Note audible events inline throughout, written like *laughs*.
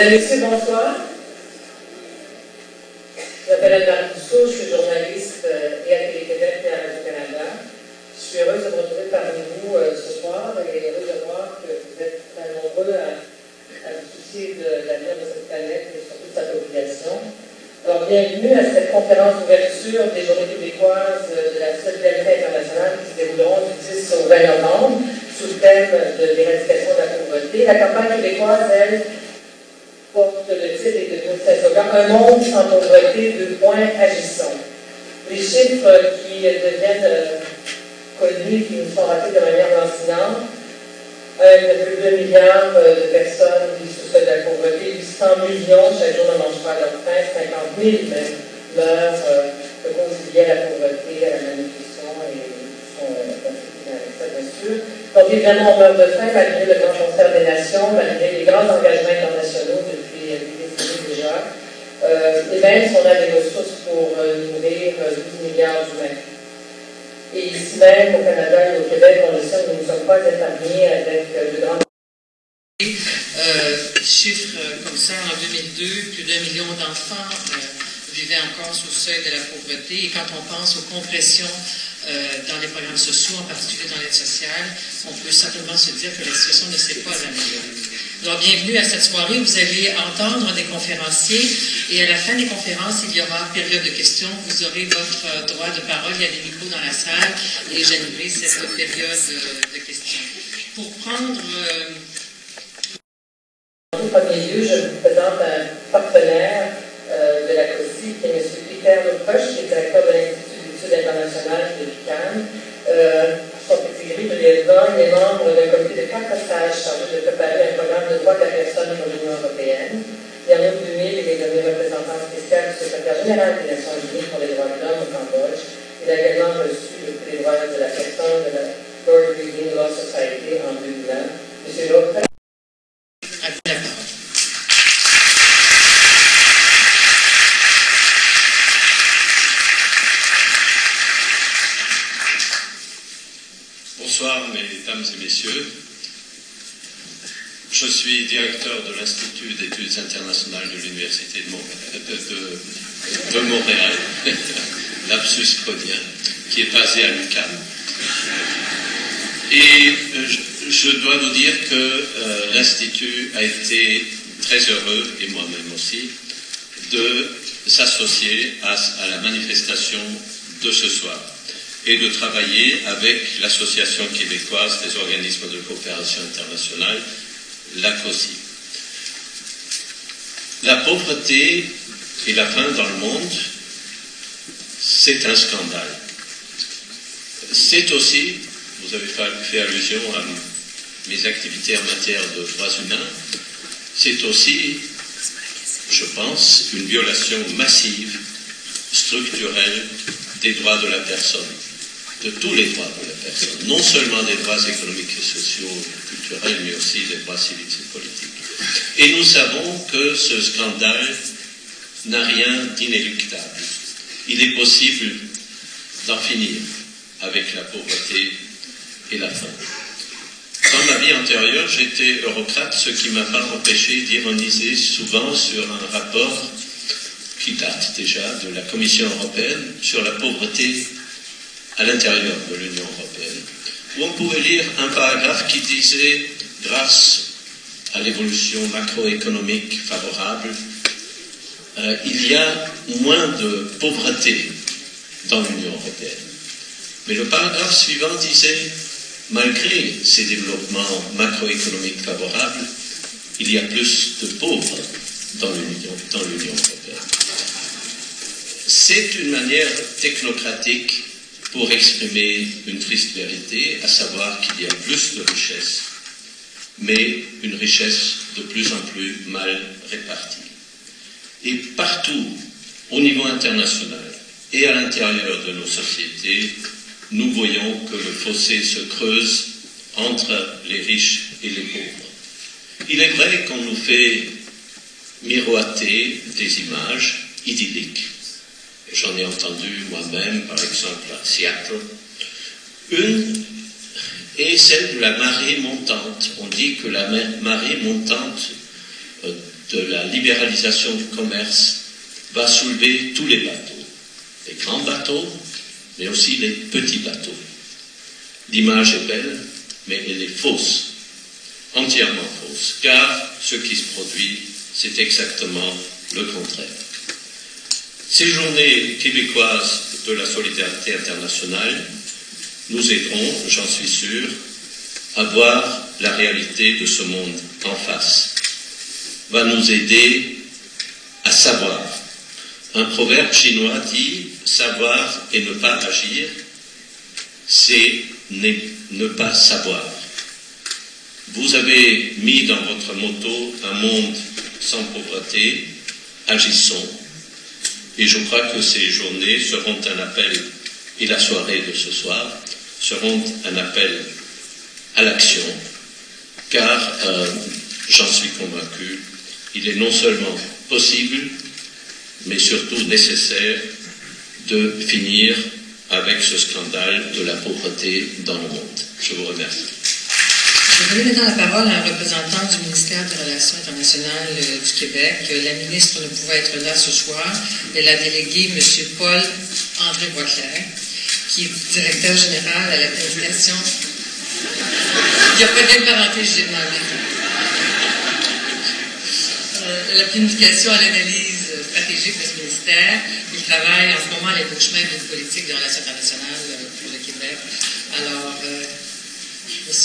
Mesdames et messieurs, bonsoir. Je m'appelle Anne Rousseau, je suis journaliste euh, et à Télé-Québec et à Radio-Canada. Je suis heureuse de vous retrouver parmi vous euh, ce soir et heureuse de voir que vous êtes très nombreux à, à vous soucier de l'avenir de cette planète et surtout de sa population. Alors, bienvenue à cette conférence d'ouverture des Journées québécoises de la solidarité internationale qui se dérouleront du 10 au 20 novembre sous le thème de l'éradication de la pauvreté. La campagne québécoise, elle, porte le titre et de cet slogan Un monde sans pauvreté, deux points, agissons. Les chiffres qui deviennent euh, connus, qui nous sont rappelés de manière lancinante, 1,2 milliard euh, de personnes vivent sous de la pauvreté, 800 millions chaque jour ne mangent pas leur pain, 50 000 même meurent euh, de cause liée à la pauvreté, à la malnutrition et sont confrontés avec ça, bien sûr. Évidemment, on meurt de faim malgré le grand concert des nations, malgré les grands engagements internationaux depuis des décennies déjà. Euh, et même si on a des ressources pour nourrir 12 milliards d'humains. Et ici même, au Canada et au Québec, on le sait, nous ne sommes pas épargnés avec euh, de grands. Euh, chiffres comme ça, en 2002, plus d'un million d'enfants euh, vivaient encore sous le seuil de la pauvreté. Et quand on pense aux compressions euh, dans les programmes sociaux, en particulier dans l'aide sociale, on peut simplement se dire que la situation ne s'est pas améliorée. Alors, bienvenue à cette soirée. Vous allez entendre des conférenciers et à la fin des conférences, il y aura période de questions. Vous aurez votre droit de parole. Il y a des micros dans la salle et j'animerai cette période de questions. Pour prendre. Euh... En premier lieu, je vous présente un partenaire euh, de la COSI, qui est M. Peter Leproche, qui est directeur de l'Institut d'études internationales de l'UQAM. Euh, gris de liaison, est membre d'un comité de quatre sages chargé de préparer un programme de droits de la personne pour l'Union européenne. Et en août 2000, il est nommé représentant spécial du secrétaire général des Nations Unies pour les droits de l'homme au Cambodge. Il a également reçu le prix des droits de la personne de la World Reading Law Society en 2020. Monsieur Lopez. Bonsoir, mesdames et messieurs. Je suis directeur de l'Institut d'études internationales de l'Université de Montréal, de, Montréal *laughs* lapsus qui est basé à l'UQAM. Et je, je, dois vous dire que euh, l'Institut a été très heureux, et moi-même aussi, de s'associer à la manifestation de ce soir et de travailler avec l'Association québécoise des organismes de coopération internationale, la COSI. La pauvreté et la faim dans le monde, c'est un scandale. C'est aussi, vous avez fait allusion à mes activités en matière de droits humains, c'est aussi, je pense, une violation massive, structurelle des droits de la personne de tous les droits de la personne, non seulement des droits économiques et sociaux, culturels, mais aussi des droits civiques et politiques. Et nous savons que ce scandale n'a rien d'inéluctable. Il est possible d'en finir avec la pauvreté et la faim. Dans ma vie antérieure, j'étais eurocrate, ce qui m'a pas empêché d'ironiser souvent sur un rapport qui date déjà de la Commission européenne sur la pauvreté à l'intérieur de l'Union européenne, où on pouvait lire un paragraphe qui disait, grâce à l'évolution macroéconomique favorable, euh, il y a moins de pauvreté dans l'Union européenne. Mais le paragraphe suivant disait, malgré ces développements macroéconomiques favorables, il y a plus de pauvres dans l'Union européenne. C'est une manière technocratique pour exprimer une triste vérité, à savoir qu'il y a plus de richesses, mais une richesse de plus en plus mal répartie. Et partout, au niveau international et à l'intérieur de nos sociétés, nous voyons que le fossé se creuse entre les riches et les pauvres. Il est vrai qu'on nous fait miroiter des images idylliques J'en ai entendu moi-même, par exemple, à Seattle. Une est celle de la marée montante. On dit que la marée montante euh, de la libéralisation du commerce va soulever tous les bateaux, les grands bateaux, mais aussi les petits bateaux. L'image est belle, mais elle est fausse, entièrement fausse, car ce qui se produit, c'est exactement le contraire. Ces journées québécoises de la solidarité internationale nous aideront, j'en suis sûr, à voir la réalité de ce monde en face, va nous aider à savoir. Un proverbe chinois dit savoir et ne pas agir, c'est ne pas savoir. Vous avez mis dans votre moto un monde sans pauvreté, agissons. Et je crois que ces journées seront un appel, et la soirée de ce soir seront un appel à l'action, car euh, j'en suis convaincu, il est non seulement possible, mais surtout nécessaire de finir avec ce scandale de la pauvreté dans le monde. Je vous remercie. Je vais maintenant la parole à un représentant du ministère des Relations internationales euh, du Québec. La ministre ne pouvait être là ce soir. Elle a délégué M. Paul-André Boisclair, qui est directeur général à la planification. *laughs* Il n'y a de parenté, j'ai demandé. Euh, la planification à l'analyse stratégique de ce ministère. Il travaille en ce moment à l'écouchement d'une politique de relations internationales euh, pour le Québec. Alors, euh, *laughs* Je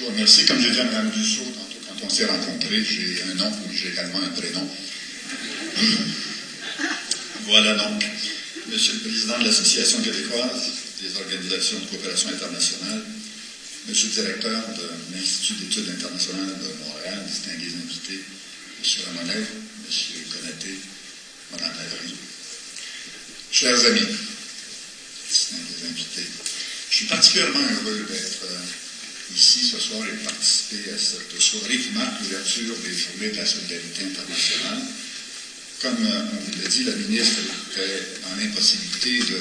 vous remercie. Comme j'ai dit à Mme Dussault quand on s'est rencontrés, j'ai un nom, mais j'ai également un prénom. *clears throat* voilà donc. Monsieur le Président de l'Association québécoise des organisations de coopération internationale, Monsieur le Directeur de l'Institut d'études internationales de Montréal, distingués invités, Monsieur Ramonet, Monsieur Conaté, Mme Laverie, chers amis, distingués invités, je suis particulièrement heureux d'être euh, ici ce soir et de participer à cette soirée qui marque l'ouverture des Journées de la solidarité internationale. Comme euh, on vous l'a dit, la ministre était en impossibilité de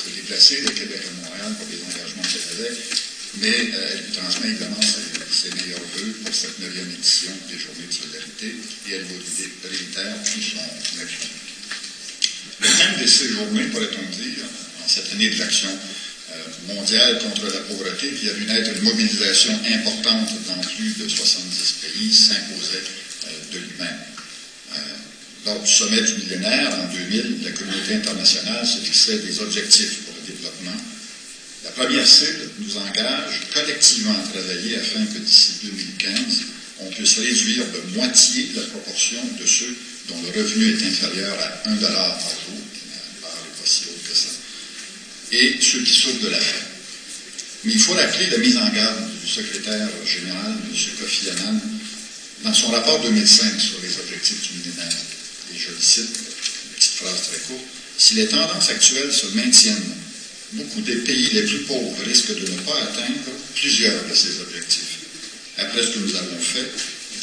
se déplacer de Québec à Montréal pour les engagements qu'elle avait, mais euh, elle vous transmet évidemment ses, meilleurs voeux pour cette neuvième édition des Journées de solidarité et elle vous réitère tout son appui. Le thème de ces journées, pourrait-on dire, en cette année de l'action euh, mondiale contre la pauvreté, qui a vu naître une mobilisation importante dans plus de 70 pays, s'imposait de lui-même. Lors du sommet du millénaire, en 2000, la communauté internationale se fixait des objectifs pour le développement. La première cible nous engage collectivement à travailler afin que d'ici 2015, on puisse réduire de moitié la proportion de ceux dont le revenu est inférieur à 1 dollar par jour, qui n'est pas si et ceux qui souffrent de la faim. Mais il faut rappeler la mise en garde du secrétaire général, M. Kofi Annan, dans son rapport 2005 sur les objectifs du millénaire et je le cite, une petite phrase très courte, si les tendances actuelles se maintiennent, beaucoup des pays les plus pauvres risquent de ne pas atteindre plusieurs de ces objectifs. Après ce que nous avons fait,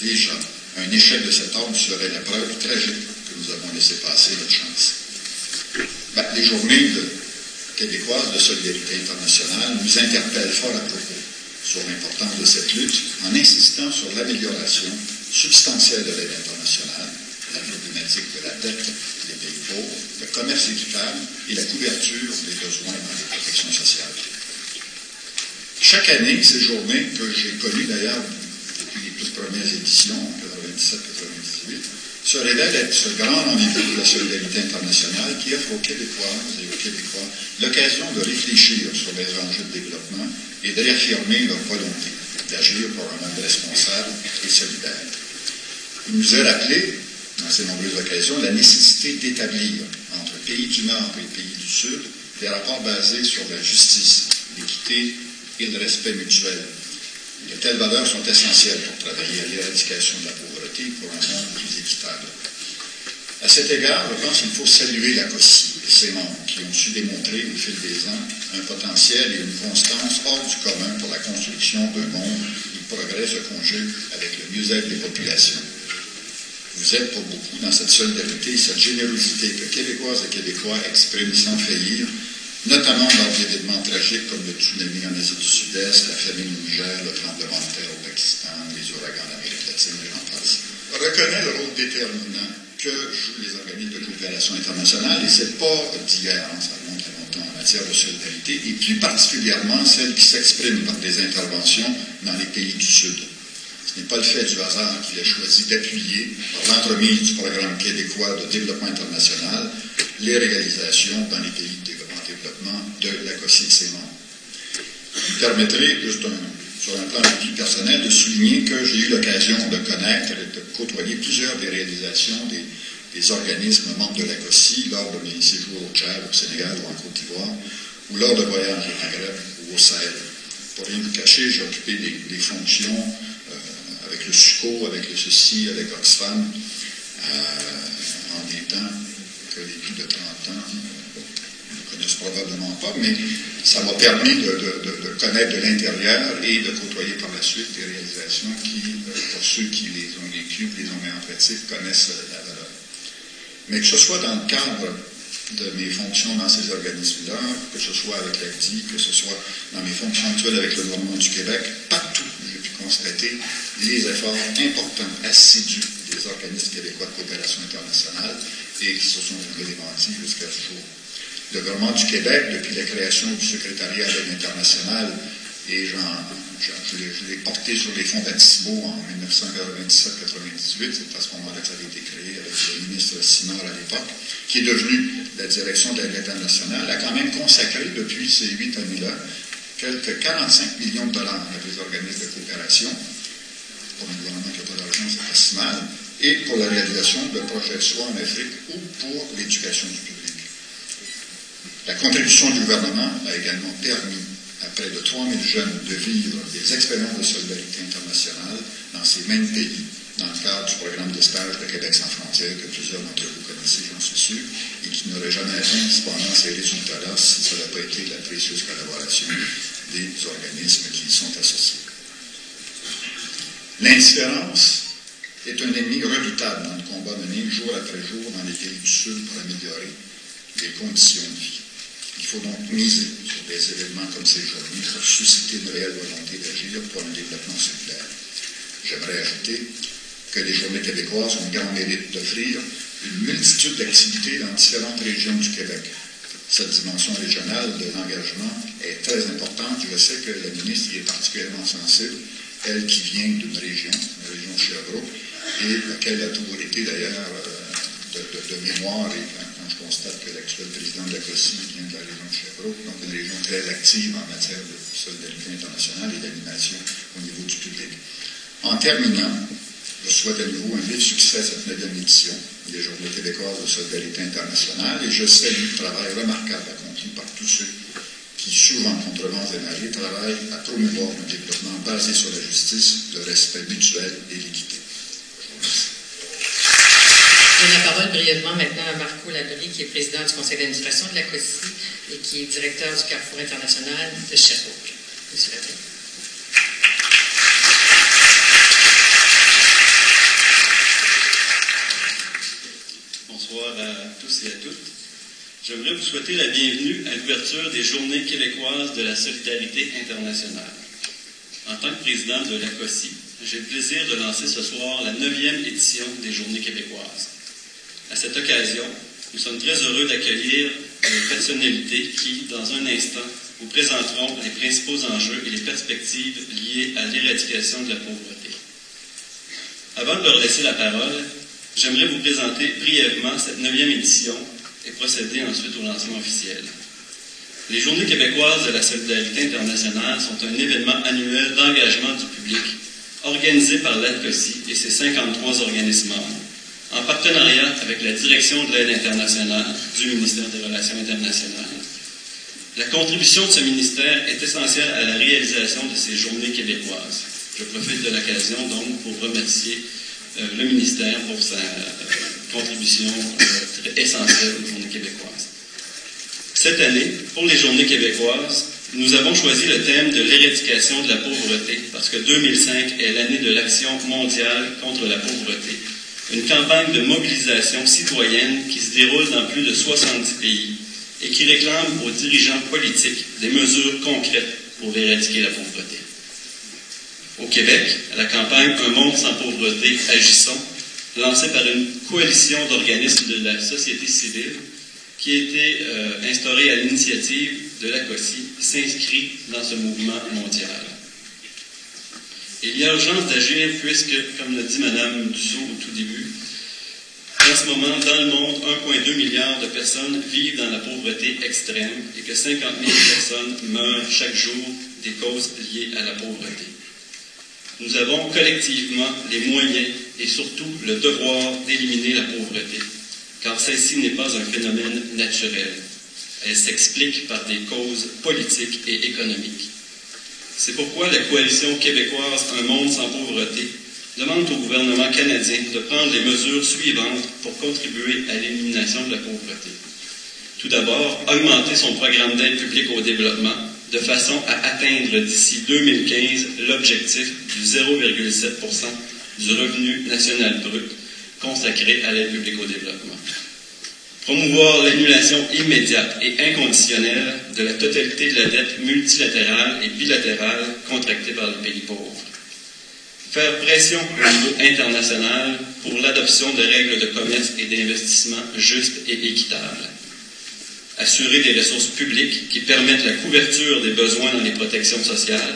déjà, un échec de cet ordre serait la preuve tragique que nous avons laissé passer notre chance. Ben, les journées québécoises de solidarité internationale nous interpellent fort à propos sur l'importance de cette lutte en insistant sur l'amélioration substantielle de l'aide internationale de la dette des pays pauvres, le commerce équitable et la couverture des besoins dans les protections sociales. Chaque année, ces journées, que j'ai connues d'ailleurs depuis les toutes premières éditions, en 97-98, se révèlent être ce grand rendez-vous de la solidarité internationale qui offre aux Québécoises et aux Québécois l'occasion de réfléchir sur les enjeux de développement et de réaffirmer leur volonté d'agir pour un monde responsable et solidaire. Il nous est rappelé dans ces nombreuses occasions, la nécessité d'établir entre pays du Nord et pays du Sud des rapports basés sur la justice, l'équité et le respect mutuel. De telles valeurs sont essentielles pour travailler à l'éradication de la pauvreté pour un monde plus équitable. À cet égard, je pense qu'il faut saluer la COSI et ses membres qui ont su démontrer au fil des ans un potentiel et une constance hors du commun pour la construction d'un monde où le progrès se conjugue avec le mieux-être des populations. Vous êtes pour beaucoup dans cette solidarité et cette générosité que Québécoises et Québécois expriment sans faillir, notamment dans des événements tragiques comme le tsunami en Asie du Sud-Est, la famine au Niger, le tremblement de terre au Pakistan, les ouragans en Amérique latine et j'en passe. Reconnaît le rôle déterminant que jouent les organismes de coopération internationale et c'est pas d'hier, hein, ça remonte longtemps en matière de solidarité et plus particulièrement celle qui s'exprime par des interventions dans les pays du Sud. Ce n'est pas le fait du hasard qu'il a choisi d'appuyer, par l'entremise du programme québécois de développement international, les réalisations dans les pays en développement de la COSI de ses membres. Vous permettrez, juste sur un plan plus personnel, de souligner que j'ai eu l'occasion de connaître et de côtoyer plusieurs des réalisations des, organismes membres de la COSI lors de mes séjours au Tchad, au Sénégal ou en Côte d'Ivoire, ou lors de voyages au Maghreb ou au Sahel. Pour rien vous cacher, j'ai occupé des, fonctions le SUCO, avec le CECI, avec Oxfam, euh, en des temps que les plus de 30 ans ne connaissent probablement pas, mais ça m'a permis de, connaître de l'intérieur et de côtoyer par la suite des réalisations qui, euh, pour ceux qui les ont vécues, les ont mis en pratique, connaissent la valeur. Mais que ce soit dans le cadre de mes fonctions dans ces organismes-là, que ce soit avec l'ACDI, que ce soit dans mes fonctions actuelles avec le gouvernement du Québec, partout constater les efforts importants, assidus des organismes québécois de coopération internationale et qui se sont bâtis jusqu'à ce jour. Le gouvernement du Québec, depuis la création du secrétariat à internationale, et je l'ai porté sur les fonds baptismaux en 1997-98, c'est à ce moment-là que ça avait été créé avec le ministre Simard à l'époque, qui est devenu la direction de l'aide internationale, a quand même consacré depuis ces huit années-là quelques 45 millions de dollars à des organismes de coopération pour un gouvernement qui n'a pas d'argent, c'est pas si mal, et pour la réalisation de projets soit en Afrique ou pour l'éducation du public. La contribution du gouvernement a également permis à près de 3000 jeunes de vivre des expériences de solidarité internationale dans ces mêmes pays, dans le cadre du programme de stage de Québec sans frontières que plusieurs d'entre vous connaissez, j'en suis sûr, n'aurait jamais atteint cependant ces résultats-là si ce n'avait pas été la précieuse collaboration des organismes qui y sont associés. L'indifférence est un ennemi redoutable dans le combat mené jour après jour dans les pays du Sud pour améliorer les conditions de vie. Il faut donc miser sur des événements comme ces journées pour susciter une réelle volonté d'agir pour un développement circulaire. J'aimerais ajouter que les journées québécoises ont le grand mérite d'offrir une multitude d'activités dans différentes régions du Québec. Cette dimension régionale de l'engagement est très importante. Je sais que la ministre y est particulièrement sensible elle qui vient d'une région, la région de Sherbrooke, et laquelle a toujours été d'ailleurs euh, de, mémoire, et quand, je constate que l'actuel président de la COSI vient de la région de Sherbrooke, donc une région très active en matière de solidarité internationale et d'animation au niveau du public. En terminant, je souhaite à nouveau un vif succès à cette neuvième édition des Journées québécoises de solidarité internationale et je salue le travail remarquable accompli par tous ceux qui, souvent contre vents et marées, travaille à promouvoir un développement basé sur la justice, le respect mutuel et l'équité. Je donne la parole brièvement maintenant à Marco Labrie, qui est président du conseil d'administration de la COSI et qui est directeur du Carrefour international de Sherbrooke. Monsieur. À tous et à toutes. J'aimerais vous souhaiter la bienvenue à l'ouverture des Journées québécoises de la solidarité internationale. En tant que président de la COSI, j'ai le plaisir de lancer ce soir la neuvième édition des Journées québécoises. À cette occasion, nous sommes très heureux d'accueillir des personnalités qui, dans un instant, vous présenteront les principaux enjeux et les perspectives liées à l'éradication de la pauvreté. Avant de leur laisser la parole, j'aimerais vous présenter brièvement cette neuvième édition et procéder ensuite au lancement officiel. Les Journées québécoises de la solidarité internationale sont un événement annuel d'engagement du public organisé par l'ADCOSI et ses 53 organismes membres, en partenariat avec la Direction de l'aide internationale du ministère des Relations internationales. La contribution de ce ministère est essentielle à la réalisation de ces journées québécoises. Je profite de l'occasion donc pour remercier le ministère pour sa euh, contribution euh, essentielle aux journées québécoises. Cette année, pour les journées québécoises, nous avons choisi le thème de l'éradication de la pauvreté parce que 2005 est l'année de l'action mondiale contre la pauvreté une campagne de mobilisation citoyenne qui se déroule dans plus de 70 pays et qui réclame aux dirigeants politiques des mesures concrètes pour éradiquer la pauvreté. Au Québec, la campagne Un monde sans pauvreté, agissons, lancée par une coalition d'organismes de la société civile qui a été euh, instaurée à l'initiative de la COSI, s'inscrit dans ce mouvement mondial. Il y a urgence d'agir puisque, comme l'a dit Mme Dussault au tout début, en ce moment, dans le monde, 1,2 milliard de personnes vivent dans la pauvreté extrême et que 50 000 personnes meurent chaque jour des causes liées à la pauvreté. Nous avons collectivement les moyens et surtout le devoir d'éliminer la pauvreté, car celle-ci n'est pas un phénomène naturel. Elle s'explique par des causes politiques et économiques. C'est pourquoi la coalition québécoise Un monde sans pauvreté demande au gouvernement canadien de prendre les mesures suivantes pour contribuer à l'élimination de la pauvreté. Tout d'abord, augmenter son programme d'aide publique au développement de façon à atteindre d'ici 2015 l'objectif du 0,7 du revenu national brut consacré à l'aide publique au développement. Promouvoir l'annulation immédiate et inconditionnelle de la totalité de la dette multilatérale et bilatérale contractée par les pays pauvres faire pression au niveau international pour l'adoption de règles de commerce et d'investissement justes et équitables, assurer des ressources publiques qui permettent la couverture des besoins dans les protections sociales,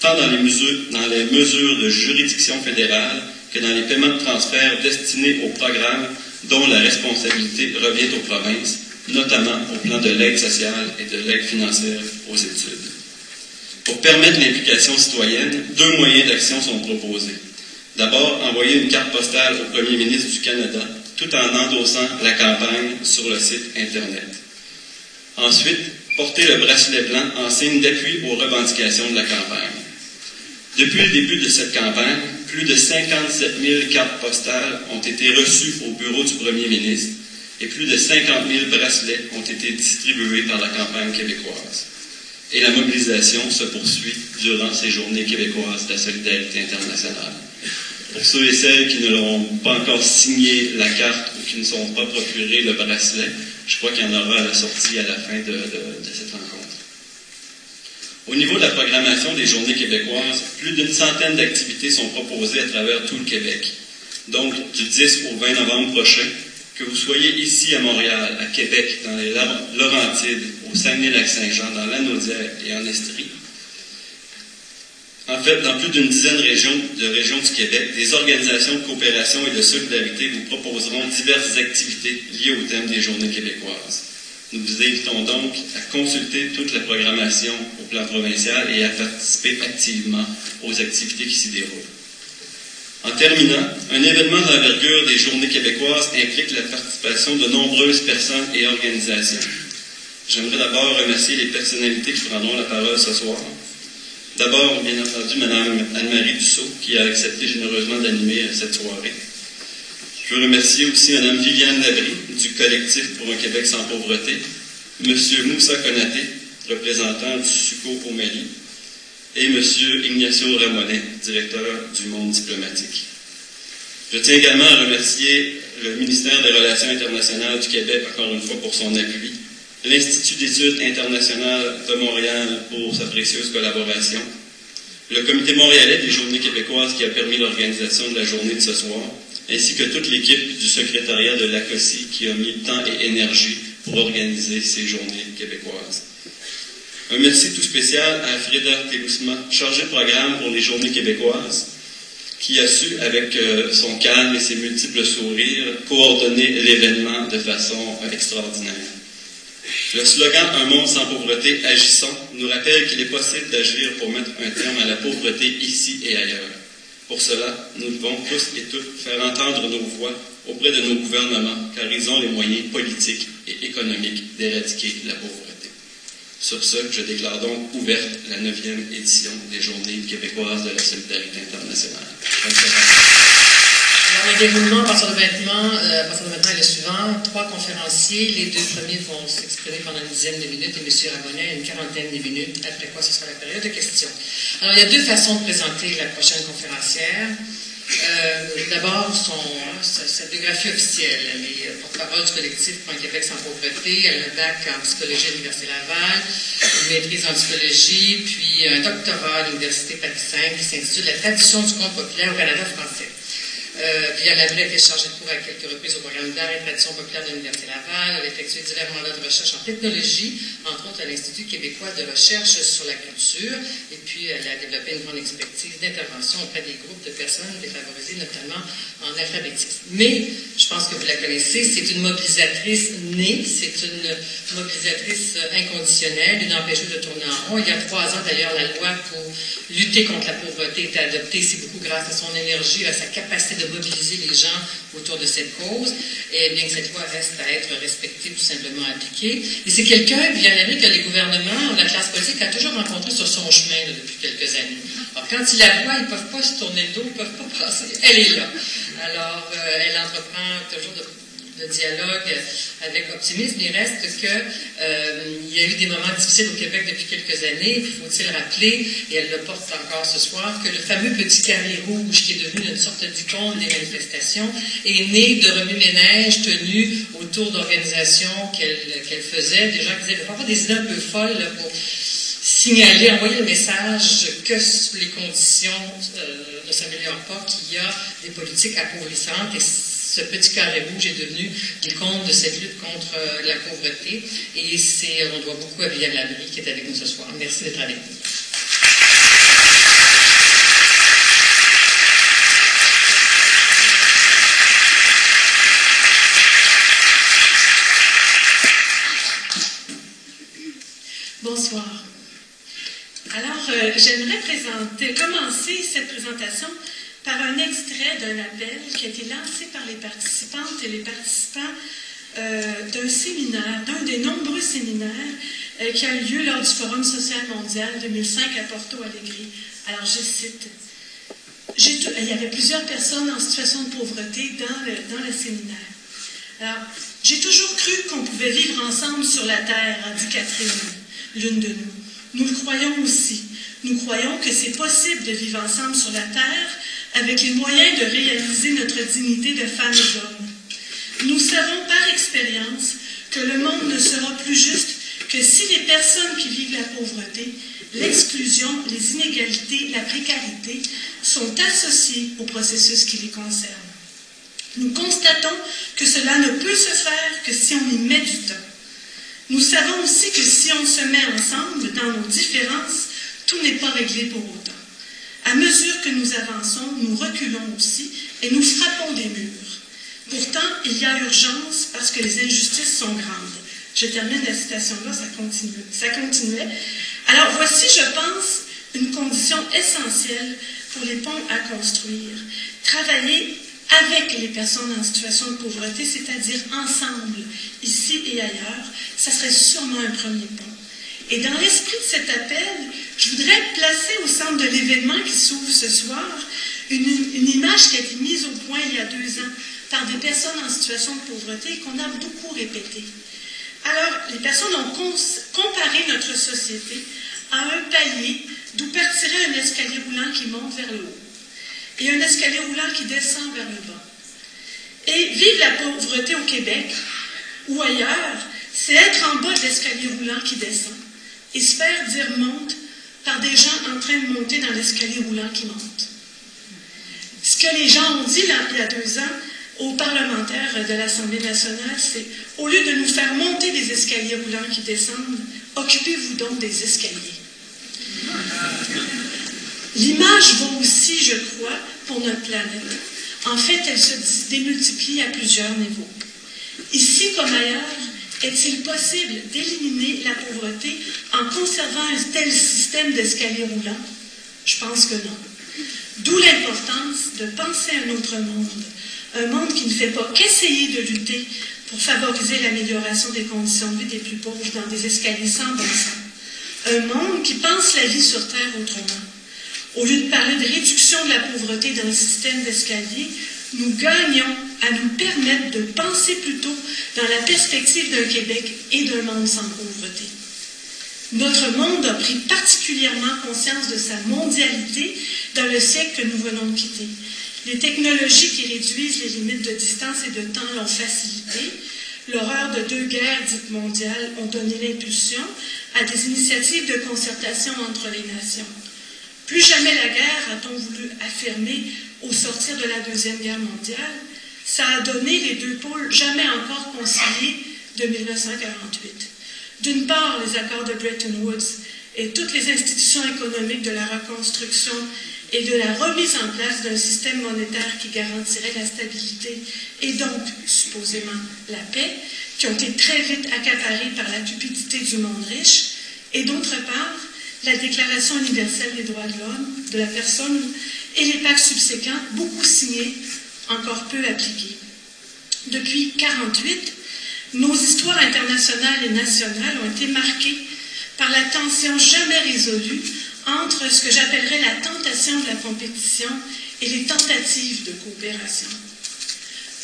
tant dans les mesures, de juridiction fédérale que dans les paiements de transfert destinés aux programmes dont la responsabilité revient aux provinces, notamment au plan de l'aide sociale et de l'aide financière aux études. Pour permettre l'implication citoyenne, deux moyens d'action sont proposés. D'abord, envoyer une carte postale au premier ministre du Canada tout en endossant la campagne sur le site Internet. Ensuite, porter le bracelet blanc en signe d'appui aux revendications de la campagne. Depuis le début de cette campagne, plus de 57 000 cartes postales ont été reçues au bureau du premier ministre et plus de 50 000 bracelets ont été distribués par la campagne québécoise et la mobilisation se poursuit durant ces journées québécoises de la solidarité internationale. Pour ceux et celles qui ne l'ont pas encore signé la carte ou qui ne sont pas procurés le bracelet, je crois qu'il y en aura à la sortie à la fin de, cette rencontre. Au niveau de la programmation des journées québécoises, plus d'une centaine d'activités sont proposées à travers tout le Québec. Donc, du 10 au 20 novembre prochain, que vous soyez ici à Montréal, à Québec, dans les Laurentides, au Saguenay-Lac-Saint-Jean, dans l'Anaudière et en Estrie, en fait, dans plus d'une dizaine de régions, du Québec, des organisations de coopération et de solidarité vous proposeront diverses activités liées au thème des journées québécoises. Nous vous invitons donc à consulter toute la programmation au plan provincial et à participer activement aux activités qui s'y déroulent. En terminant, un événement d'envergure des Journées québécoises implique la participation de nombreuses personnes et organisations. J'aimerais d'abord remercier les personnalités qui prendront la parole ce soir. D'abord, bien entendu, Mme Anne-Marie Dussault, qui a accepté généreusement d'animer cette soirée. Je veux remercier aussi Mme Viviane Labrie, du collectif pour un Québec sans pauvreté, M. Moussa Konaté, représentant du SUCO au Mali, et M. Ignacio Ramonet, directeur du Monde diplomatique. Je tiens également à remercier le ministère des Relations internationales du Québec, encore une fois, pour son appui, l'Institut d'études internationales de Montréal pour sa précieuse collaboration, le Comité montréalais des Journées québécoises qui a permis l'organisation de la journée de ce soir, ainsi que toute l'équipe du secrétariat de l'ACOSI qui a mis temps et énergie pour organiser ces journées québécoises. Un merci tout spécial à Frida Tegousma, chargée de programme pour les Journées québécoises, qui a su, avec euh, son calme et ses multiples sourires, coordonner l'événement de façon extraordinaire. Le slogan Un monde sans pauvreté, agissons, nous rappelle qu'il est possible d'agir pour mettre un terme à la pauvreté ici et ailleurs. Pour cela, nous devons tous et toutes faire entendre nos voix auprès de nos gouvernements, car ils ont les moyens politiques et économiques d'éradiquer la pauvreté. Sur ce, je déclare donc ouverte la neuvième édition des Journées québécoises de la solidarité internationale. Le déroulement à partir de maintenant, euh, à partir de maintenant est le suivant. Trois conférenciers. Les deux premiers vont s'exprimer pendant une dizaine de minutes et M. Rabonnet une quarantaine de minutes, après quoi ce sera la période de questions. Alors, il y a deux façons de présenter la prochaine conférencière. Euh, d'abord, sa, biographie officielle. Elle est porte-parole du collectif Point Québec sans pauvreté. Elle a un bac en psychologie à l'Université Laval, une maîtrise en psychologie, puis un doctorat à l'Université Paris V qui s'intitule La tradition du conte populaire au Canada français. Euh, Viviane a été chargée de cours à quelques reprises au programme d'art et tradition populaire de l'Université Laval. Elle a effectué divers mandats de recherche en technologie, entre autres à l'Institut québécois de recherche sur la culture. Et puis, elle a développé une grande expertise d'intervention auprès des groupes de personnes défavorisées, notamment en alphabétisme. Mais, je pense que vous la connaissez, c'est une mobilisatrice née, c'est une mobilisatrice inconditionnelle, une empêcheuse de tourner en rond. Il y a trois ans, d'ailleurs, la loi pour lutter contre la pauvreté était adoptée. C'est beaucoup grâce à son énergie, à sa capacité de mobiliser les gens autour de cette cause, et bien que cette loi reste à être respectée, tout simplement appliquée. Et c'est quelqu'un, bien aimé, que les gouvernements, la classe politique a toujours rencontré sur son chemin depuis quelques années. Alors, quand ils la voient, ils ne peuvent pas se tourner le dos, ils ne peuvent pas *laughs* passer. Elle est là. Alors, euh, elle entreprend toujours de de dialogue avec optimisme. Il reste qu'il euh, y a eu des moments difficiles au Québec depuis quelques années. Faut-il rappeler, et elle le porte encore ce soir, que le fameux petit carré rouge qui est devenu une sorte d'icône des manifestations est né de remue-ménage tenus autour d'organisations qu'elle faisait, des gens qui disaient parfois des idées un peu folles pour signaler, envoyer le message que les conditions euh, ne s'améliorent pas, qu'il y a des politiques appauvissantes et ce petit carré rouge est devenu l'icône de cette lutte contre euh, la pauvreté. Et c'est, on doit beaucoup à Viviane Labrie qui est avec nous ce soir. Merci d'être avec nous. Bonsoir. Alors, euh, j'aimerais commencer cette présentation par un extrait d'un appel qui a été lancé par les participantes et les participants euh, d'un séminaire, d'un des nombreux séminaires euh, qui a eu lieu lors du Forum social mondial 2005 à Porto Alegre. Alors, je cite. Il y avait plusieurs personnes en situation de pauvreté dans le, dans le séminaire. Alors, j'ai toujours cru qu'on pouvait vivre ensemble sur la terre, a dit Catherine, l'une de nous. Nous le croyons aussi. Nous croyons que c'est possible de vivre ensemble sur la terre avec les moyens de réaliser notre dignité de femmes et d'hommes. Nous savons par expérience que le monde ne sera plus juste que si les personnes qui vivent la pauvreté, l'exclusion, les inégalités, la précarité sont associées au processus qui les concerne. Nous constatons que cela ne peut se faire que si on y met du temps. Nous savons aussi que si on se met ensemble dans nos différences, tout n'est pas réglé pour autant. À mesure que nous avançons, nous reculons aussi et nous frappons des murs. Pourtant, il y a urgence parce que les injustices sont grandes. Je termine la citation-là, ça, continue, ça continuait. Alors voici, je pense, une condition essentielle pour les ponts à construire. Travailler avec les personnes en situation de pauvreté, c'est-à-dire ensemble, ici et ailleurs, ça serait sûrement un premier pont. Et dans l'esprit de cet appel, je voudrais placer au centre de l'événement qui s'ouvre ce soir une, image qui a été mise au point il y a deux ans par des personnes en situation de pauvreté qu'on a beaucoup répétée. Alors, les personnes ont comparé notre société à un palier d'où partirait un escalier roulant qui monte vers le haut et un escalier roulant qui descend vers le bas. Et vivre la pauvreté au Québec ou ailleurs, c'est être en bas de l'escalier roulant qui descend et se faire dire monte par des gens en train de monter dans l'escalier roulant qui monte. Ce que les gens ont dit il y a deux ans aux parlementaires de l'Assemblée nationale, c'est au lieu de nous faire monter des escaliers roulants qui descendent, occupez-vous donc des escaliers. L'image vaut aussi, je crois, pour notre planète. En fait, elle se démultiplie à plusieurs niveaux. Ici comme ailleurs, est-il possible d'éliminer la pauvreté en conservant un tel système d'escalier roulant? Je pense que non. D'où l'importance de penser un autre monde, un monde qui ne fait pas qu'essayer de lutter pour favoriser l'amélioration des conditions de vie des plus pauvres dans des escaliers sans bon. Un monde qui pense la vie sur Terre autrement. Au lieu de parler de réduction de la pauvreté dans le système d'escalier, nous gagnons à nous permettre de penser plutôt dans la perspective d'un Québec et d'un monde sans pauvreté. Notre monde a pris particulièrement conscience de sa mondialité dans le siècle que nous venons de quitter. Les technologies qui réduisent les limites de distance et de temps l'ont facilité. L'horreur de deux guerres dites mondiales ont donné l'impulsion à des initiatives de concertation entre les nations. Plus jamais la guerre, a-t-on voulu affirmer au sortir de la Deuxième Guerre mondiale, ça a donné les deux pôles jamais encore conciliés de 1948. D'une part, les accords de Bretton Woods et toutes les institutions économiques de la reconstruction et de la remise en place d'un système monétaire qui garantirait la stabilité et donc, supposément, la paix, qui ont été très vite accaparés par la cupidité du monde riche, et d'autre part, la Déclaration universelle des droits de l'homme, de la personne et les pactes subséquents, beaucoup signés, encore peu appliqués. Depuis 1948, nos histoires internationales et nationales ont été marquées par la tension jamais résolue entre ce que j'appellerais la tentation de la compétition et les tentatives de coopération.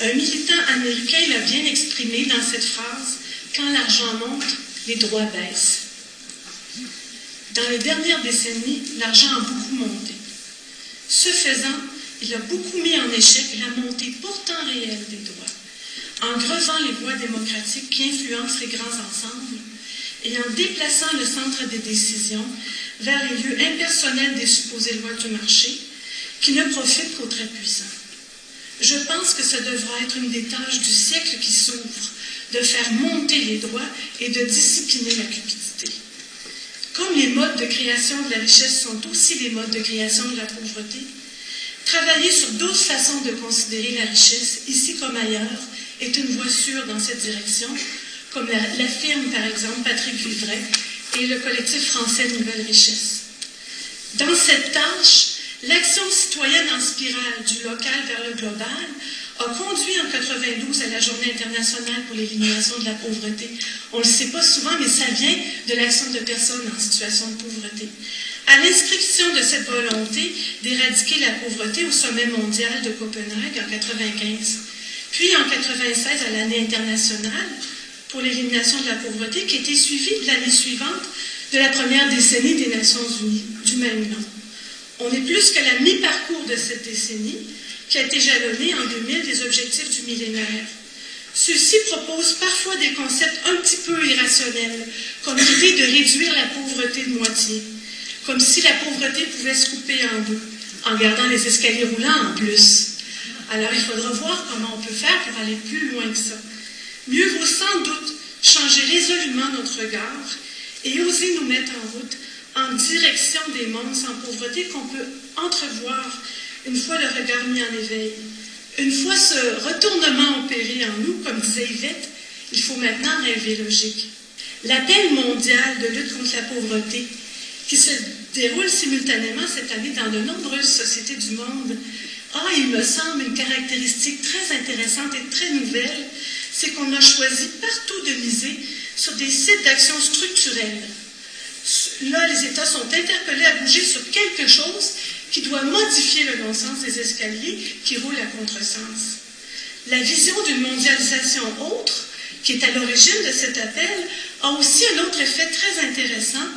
Un militant américain l'a bien exprimé dans cette phrase Quand l'argent monte, les droits baissent. Dans les dernières décennies, l'argent a beaucoup monté. Ce faisant, il a beaucoup mis en échec la montée pourtant réelle des droits, en greusant les voies démocratiques qui influencent les grands ensembles et en déplaçant le centre des décisions vers les lieux impersonnels des supposées lois du marché qui ne profitent qu'aux très puissants. Je pense que ce devra être une des tâches du siècle qui s'ouvre, de faire monter les droits et de discipliner la cupidité. Comme les modes de création de la richesse sont aussi les modes de création de la pauvreté, travailler sur d'autres façons de considérer la richesse, ici comme ailleurs, est une voie sûre dans cette direction, comme l'affirme par exemple Patrick Vivray et le collectif français Nouvelle Richesse. Dans cette tâche, l'action citoyenne en spirale du local vers le global a conduit en 92 à la Journée internationale pour l'élimination de la pauvreté. On ne le sait pas souvent, mais ça vient de l'action de personnes en situation de pauvreté. À l'inscription de cette volonté d'éradiquer la pauvreté au sommet mondial de Copenhague en 95, puis en 96 à l'année internationale pour l'élimination de la pauvreté, qui était suivie l'année suivante de la première décennie des Nations Unies, du même nom. On est plus qu'à la mi-parcours de cette décennie, qui a été jalonnée en 2000 des objectifs du millénaire. Ceux-ci proposent parfois des concepts un petit peu irrationnels, comme l'idée de réduire la pauvreté de moitié, comme si la pauvreté pouvait se couper en deux, en gardant les escaliers roulants en plus. Alors il faudra voir comment on peut faire pour aller plus loin que ça. Mieux vaut sans doute changer résolument notre regard et oser nous mettre en route en direction des mondes sans pauvreté qu'on peut entrevoir une fois le regard mis en éveil. Une fois ce retournement opéré en nous, comme disait Yvette, il faut maintenant rêver logique. L'appel mondial de lutte contre la pauvreté, qui se déroule simultanément cette année dans de nombreuses sociétés du monde, a, il me semble, une caractéristique très intéressante et très nouvelle, c'est qu'on a choisi partout de miser sur des sites d'action structurelle. Là, les États sont interpellés à bouger sur quelque chose qui doit modifier le non-sens des escaliers qui roulent à contresens. La vision d'une mondialisation autre, qui est à l'origine de cet appel, a aussi un autre effet très intéressant,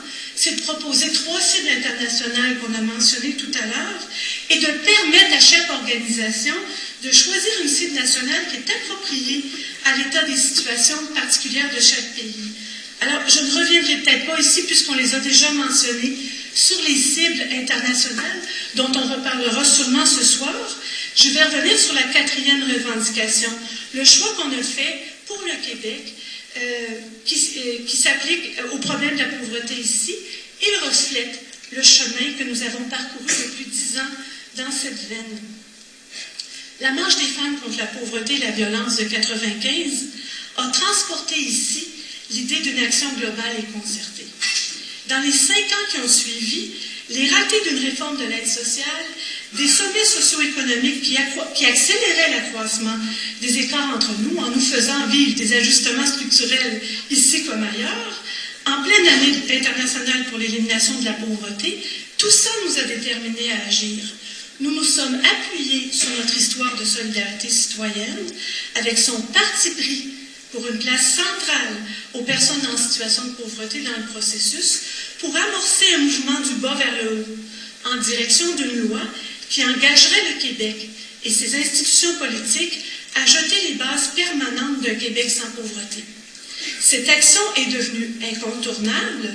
c'est de proposer trois cibles internationales qu'on a mentionnées tout à l'heure et de permettre à chaque organisation de choisir une cible nationale qui est appropriée à l'état des situations particulières de chaque pays. Alors, je ne reviendrai peut-être pas ici, puisqu'on les a déjà mentionnées, sur les cibles internationales, dont on reparlera sûrement ce soir. Je vais revenir sur la quatrième revendication, le choix qu'on a fait pour le Québec, qui, euh, qui s'applique au problème de la pauvreté ici, il reflète le chemin que nous avons parcouru depuis dix ans dans cette veine. La marche des femmes contre la pauvreté et la violence de 95 a transporté ici l'idée d'une action globale et concertée. Dans les cinq ans qui ont suivi, les ratés d'une réforme de l'aide sociale, des sommets socio-économiques qui, accéléraient l'accroissement des écarts entre nous en nous faisant vivre des ajustements structurels ici comme ailleurs, en pleine année internationale pour l'élimination de la pauvreté, tout ça nous a déterminés à agir. Nous nous sommes appuyés sur notre histoire de solidarité citoyenne avec son parti pris pour une place centrale aux personnes en situation de pauvreté dans le processus pour amorcer un mouvement du bas vers le haut en direction d'une loi qui engagerait le Québec et ses institutions politiques à jeter les bases permanentes d'un Québec sans pauvreté. Cette action est devenue incontournable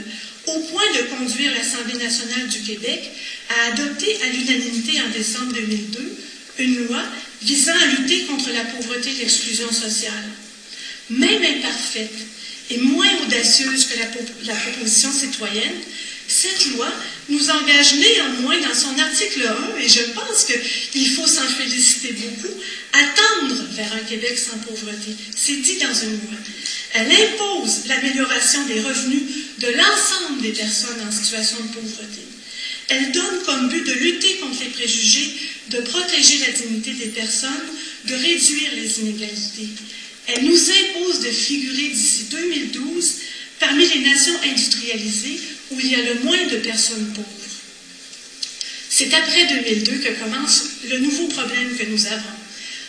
au point de conduire l'Assemblée nationale du Québec à adopter à l'unanimité en décembre 2002 une loi visant à lutter contre la pauvreté et l'exclusion sociale. Même imparfaite et moins audacieuse que la, la proposition citoyenne, cette loi nous engage néanmoins dans son article 1, et je pense qu'il faut s'en féliciter beaucoup, à tendre vers un Québec sans pauvreté. C'est dit dans une loi. Elle impose l'amélioration des revenus de l'ensemble des personnes en situation de pauvreté. Elle donne comme but de lutter contre les préjugés, de protéger la dignité des personnes, de réduire les inégalités. Elle nous impose de figurer d'ici 2012 parmi les nations industrialisées où il y a le moins de personnes pauvres. C'est après 2002 que commence le nouveau problème que nous avons.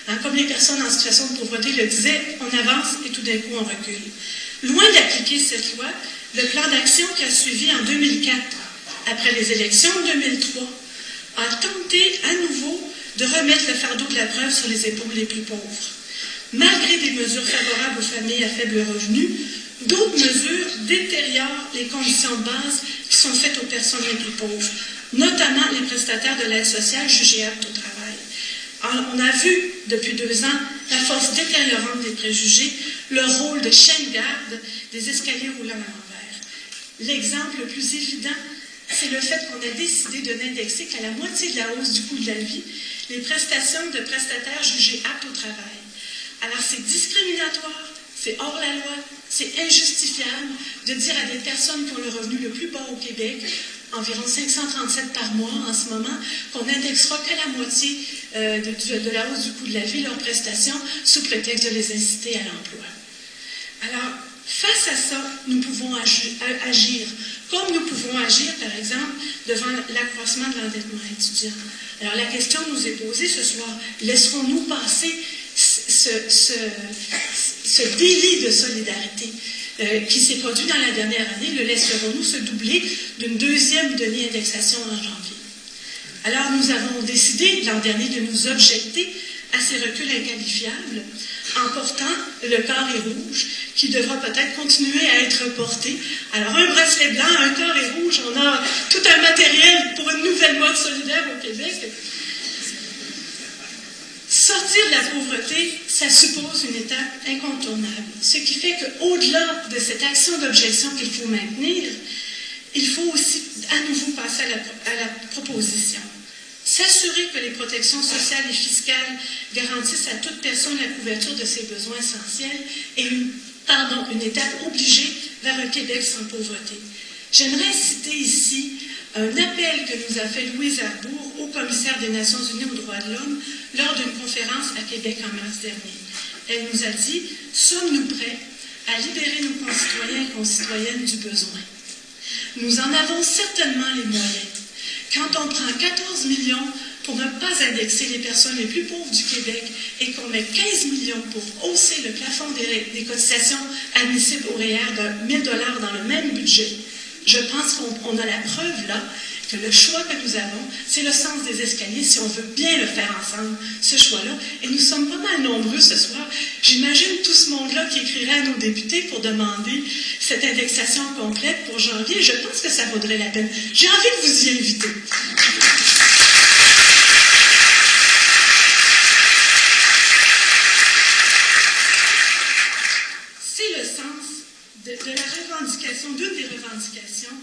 Hein, comme les personnes en situation de pauvreté le disaient, on avance et tout d'un coup on recule. Loin d'appliquer cette loi, le plan d'action qui a suivi en 2004, après les élections de 2003, a tenté à nouveau de remettre le fardeau de la preuve sur les épaules les plus pauvres. Malgré des mesures favorables aux familles à faible revenu, d'autres mesures détériorent les conditions de base qui sont faites aux personnes les plus pauvres, notamment les prestataires de l'aide sociale jugés aptes au travail. on a vu depuis deux ans la force détériorante des préjugés, leur rôle de chaîne garde des escaliers roulants à l'envers. L'exemple le plus évident, c'est le fait qu'on a décidé de n'indexer qu'à la moitié de la hausse du coût de la vie les prestations de prestataires jugés aptes au travail. Alors c'est discriminatoire, c'est hors la loi, c'est injustifiable de dire à des personnes qui ont le revenu le plus bas au Québec, environ 537 par mois en ce moment, qu'on n'indexera qu'à la moitié euh, de, la hausse du coût de la vie leurs prestations sous prétexte de les inciter à l'emploi. Alors, face à ça, nous pouvons agir, comme nous pouvons agir, par exemple, devant l'accroissement de l'endettement étudiant. Alors, la question nous est posée ce soir, laisserons-nous passer ce, ce, délit de solidarité euh, qui s'est produit dans la dernière année, le laisserons-nous se doubler d'une deuxième demi-indexation en janvier? Alors nous avons décidé l'an dernier de nous objecter à ces reculs inqualifiables en portant le carré rouge qui devra peut-être continuer à être porté. Alors un bracelet blanc, un carré rouge, on a tout un matériel pour une nouvelle mode solidaire au Québec. Sortir de la pauvreté, ça suppose. Ce qui fait qu'au-delà de cette action d'objection qu'il faut maintenir, il faut aussi à nouveau passer à la, proposition. S'assurer que les protections sociales et fiscales garantissent à toute personne la couverture de ses besoins essentiels est une, une étape obligée vers un Québec sans pauvreté. J'aimerais citer ici un appel que nous a fait Louise Arbour, au commissaire des Nations Unies aux droits de l'homme, lors d'une conférence à Québec en mars dernier. Elle nous a dit Sommes-nous prêts à libérer nos concitoyens et concitoyennes du besoin? Nous en avons certainement les moyens. Quand on prend 14 millions pour ne pas indexer les personnes les plus pauvres du Québec et qu'on met 15 millions pour hausser le plafond des, cotisations admissibles au REER de 1000 dollars dans le même budget, je pense qu'on a la preuve là que le choix que nous avons, c'est le sens des escaliers si on veut bien le faire ensemble, ce choix-là. Et nous sommes pas mal nombreux ce soir. J'imagine tout ce monde-là qui écrirait à nos députés pour demander cette indexation complète pour janvier. Je pense que ça vaudrait la peine. J'ai envie de vous y inviter. C'est le sens de, la revendication, d'une des revendications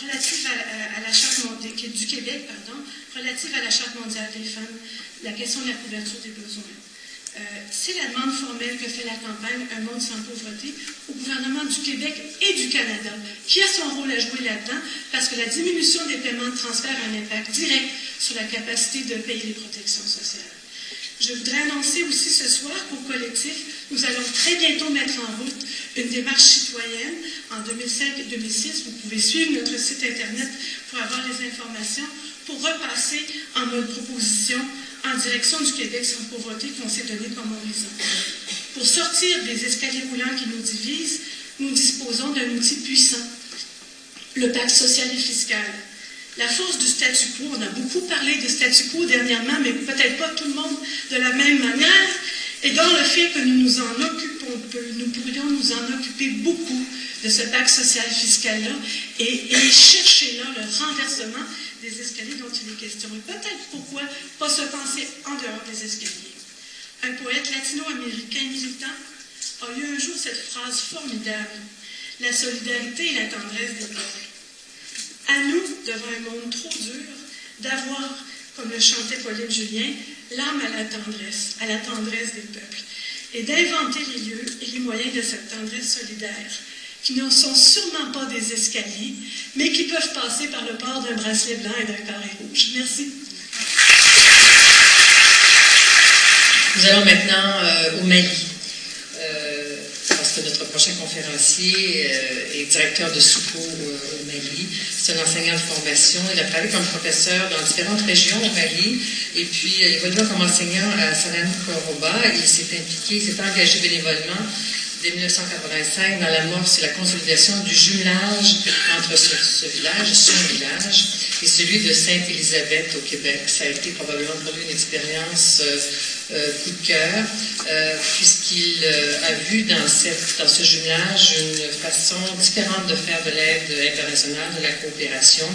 relative à, la charte du Québec, pardon, relative à la charte mondiale des femmes, la question de la couverture des besoins. Euh, c'est la demande formelle que fait la campagne Un monde sans pauvreté au gouvernement du Québec et du Canada, qui a son rôle à jouer là-dedans, parce que la diminution des paiements de transfert a un impact direct sur la capacité de payer les protections sociales. Je voudrais annoncer aussi ce soir qu'au collectif, nous allons très bientôt mettre en route une démarche citoyenne en 2005 et 2006. Vous pouvez suivre notre site Internet pour avoir les informations, pour repasser en mode proposition en direction du Québec sans pauvreté qu'on s'est donné comme horizon. Pour sortir des escaliers roulants qui nous divisent, nous disposons d'un outil puissant, le pacte social et fiscal. La force du statu quo, on a beaucoup parlé de statu quo dernièrement, mais peut-être pas tout le monde de la même manière, et dans le fait que nous nous en occupons peu, nous pourrions nous en occuper beaucoup de ce pacte social fiscal-là et, chercher là le renversement des escaliers dont il est question. Et peut-être pourquoi pas se penser en dehors des escaliers. Un poète latino-américain militant a eu un jour cette phrase formidable La solidarité et la tendresse des peuples. À nous, devant un monde trop dur, d'avoir, comme le chantait Pauline Julien, l'âme à la tendresse, à la tendresse des peuples, et d'inventer les lieux et les moyens de cette tendresse solidaire, qui ne sont sûrement pas des escaliers, mais qui peuvent passer par le port d'un bracelet blanc et d'un carré rouge. Merci. Nous allons maintenant euh, au Mali. Euh, notre prochain conférencier euh, est directeur de SUCO au Mali. C'est un enseignant de formation. Il a travaillé comme professeur dans différentes régions au Mali. Et puis, il évoluant comme enseignant à Salam Koroba. Il s'est impliqué, il s'est engagé bénévolement dès 1985 dans la mort, c'est la consolidation du jumelage entre ce, village, son village, et celui de Sainte-Élisabeth au Québec. Ça a été probablement pour lui une expérience euh, euh, coup de cœur, euh, puisqu'il euh, a vu dans, cette, dans ce jumelage une façon différente de faire de l'aide internationale, de la coopération.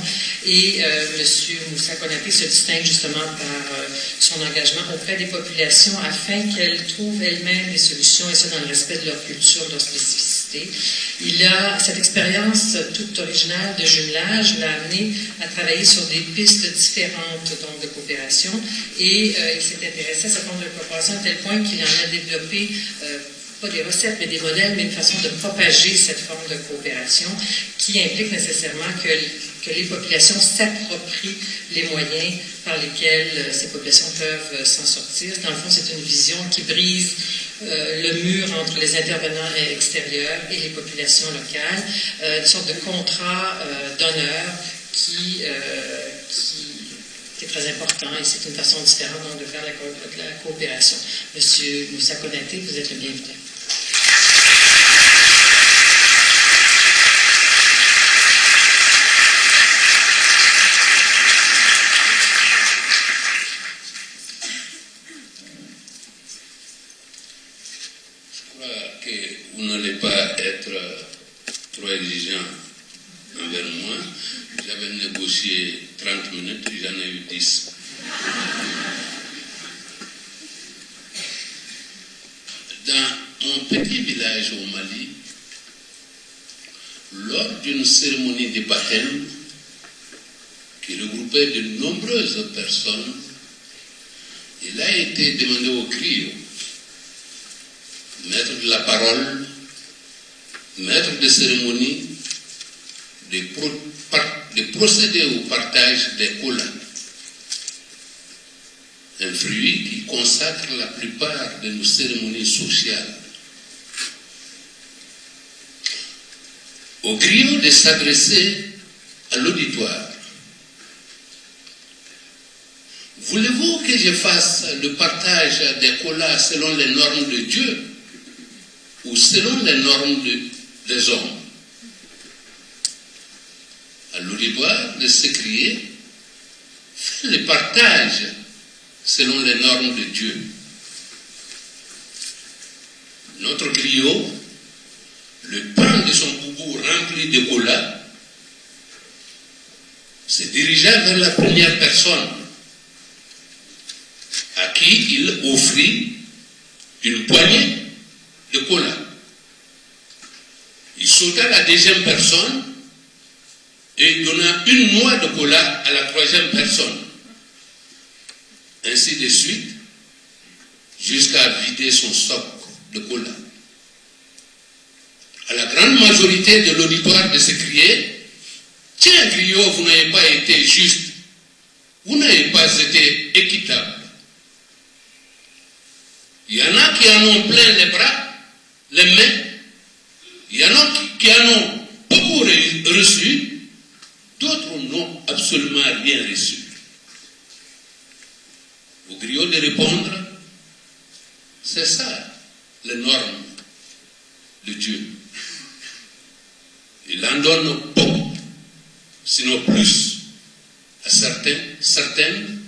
Et M. Moussa Konaté se distingue justement par son engagement auprès des populations afin qu'elles trouvent elles-mêmes des solutions, et ça dans le respect de leur culture, de leur spécificité. Il a cette expérience toute originale de jumelage l'a amené à travailler sur des pistes différentes donc, de coopération. Et il s'est intéressé à ce de coopération à tel point qu'il en a développé euh, pas des recettes, mais des modèles, mais une façon de propager cette forme de coopération qui implique nécessairement que, les populations s'approprient les moyens par lesquels euh, ces populations peuvent euh, s'en sortir. Dans le fond, c'est une vision qui brise le mur entre les intervenants extérieurs et les populations locales, une sorte de contrat d'honneur qui, qui qui est très important et c'est une façon différente de faire la, la coopération. Monsieur Moussa Konaté, vous êtes le bienvenu. Je crois que vous n'allez pas être trop exigeant envers moi. J'avais négocié 30 minutes, j'en ai eu 10. Dans mon petit village au Mali, lors d'une qui regroupait de nombreuses personnes, il a été demandé au CRIO, maître de la parole, maître de cérémonie, de procéder au partage des colas, un fruit qui consacre la plupart de nos cérémonies sociales. Au griot de s'adresser à l'auditoire. Voulez-vous que je fasse le partage des colas selon les normes de Dieu ou selon les normes des hommes? À l'auditoire de s'écrier, fait le partage selon les normes de Dieu. Notre griot, le pain de son boubou rempli de cola, se dirigea vers la première personne à qui il offrit une poignée de cola. Il sauta la deuxième personne et donna une noix de cola à la troisième personne. Ainsi de suite, jusqu'à vider son stock de cola. À la grande majorité de l'auditoire de s'écrier, tiens, griot, vous n'avez pas été juste, vous n'avez pas été équitable. Il y en a qui en ont plein les bras, les mains, il y en a qui en ont beaucoup reçu, D'autres n'ont absolument rien reçu. Au griot de répondre, c'est ça, les normes de Dieu. Il en donne beaucoup, sinon plus, à certains, certaines,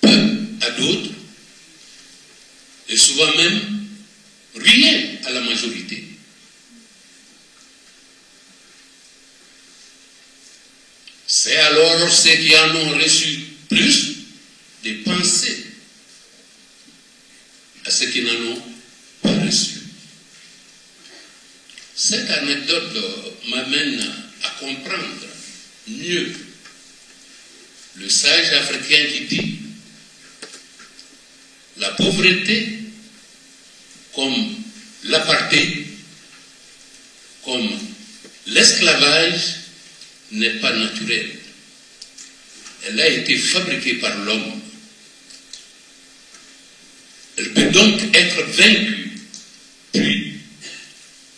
peu à d'autres, et souvent même rien à la majorité. C'est alors ceux qui en ont reçu plus de penser à ceux qui n'en ont pas reçu. Cette anecdote m'amène à comprendre mieux le sage africain qui dit la pauvreté comme l'apartheid, comme l'esclavage n'est pas naturelle. Elle a été fabriquée par l'homme. Elle peut donc être vaincue, puis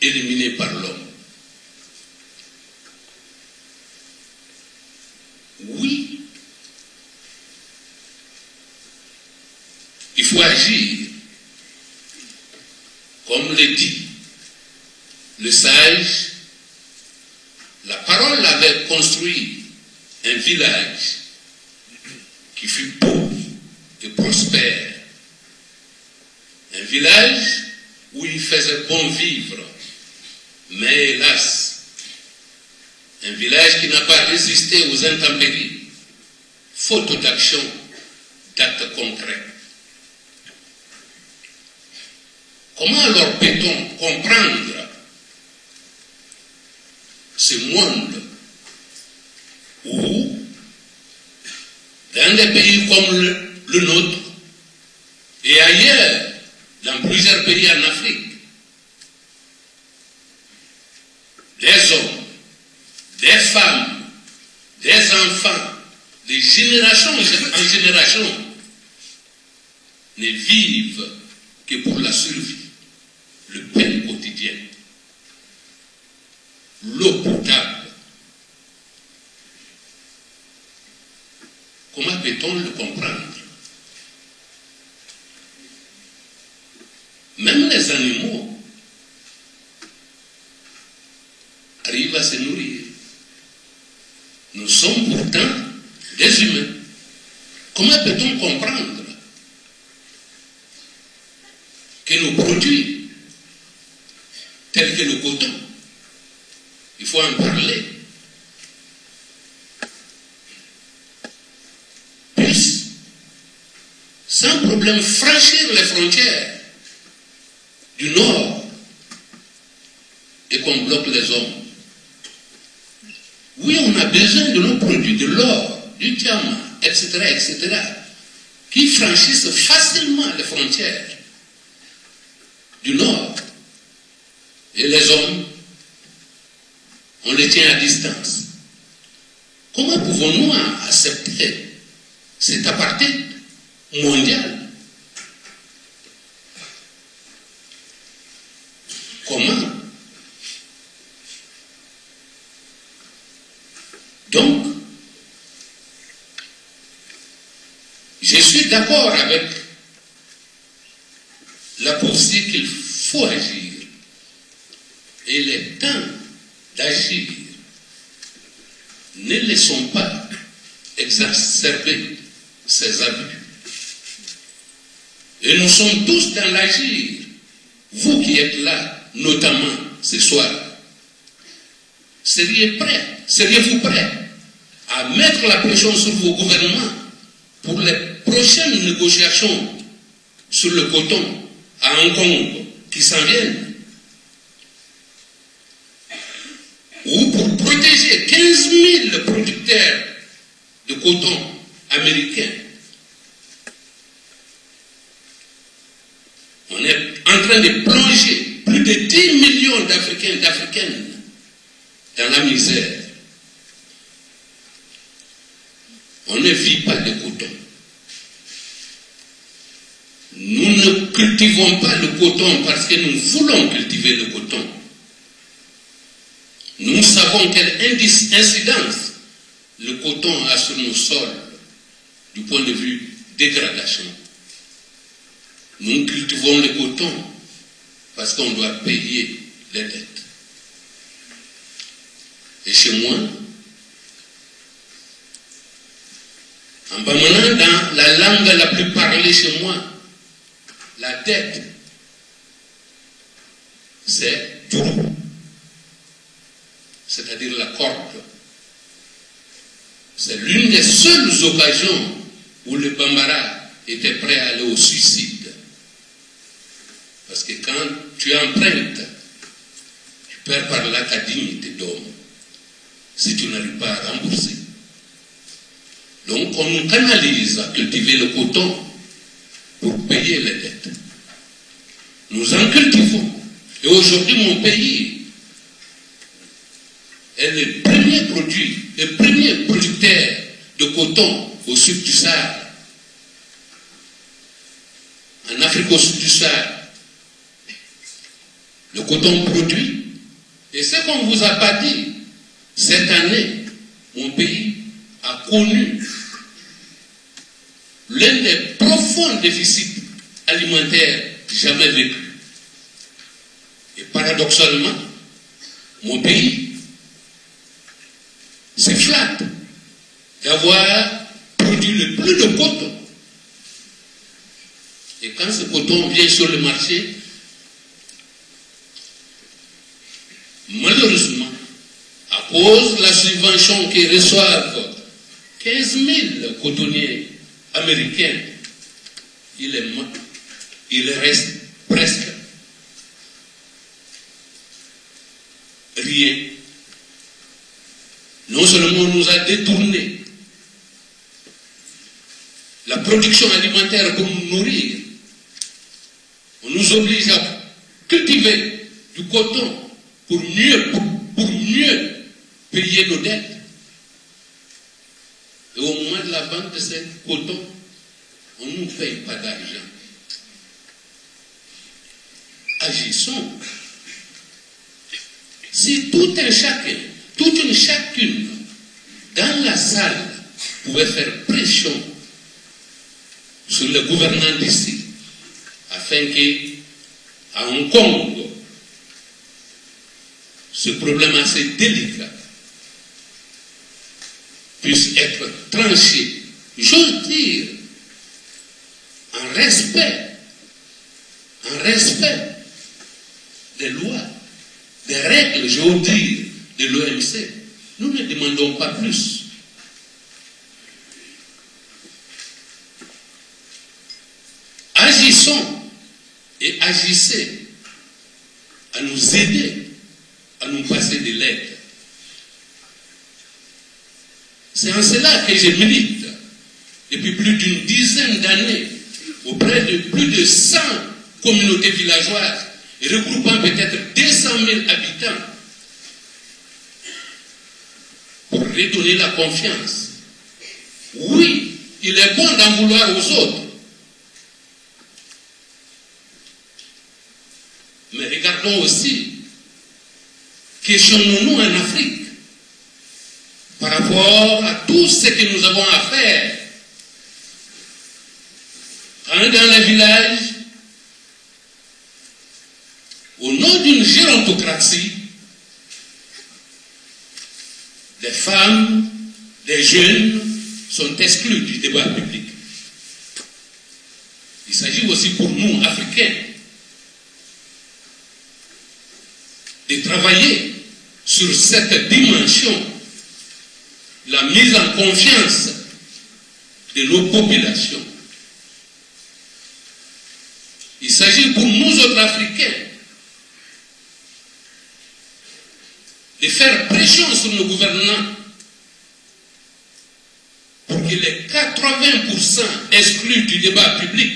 éliminée par l'homme. Oui, il faut agir, comme le dit le sage la parole avait construit un village qui fut pauvre et prospère. Un village où il faisait bon vivre. Mais hélas, un village qui n'a pas résisté aux intempéries, faute d'action, d'actes concrets. Comment alors peut-on comprendre ce monde où, dans des pays comme le, nôtre et ailleurs, dans plusieurs pays en Afrique, des hommes, des femmes, des enfants, de génération en génération, ne vivent que pour la survie, le pain quotidien l'eau potable. Comment peut-on le comprendre? Même les animaux arrivent à se nourrir. Nous sommes pourtant des humains. Comment peut-on comprendre que nos produits, tels que le coton, il faut en parler. Puisse, sans problème, franchir les frontières du Nord et qu'on bloque les hommes. Oui, on a besoin de nos produits, de l'or, du diamant, etc., etc., qui franchissent facilement les frontières du Nord. Et les hommes on les tient à distance. Comment pouvons-nous accepter cet apartheid mondial Comment Donc, je suis d'accord avec la pensée qu'il faut agir. Et les temps d'agir. Ne laissons pas exacerber ces abus. Et nous sommes tous dans l'agir. Vous qui êtes là, notamment ce soir, seriez prêts, seriez-vous prêts à mettre la pression sur vos gouvernements pour les prochaines négociations sur le coton à Hong Kong qui s'en viennent ou pour protéger 15 000 producteurs de coton américains. On est en train de plonger plus de 10 millions d'Africains et d'Africaines dans la misère. On ne vit pas de coton. Nous ne cultivons pas le coton parce que nous voulons cultiver le coton. Nous savons quelle incidence le coton a sur nos sols du point de vue dégradation. Nous cultivons le coton parce qu'on doit payer les dettes. Et chez moi, En Bamana, dans la langue la plus parlée chez moi, la tête, c'est Djourou, c'est-à-dire la corde. C'est l'une des seules occasions où le Bambara était prêt à aller au suicide. Parce que quand tu empruntes, tu perds par là ta dignité d'homme si tu n'arrives pas à rembourser. Donc on nous canalise à cultiver le coton pour payer les dettes. Nous en cultivons. Et aujourd'hui, mon pays est le premier produit, le premier producteur de coton au sud du Sahara. En Afrique au sud du Sahara. Le coton produit. Et ce qu'on ne vous a pas dit, cette année, mon pays a connu l'un des profonds déficits alimentaires jamais vécus. Et paradoxalement, mon pays se flatte d'avoir produit le plus de coton. Et quand ce coton vient sur le marché, malheureusement, à cause de la subvention qu'ils reçoivent 15 000 cotonniers américains, il, est, il reste presque rien. Non seulement on nous a détourné la production alimentaire pour nous nourrir, on nous oblige à cultiver du coton pour mieux, pour mieux payer nos dettes. Et au moment de la vente de ce coton, on ne nous paye pas d'argent. Agissons. Si tout un chacun, toute une chacune dans la salle pouvait faire pression sur le gouvernement d'ici, afin qu'à Hong Kong, ce problème assez délicat puisse être tranché, j'ose dire, en respect, en respect des lois, des règles, j'ose dire, de l'OMC. Nous ne demandons pas plus. Agissons et agissez à nous aider, à nous passer de l'aide. C'est en cela que je milite depuis plus d'une dizaine d'années auprès de plus de 100 communautés villageoises regroupant peut-être 200 000 habitants pour redonner la confiance. Oui, il est bon d'en vouloir aux autres. Mais regardons aussi, questionnons-nous en Afrique par rapport à tout ce que nous avons à faire. Quand dans les villages, au nom d'une gérontocratie, des femmes, des jeunes sont exclus du débat public. Il s'agit aussi pour nous, Africains, de travailler sur cette dimension, la mise en confiance de nos populations. Il s'agit pour nous autres Africains de faire pression sur nos gouvernants pour que les 80% exclus du débat public,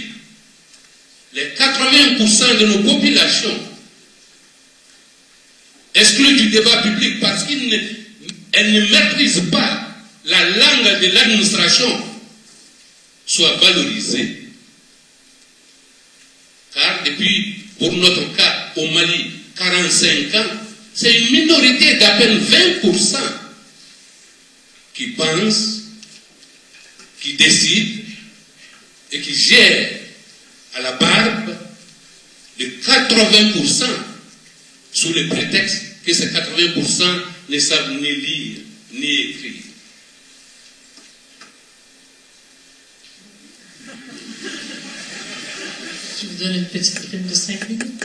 les 80% de nos populations exclus du débat public parce qu'elles ne, ne maîtrisent pas la langue de l'administration soient valorisées. Car depuis, pour notre cas, au Mali, 45 ans, c'est une minorité d'à peine 20% qui pense, qui décide et qui gère à la barbe de 80% sous le prétexte que ces 80% ne savent ni lire ni écrire. Je vous donne une petite prime de 5 minutes?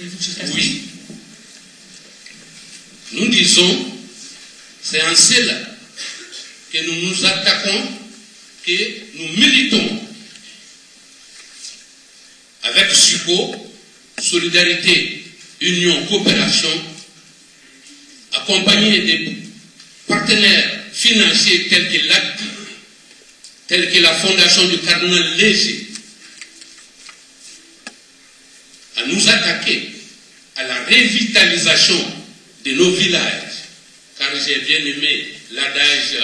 Merci. Oui. Nous disons, c'est en cela que nous nous attaquons, que nous militons avec SUCO, Solidarité, Union, Coopération, accompagné des partenaires financiers tels que l'ACTI, tels que la Fondation du cardinal Léger, à nous attaquer à la revitalisation de nos villages. Car j'ai bien aimé l'adage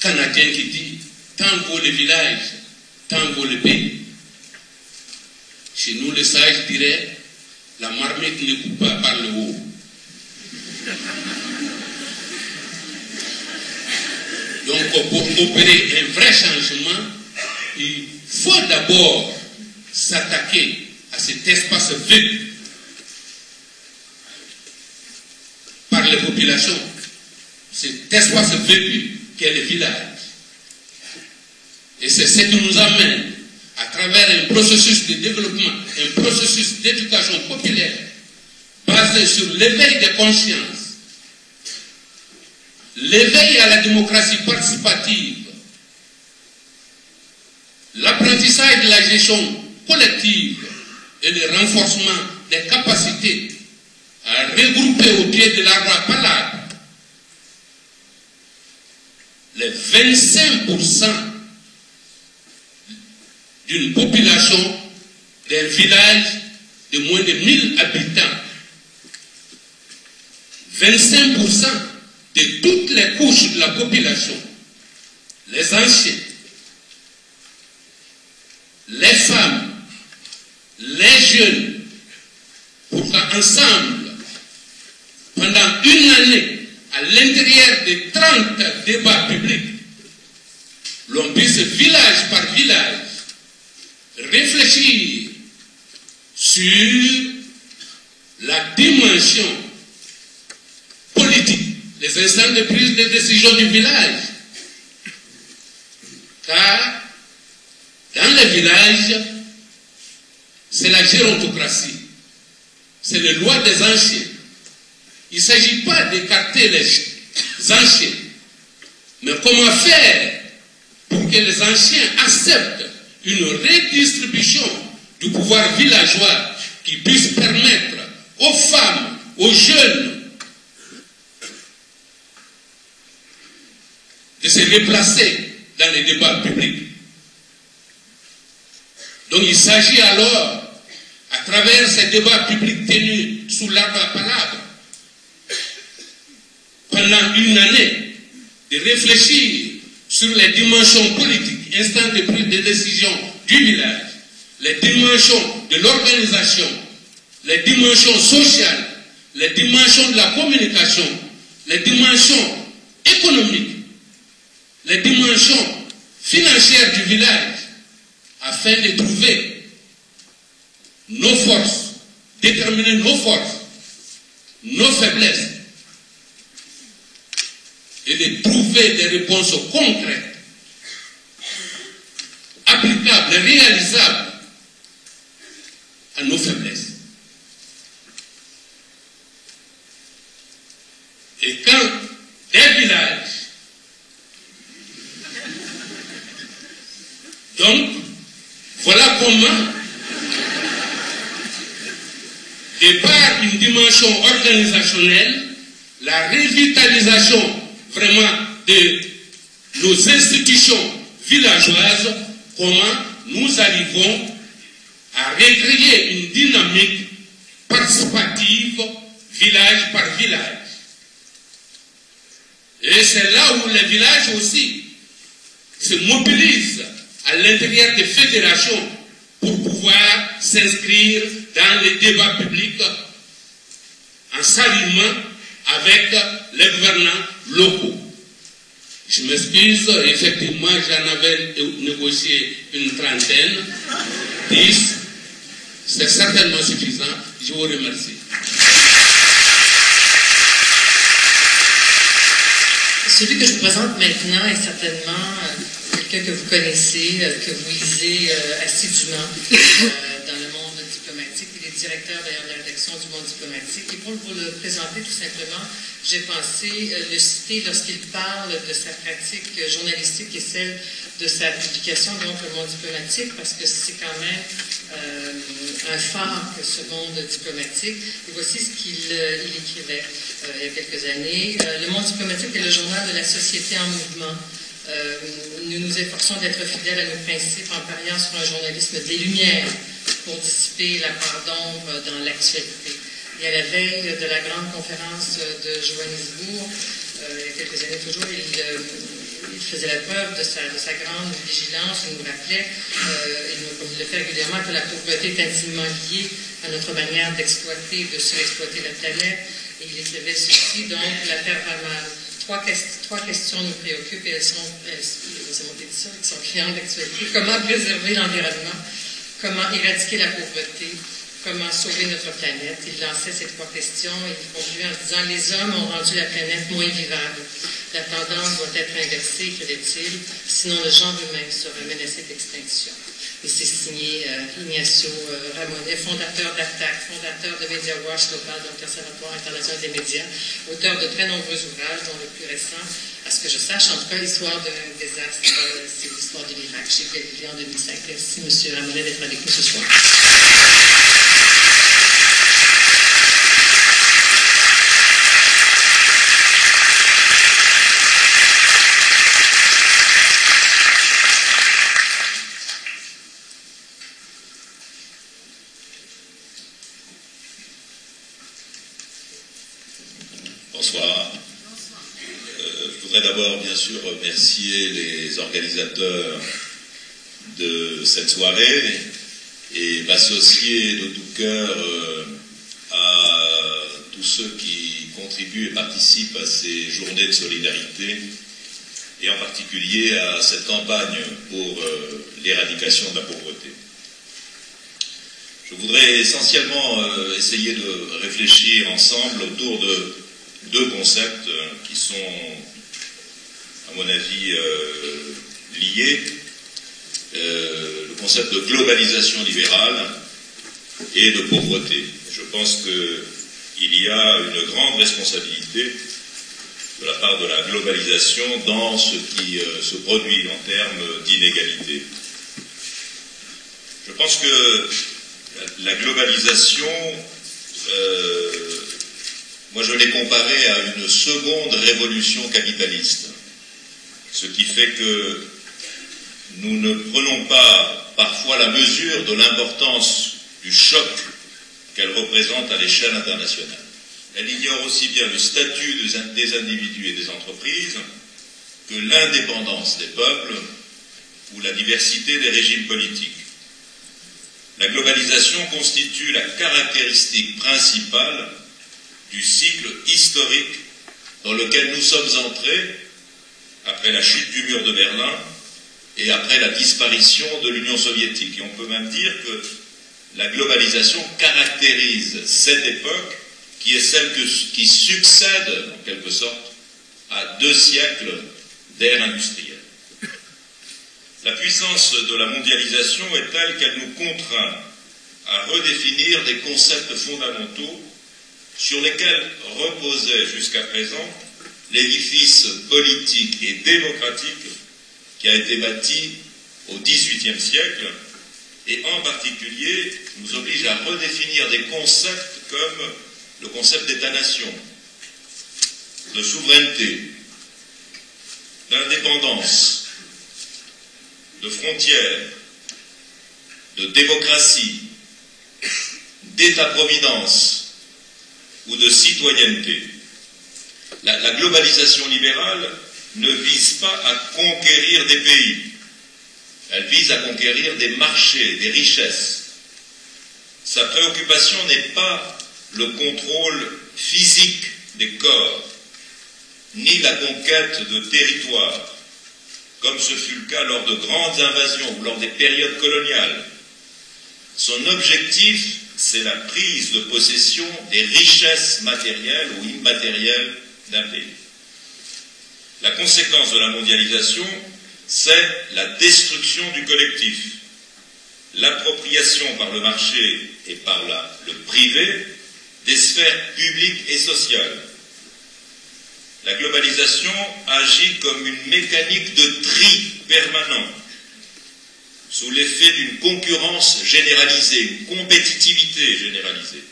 canadien qui dit Tant vaut le village, tant vaut le pays. Chez nous, les sages diraient La marmite ne coupe pas par le haut. Donc, pour opérer un vrai changement, il faut d'abord s'attaquer à cet espace vide par les populations, cet espace vécu qu'est le village. Et c'est ce qui nous amène, à travers un processus de développement, un processus d'éducation populaire, basé sur l'éveil des consciences, l'éveil à la démocratie participative, l'apprentissage de la gestion collective et le renforcement des capacités à regrouper au pied de l'arbre à palabre les 25% d'une population d'un village de moins de 1000 habitants. 25% de toutes les couches de la population, les anciens, les femmes, les jeunes, pour qu'ensemble, pendant une année, à l'intérieur de 30 débats publics, l'on puisse village par village réfléchir sur la dimension politique, les instants de prise de décision du village. Car dans les villages, c'est la gérontocratie, c'est les lois des anciens. Il ne s'agit pas d'écarter les anciens, mais comment faire pour que les anciens acceptent une redistribution du pouvoir villageois qui puisse permettre aux femmes, aux jeunes de se déplacer dans les débats publics. Donc il s'agit alors, à travers ces débats publics tenus sous l'arbre à palabre, pendant une année, de réfléchir sur les dimensions politiques, instants de prise de décision du village, les dimensions de l'organisation, les dimensions sociales, les dimensions de la communication, les dimensions économiques, les dimensions financières du village, afin de trouver nos forces, déterminer nos forces, nos faiblesses, et de trouver des réponses concrètes, applicables, réalisables à nos faiblesses. Et quand des villages, donc, voilà comment, et par une dimension organisationnelle, la revitalisation vraiment de nos institutions villageoises, comment nous arrivons à recréer une dynamique participative village par village. Et c'est là où les villages aussi se mobilisent à l'intérieur des fédérations pour pouvoir s'inscrire dans les débats publics en s'alliant avec les gouvernants locaux. Je m'excuse, effectivement, j'en avais négocié une trentaine, dix. C'est certainement suffisant. Je vous remercie. celui que je vous présente maintenant est certainement euh, quelqu'un que vous connaissez, euh, que vous lisez euh, assidûment *laughs* directeur d'ailleurs de la rédaction du monde diplomatique. Et pour vous le présenter tout simplement, j'ai pensé le citer lorsqu'il parle de sa pratique journalistique et celle de sa publication, donc le monde diplomatique, parce que c'est quand même un phare que ce monde diplomatique. Et voici ce qu'il écrivait. Euh, il y a quelques années. Euh, le monde diplomatique est le journal de la société en mouvement. Euh, nous nous efforçons d'être fidèles à nos principes en pariant sur un journalisme des Lumières pour dissiper la part d'ombre dans l'actualité. Et à la veille de la grande conférence de Johannesburg, il y a quelques années toujours, il, faisait la preuve de sa, de sa, grande vigilance. Il nous rappelait, comme il le fait régulièrement, que la pauvreté est intimement liée à notre manière d'exploiter, de surexploiter la planète, et il écrivait ceci, donc la Terre va mal. Trois, questions nous préoccupent et elles sont, elles, ça, elles sont clientes d'actualité. Comment préserver l'environnement? Comment éradiquer la pauvreté? Comment sauver notre planète? Il lançait ces trois questions et il concluait en disant Les hommes ont rendu la planète moins vivable. La tendance doit être inversée, crée-t-il, sinon le genre humain serait menacé d'extinction. Et c'est signé euh, Ignacio euh, Ramonet, fondateur d'ATTAC, fondateur de Media Watch Global, donc Observatoire international des médias, auteur de très nombreux ouvrages, dont le plus récent, à ce que je sache, en tout cas, l'histoire d'un désastre, euh, c'est l'histoire de l'Irak chez Galilée en 2005. Merci, M. Ramonet, d'être avec nous ce soir. Remercier les organisateurs de cette soirée et m'associer de tout cœur euh, à tous ceux qui contribuent et participent à ces journées de solidarité et en particulier à cette campagne pour euh, l'éradication de la pauvreté. Je voudrais essentiellement euh, essayer de réfléchir ensemble autour de deux concepts qui sont mon avis, euh, lié euh, le concept de globalisation libérale et de pauvreté. Je pense qu'il y a une grande responsabilité de la part de la globalisation dans ce qui euh, se produit en termes d'inégalité. Je pense que la globalisation, moi je l'ai comparée à une seconde révolution capitaliste. Ce qui fait que nous ne prenons pas parfois la mesure de l'importance du choc qu'elle représente à l'échelle internationale. Elle ignore aussi bien le statut des individus et des entreprises que l'indépendance des peuples ou la diversité des régimes politiques. La globalisation constitue la caractéristique principale du cycle historique dans lequel nous sommes entrés après la chute du mur de Berlin et après la disparition de l'Union soviétique. Et on peut même dire que la globalisation caractérise cette époque qui est celle qui succède, en quelque sorte, à deux siècles d'ère industrielle. La puissance de la mondialisation est telle qu'elle nous contraint à redéfinir des concepts fondamentaux sur lesquels reposait jusqu'à présent l'édifice politique et démocratique qui a été bâti au XVIIIe siècle et en particulier nous oblige à redéfinir des concepts comme le concept d'État-nation, de souveraineté, d'indépendance, de frontières, de démocratie, d'État-providence ou de citoyenneté. La, globalisation libérale ne vise pas à conquérir des pays, elle vise à conquérir des marchés, des richesses. Sa préoccupation n'est pas le contrôle physique des corps, ni la conquête de territoires, comme ce fut le cas lors de grandes invasions ou lors des périodes coloniales. Son objectif, c'est la prise de possession des richesses matérielles ou immatérielles La conséquence de la mondialisation, c'est la destruction du collectif, l'appropriation par le marché et par le privé des sphères publiques et sociales. La globalisation agit comme une mécanique de tri permanent, sous l'effet d'une concurrence généralisée, une compétitivité généralisée.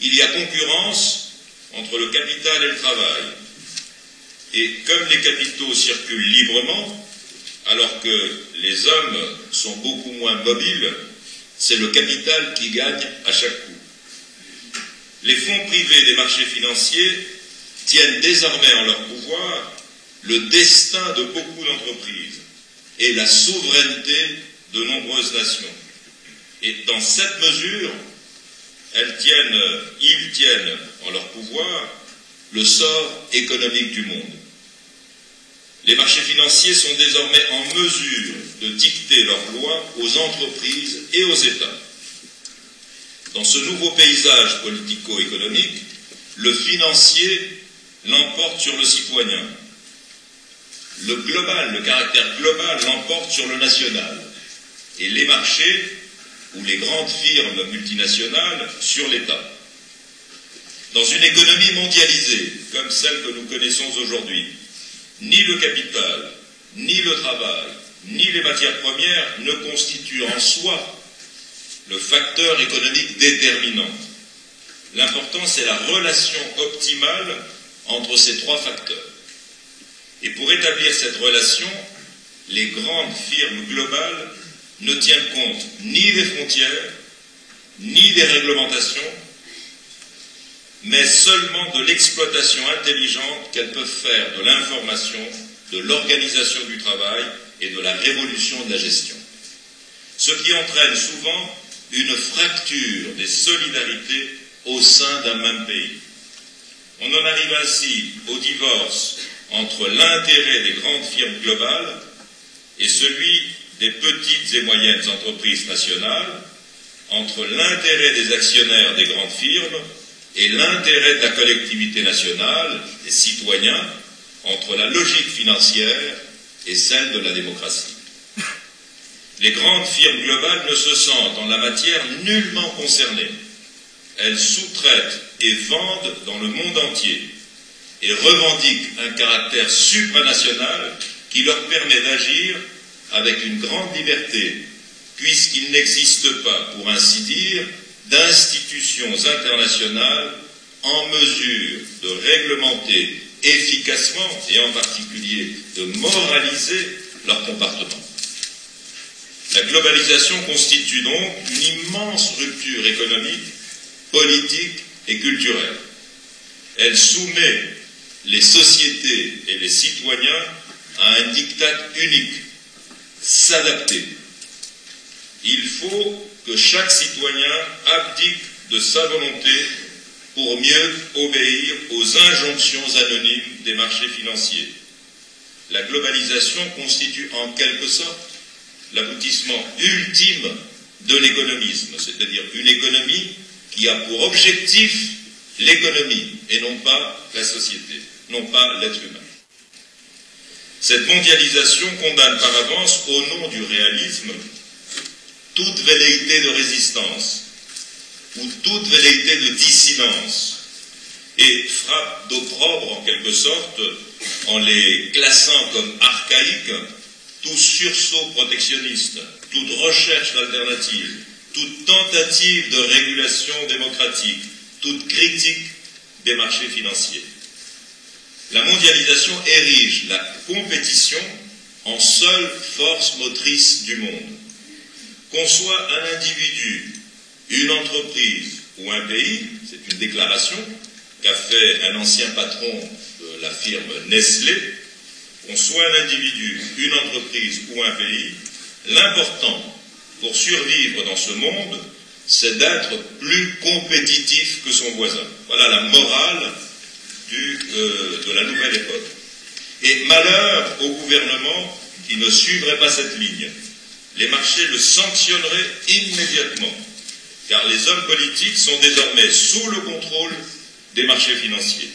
Il y a concurrence entre le capital et le travail. Et comme les capitaux circulent librement, alors que les hommes sont beaucoup moins mobiles, c'est le capital qui gagne à chaque coup. Les fonds privés des marchés financiers tiennent désormais en leur pouvoir le destin de beaucoup d'entreprises et la souveraineté de nombreuses nations. Et dans cette mesure, ils tiennent en leur pouvoir le sort économique du monde. Les marchés financiers sont désormais en mesure de dicter leurs lois aux entreprises et aux États. Dans ce nouveau paysage politico-économique, le financier l'emporte sur le citoyen. Le global, le caractère global l'emporte sur le national. Et les marchés ou les grandes firmes multinationales sur l'État. Dans une économie mondialisée comme celle que nous connaissons aujourd'hui, ni le capital, ni le travail, ni les matières premières ne constituent en soi le facteur économique déterminant. L'important, c'est la relation optimale entre ces trois facteurs. Et pour établir cette relation, les grandes firmes globales ne tiennent compte ni des frontières, ni des réglementations, mais seulement de l'exploitation intelligente qu'elles peuvent faire de l'information, de l'organisation du travail et de la révolution de la gestion. Ce qui entraîne souvent une fracture des solidarités au sein d'un même pays. On en arrive ainsi au divorce entre l'intérêt des grandes firmes globales et celui des petites et moyennes entreprises nationales, entre l'intérêt des actionnaires des grandes firmes et l'intérêt de la collectivité nationale, des citoyens, entre la logique financière et celle de la démocratie. Les grandes firmes globales ne se sentent en la matière nullement concernées. Elles sous-traitent et vendent dans le monde entier et revendiquent un caractère supranational qui leur permet d'agir avec une grande liberté, puisqu'il n'existe pas, pour ainsi dire, d'institutions internationales en mesure de réglementer efficacement et en particulier de moraliser leur comportement. La globalisation constitue donc une immense rupture économique, politique et culturelle. Elle soumet les sociétés et les citoyens à un diktat unique, s'adapter. Il faut que chaque citoyen abdique de sa volonté pour mieux obéir aux injonctions anonymes des marchés financiers. La globalisation constitue en quelque sorte l'aboutissement ultime de l'économisme, c'est-à-dire une économie qui a pour objectif l'économie et non pas la société, non pas l'être humain. Cette mondialisation condamne par avance, au nom du réalisme, toute velléité de résistance ou toute velléité de dissidence et frappe d'opprobre en quelque sorte en les classant comme archaïques tout sursaut protectionniste, toute recherche d'alternative, toute tentative de régulation démocratique, toute critique des marchés financiers. La mondialisation érige la compétition en seule force motrice du monde. Qu'on soit un individu, une entreprise ou un pays, c'est une déclaration qu'a fait un ancien patron de la firme Nestlé, qu'on soit un individu, une entreprise ou un pays, l'important pour survivre dans ce monde, c'est d'être plus compétitif que son voisin. Voilà la morale euh, de la nouvelle époque. Et malheur au gouvernement qui ne suivrait pas cette ligne. Les marchés le sanctionneraient immédiatement, car les hommes politiques sont désormais sous le contrôle des marchés financiers.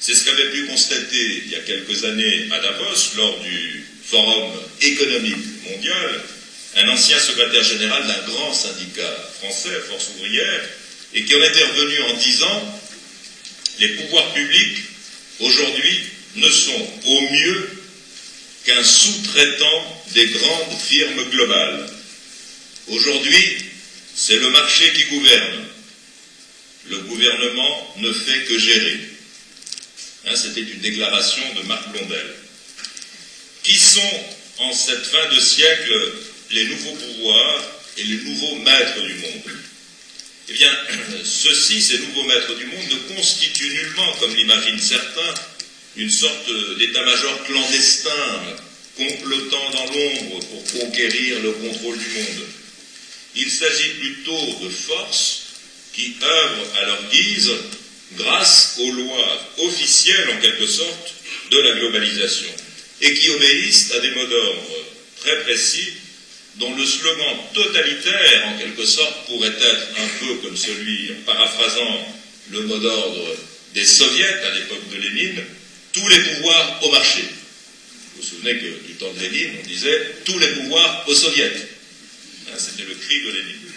C'est ce qu'avait pu constater il y a quelques années à Davos lors du Forum économique mondial un ancien secrétaire général d'un grand syndicat français, Force ouvrière, et qui en était revenu en disant les pouvoirs publics aujourd'hui ne sont au mieux qu'un sous-traitant des grandes firmes globales. Aujourd'hui, c'est le marché qui gouverne. Le gouvernement ne fait que gérer. Hein, c'était une déclaration de Marc Blondel. Qui sont, en cette fin de siècle, les nouveaux pouvoirs et les nouveaux maîtres du monde? Eh bien, *clears throat* ceux-ci, ces nouveaux maîtres du monde, ne constituent nullement, comme l'imaginent certains, une sorte d'état-major clandestin, complotant dans l'ombre pour conquérir le contrôle du monde. Il s'agit plutôt de forces qui œuvrent à leur guise grâce aux lois officielles, en quelque sorte, de la globalisation, et qui obéissent à des mots d'ordre très précis dont le slogan totalitaire, en quelque sorte, pourrait être un peu comme celui, en paraphrasant le mot d'ordre des soviets à l'époque de Lénine, tous les pouvoirs au marché. Vous souvenez que du temps de Lénine, on disait tous les pouvoirs aux soviets. Hein, c'était le cri de Lénine.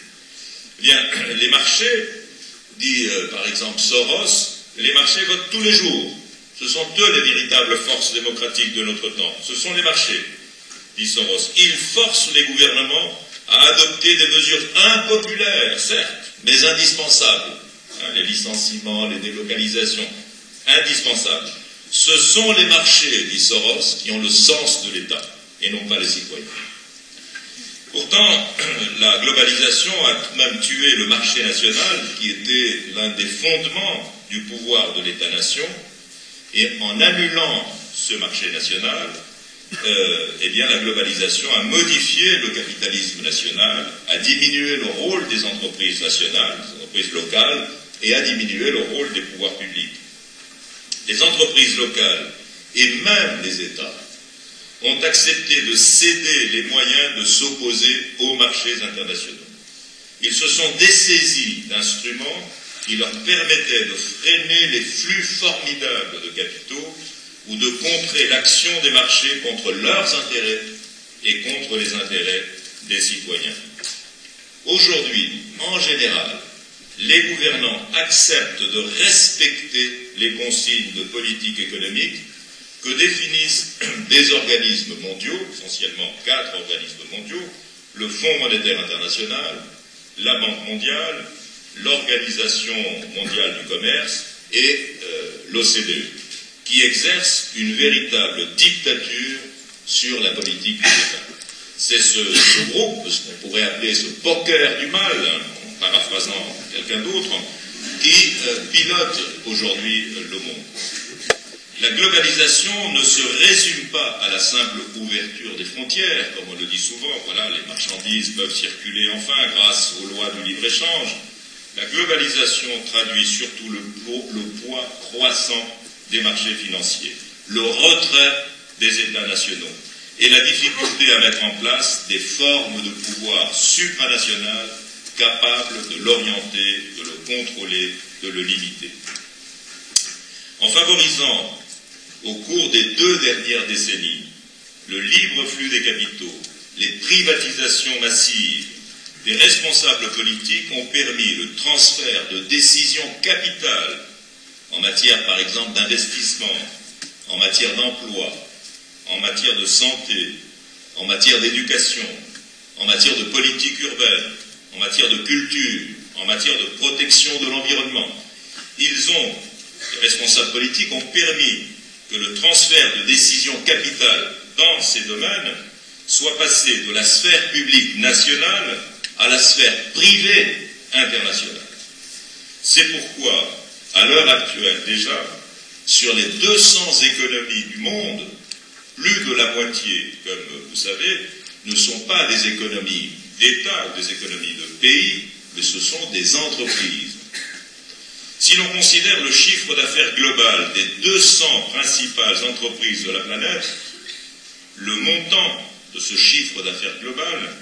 Eh bien, *clears throat* les marchés, dit euh, par exemple Soros, les marchés votent tous les jours. Ce sont eux les véritables forces démocratiques de notre temps. Ce sont les marchés dit Soros. Il force les gouvernements à adopter des mesures impopulaires, certes, mais indispensables. Hein, les licenciements, les délocalisations, indispensables. Ce sont les marchés, dit Soros, qui ont le sens de l'État, et non pas les citoyens. Pourtant, *clears throat* la globalisation a tout de même tué le marché national, qui était l'un des fondements du pouvoir de l'État-nation, et en annulant ce marché national, euh, eh la globalisation a modifié le capitalisme national, a diminué le rôle des entreprises nationales, des entreprises locales, et a diminué le rôle des pouvoirs publics. Les entreprises locales et même les États ont accepté de céder les moyens de s'opposer aux marchés internationaux. Ils se sont dessaisis d'instruments qui leur permettaient de freiner les flux formidables de capitaux ou de contrer l'action des marchés contre leurs intérêts et contre les intérêts des citoyens. Aujourd'hui, en général, les gouvernants acceptent de respecter les consignes de politique économique que définissent *clears throat* des organismes mondiaux, essentiellement quatre organismes mondiaux, le Fonds monétaire international, la Banque mondiale, l'Organisation mondiale du commerce et euh, l'OCDE qui exerce une véritable dictature sur la politique du. C'est ce, groupe, ce qu'on pourrait appeler ce poker du mal, hein, paraphrasant quelqu'un d'autre, qui euh, pilote aujourd'hui euh, le monde. La globalisation ne se résume pas à la simple ouverture des frontières, comme on le dit souvent. Voilà, les marchandises peuvent circuler enfin grâce aux lois du libre-échange. La globalisation traduit surtout le, le poids croissant des marchés financiers, le retrait des États nationaux et la difficulté à mettre en place des formes de pouvoir supranational capables de l'orienter, de le contrôler, de le limiter. En favorisant, au cours des deux dernières décennies, le libre flux des capitaux, les privatisations massives, des responsables politiques ont permis le transfert de décisions capitales en matière par exemple d'investissement, en matière d'emploi, en matière de santé, en matière d'éducation, en matière de politique urbaine, en matière de culture, en matière de protection de l'environnement. Ils ont, les responsables politiques ont permis que le transfert de décisions capitales dans ces domaines soit passé de la sphère publique nationale à la sphère privée internationale. C'est pourquoi à l'heure actuelle déjà, sur les 200 économies du monde, plus de la moitié, comme vous savez, ne sont pas des économies d'État des économies de pays, mais ce sont des entreprises. Si l'on considère le chiffre d'affaires global des 200 principales entreprises de la planète, le montant de ce chiffre d'affaires global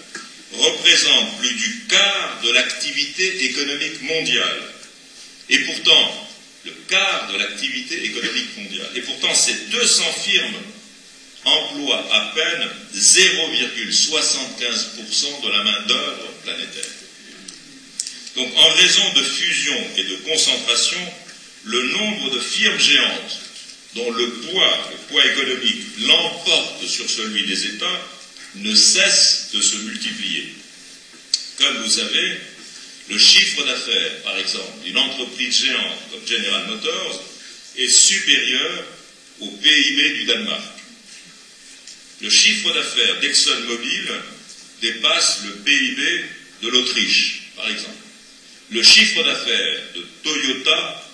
représente plus du quart de l'activité économique mondiale. Et pourtant, le quart de l'activité économique mondiale. Et pourtant, ces 200 firmes emploient à peine 0,75% de la main-d'œuvre planétaire. Donc, en raison de fusion et de concentration, le nombre de firmes géantes dont le poids, le poids économique, l'emporte sur celui des États ne cesse de se multiplier. Comme vous savez, le chiffre d'affaires, par exemple, d'une entreprise géante comme General Motors est supérieur au PIB du Danemark. Le chiffre d'affaires d'ExxonMobil dépasse le PIB de l'Autriche, par exemple. Le chiffre d'affaires de Toyota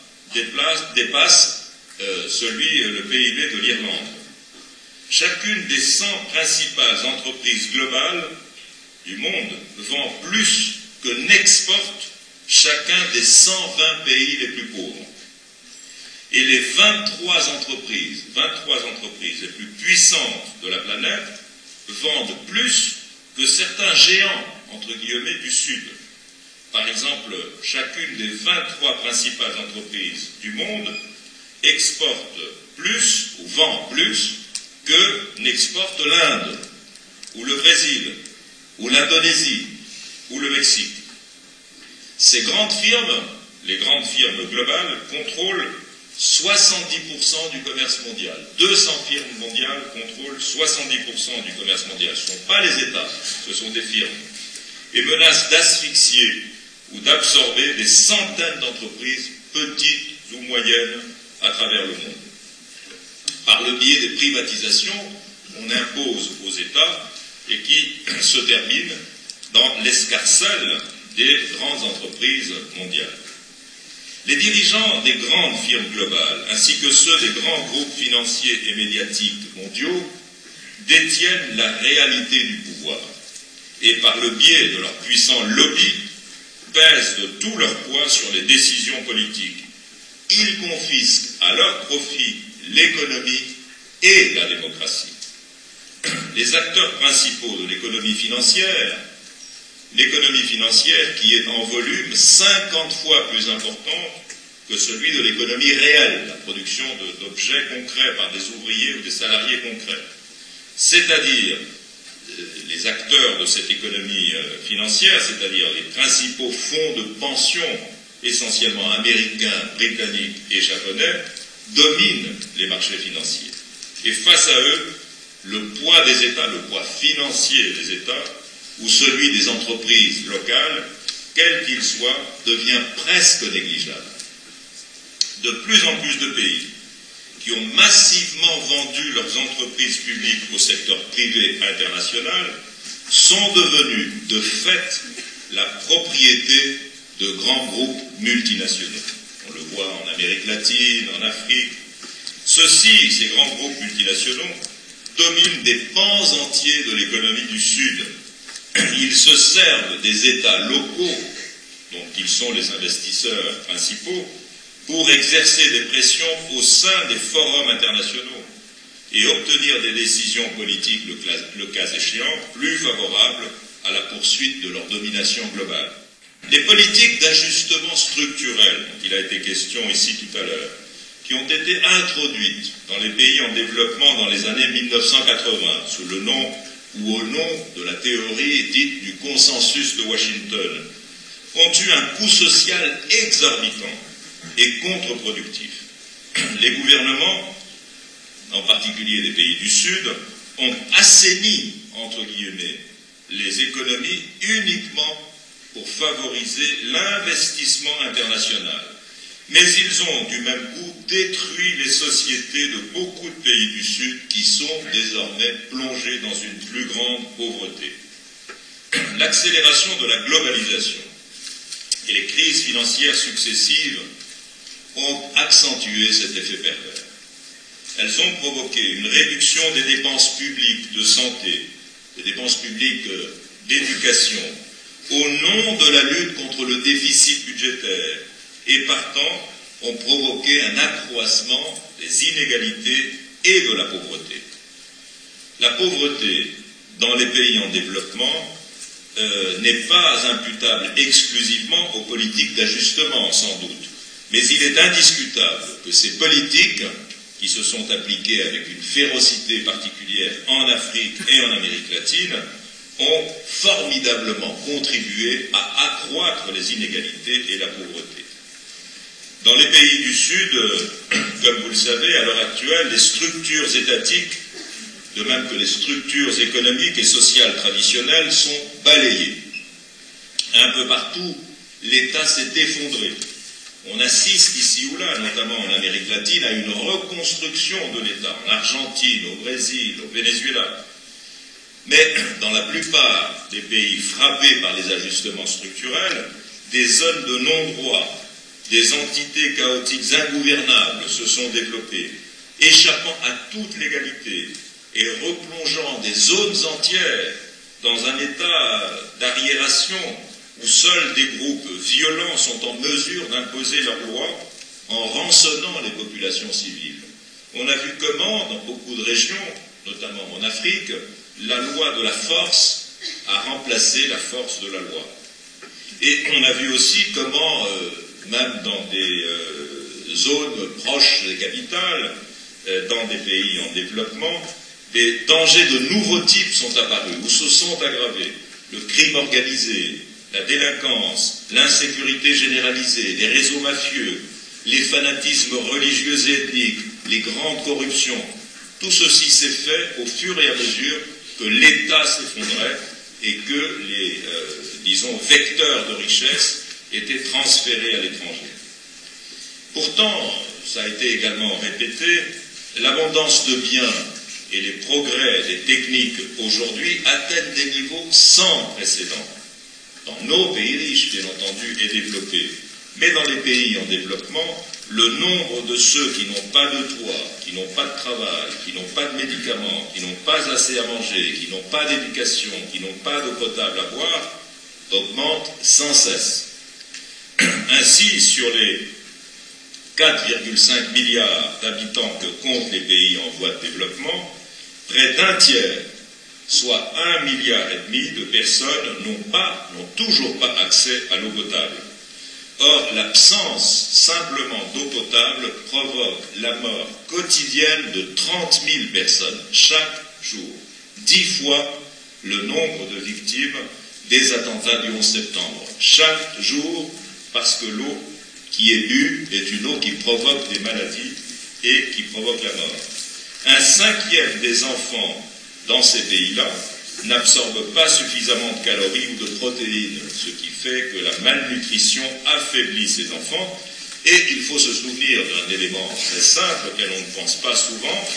dépasse euh, celui, euh, le PIB de l'Irlande. Chacune des 100 principales entreprises globales du monde vend plus que n'exporte chacun des 120 pays les plus pauvres. Et les 23 entreprises, 23 entreprises les plus puissantes de la planète vendent plus que certains géants, entre guillemets, du Sud. Par exemple, chacune des 23 principales entreprises du monde exporte plus ou vend plus que n'exporte l'Inde, ou le Brésil, ou l'Indonésie, ou le Mexique. Ces grandes firmes, les grandes firmes globales, contrôlent 70% du commerce mondial. 200 firmes mondiales contrôlent 70% du commerce mondial. Ce ne sont pas les États, ce sont des firmes. Et menacent d'asphyxier ou d'absorber des centaines d'entreprises, petites ou moyennes, à travers le monde. Par le biais des privatisations, on impose aux États et qui se terminent dans l'escarcelle des grandes entreprises mondiales. Les dirigeants des grandes firmes globales, ainsi que ceux des grands groupes financiers et médiatiques mondiaux, détiennent la réalité du pouvoir et par le biais de leurs puissants lobbies pèsent de tout leur poids sur les décisions politiques. Ils confisquent à leur profit l'économie et la démocratie. Les acteurs principaux de l'économie financière l'économie financière qui est en volume 50 fois plus importante que celui de l'économie réelle, la production d'objets concrets par des ouvriers ou des salariés concrets. C'est-à-dire euh, les acteurs de cette économie euh, financière, c'est-à-dire les principaux fonds de pension, essentiellement américains, britanniques et japonais, dominent les marchés financiers. Et face à eux, le poids des États, le poids financier des États, ou celui des entreprises locales, quel qu'il soit, devient presque négligeable. De plus en plus de pays qui ont massivement vendu leurs entreprises publiques au secteur privé international sont devenus de fait la propriété de grands groupes multinationaux. On le voit en Amérique latine, en Afrique. Ceux-ci, ces grands groupes multinationaux, dominent des pans entiers de l'économie du Sud, ils se servent des États locaux, dont ils sont les investisseurs principaux, pour exercer des pressions au sein des forums internationaux et obtenir des décisions politiques, le cas échéant, plus favorables à la poursuite de leur domination globale. Les politiques d'ajustement structurel, dont il a été question ici tout à l'heure, qui ont été introduites dans les pays en développement dans les années 1980 sous le nom ou au nom de la théorie dite du consensus de Washington, ont eu un coût social exorbitant et contre-productif. Les gouvernements, en particulier des pays du Sud, ont assaini, entre guillemets, les économies uniquement pour favoriser l'investissement international mais ils ont du même coup détruit les sociétés de beaucoup de pays du Sud qui sont désormais plongés dans une plus grande pauvreté. *clears throat* L'accélération de la globalisation et les crises financières successives ont accentué cet effet pervers. Elles ont provoqué une réduction des dépenses publiques de santé, des dépenses publiques euh, d'éducation, au nom de la lutte contre le déficit budgétaire et partant ont provoqué un accroissement des inégalités et de la pauvreté. La pauvreté dans les pays en développement euh, n'est pas imputable exclusivement aux politiques d'ajustement, sans doute, Mais il est indiscutable que ces politiques, qui se sont appliquées avec une férocité particulière en Afrique et en Amérique latine, ont formidablement contribué à accroître les inégalités et la pauvreté. Dans les pays du Sud, comme vous le savez, à l'heure actuelle, les structures étatiques, de même que les structures économiques et sociales traditionnelles, sont balayées. Un peu partout, l'État s'est effondré. On assiste ici ou là, notamment en Amérique latine, à une reconstruction de l'État, en Argentine, au Brésil, au Venezuela. Mais *clears throat* dans la plupart des pays frappés par les ajustements structurels, des zones de non-droit, des entités chaotiques ingouvernables se sont développées, échappant à toute légalité et replongeant des zones entières dans un état d'arriération où seuls des groupes violents sont en mesure d'imposer leurs lois en rançonnant les populations civiles. On a vu comment, dans beaucoup de régions, notamment en Afrique, la loi de la force a remplacé la force de la loi. Et on a vu aussi comment, euh, même dans des euh, zones proches des capitales, euh, dans des pays en développement, des dangers de nouveaux types sont apparus ou se sont aggravés. Le crime organisé, la délinquance, l'insécurité généralisée, les réseaux mafieux, les fanatismes religieux et ethniques, les grandes corruptions, tout ceci s'est fait au fur et à mesure que l'État s'effondrait et que les, euh, disons, vecteurs de richesse étaient transférés à l'étranger. Pourtant, ça a été également répété, l'abondance de biens et les progrès des techniques aujourd'hui atteignent des niveaux sans précédent. Dans nos pays riches, bien entendu, et développés. Mais dans les pays en développement, le nombre de ceux qui n'ont pas de toit, qui n'ont pas de travail, qui n'ont pas de médicaments, qui n'ont pas assez à manger, qui n'ont pas d'éducation, qui n'ont pas d'eau potable à boire, augmente sans cesse. *clears throat* Ainsi, sur les 4,5 milliards d'habitants que comptent les pays en voie de développement, près d'un tiers, soit un milliard et demi de personnes n'ont pas, n'ont toujours pas accès à l'eau potable. Or, l'absence simplement d'eau potable provoque la mort quotidienne de 30 000 personnes chaque jour, dix fois le nombre de victimes des attentats du 11 septembre. Chaque jour, parce que l'eau qui est bue est une eau qui provoque des maladies et qui provoque la mort. Un cinquième des enfants dans ces pays-là n'absorbent pas suffisamment de calories ou de protéines, ce qui fait que la malnutrition affaiblit ces enfants. Et il faut se souvenir d'un élément très simple auquel on ne pense pas souvent.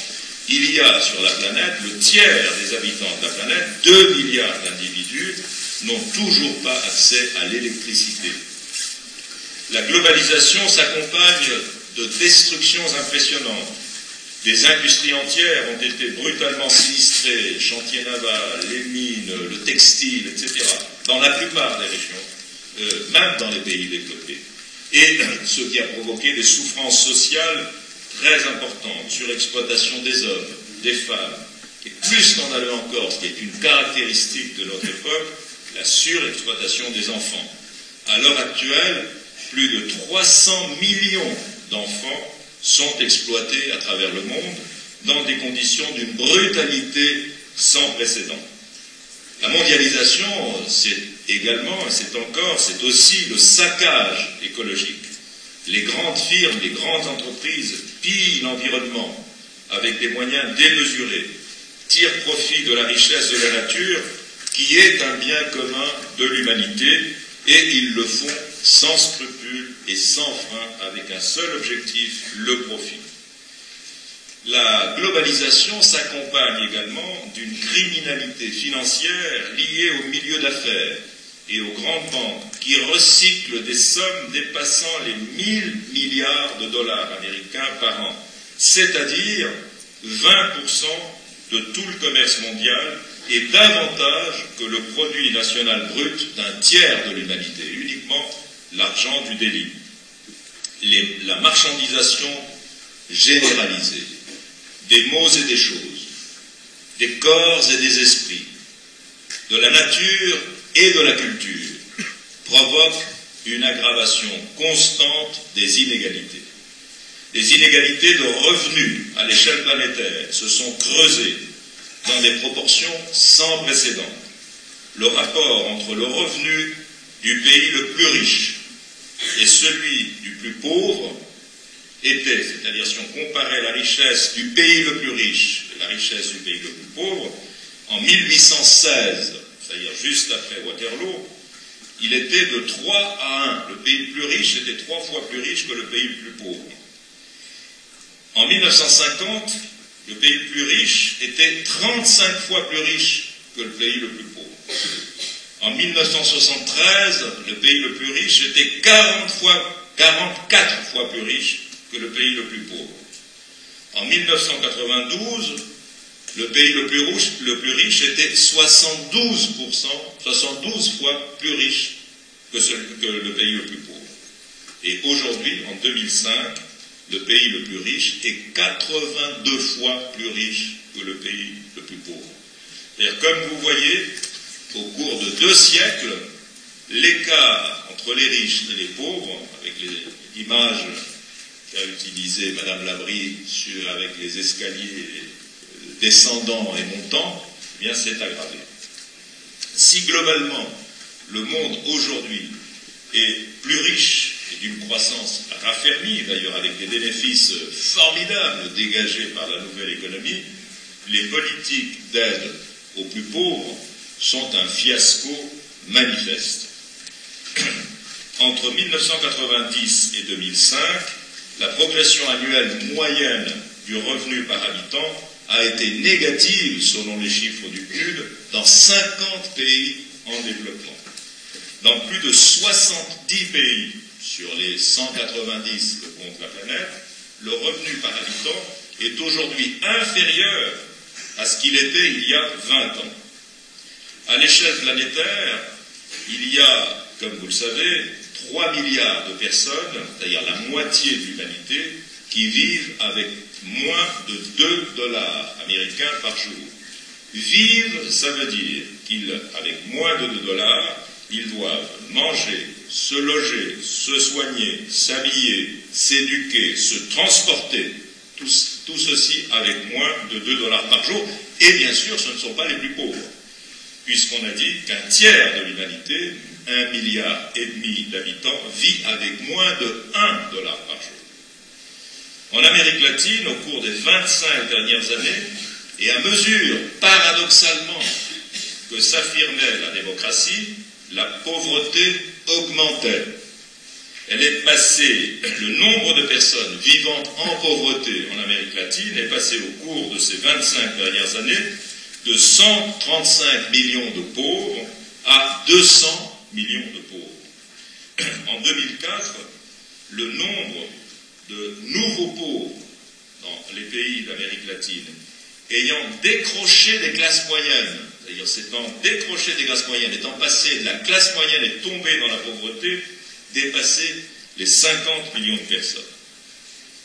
Il y a sur la planète, le tiers des habitants de la planète, 2 milliards d'individus, n'ont toujours pas accès à l'électricité. La globalisation s'accompagne de destructions impressionnantes. Des industries entières ont été brutalement sinistrées, chantiers navals, les mines, le textile, etc., dans la plupart des régions, euh, même dans les pays développés. Et *clears throat* ce qui a provoqué des souffrances sociales très importantes, surexploitation des hommes, des femmes, et plus scandaleux encore, ce qui est une caractéristique de notre époque, la surexploitation des enfants. À l'heure actuelle, plus de 300 millions d'enfants sont exploités à travers le monde dans des conditions d'une brutalité sans précédent. La mondialisation, c'est également, c'est encore, c'est aussi le saccage écologique. Les grandes firmes, les grandes entreprises pillent l'environnement avec des moyens démesurés, tirent profit de la richesse de la nature, qui est un bien commun de l'humanité, et ils le font sans scrupules et sans frein, avec un seul objectif, le profit. La globalisation s'accompagne également d'une criminalité financière liée au milieu d'affaires et aux grandes banques qui recyclent des sommes dépassant les 1000 milliards de dollars américains par an, c'est-à-dire 20% de tout le commerce mondial et davantage que le produit national brut d'un tiers de l'humanité, uniquement l'argent du délit. la marchandisation généralisée des mots et des choses, des corps et des esprits, de la nature et de la culture, provoque une aggravation constante des inégalités. Les inégalités de revenus à l'échelle planétaire se sont creusées dans des proportions sans précédent. Le rapport entre le revenu du pays le plus riche et celui du plus pauvre était, c'est-à-dire si on comparait la richesse du pays le plus riche et la richesse du pays le plus pauvre, en 1816, c'est-à-dire juste après Waterloo, il était de 3 à 1. Le pays le plus riche était trois fois plus riche que le pays le plus pauvre. En 1950, le pays le plus riche était 35 fois plus riche que le pays le plus pauvre. En 1973, le pays le plus riche était 40 fois, 44 fois plus riche que le pays le plus pauvre. En 1992, le pays le plus, riche, était 72%, 72 fois plus riche que, que le pays le plus pauvre. Et aujourd'hui, en 2005, le pays le plus riche est 82 fois plus riche que le pays le plus pauvre. C'est-à-dire, comme vous voyez, au cours de deux siècles, l'écart entre les riches et les pauvres, avec l'image qu'a utilisée Madame Labrie avec les escaliers descendants et montants, eh bien c'est aggravé. Si globalement le monde aujourd'hui est plus riche et d'une croissance raffermie, d'ailleurs avec des bénéfices formidables dégagés par la nouvelle économie, les politiques d'aide aux plus pauvres sont un fiasco manifeste. *clears throat* Entre 1990 et 2005, la progression annuelle moyenne du revenu par habitant a été négative, selon les chiffres du PNUD, dans 50 pays en développement. Dans plus de 70 pays sur les 190 que compte la planète, le revenu par habitant est aujourd'hui inférieur à ce qu'il était il y a 20 ans. À l'échelle planétaire, il y a, comme vous le savez, 3 milliards de personnes, c'est-à-dire la moitié de l'humanité, qui vivent avec moins de 2 dollars américains par jour. Vivre, ça veut dire qu'avec moins de 2 dollars, ils doivent manger, se loger, se soigner, s'habiller, s'éduquer, se transporter, tout, tout, ceci avec moins de 2 dollars par jour. Et bien sûr, ce ne sont pas les plus pauvres, puisqu'on a dit qu'un tiers de l'humanité, un milliard et demi d'habitants, vit avec moins de 1 dollar par jour. En Amérique latine, au cours des 25 dernières années, et à mesure, paradoxalement, que s'affirmait la démocratie, la pauvreté augmentait. Elle est passée, le nombre de personnes vivant en pauvreté en Amérique latine est passé au cours de ces 25 dernières années de 135 millions de pauvres à 200 millions de pauvres. *clears throat* En 2004, le nombre de nouveaux pauvres dans les pays d'Amérique latine ayant décroché des classes moyennes, c'est-à-dire s'étant décroché des classes moyennes, étant passé de la classe moyenne et tombé dans la pauvreté, dépassé les 50 millions de personnes.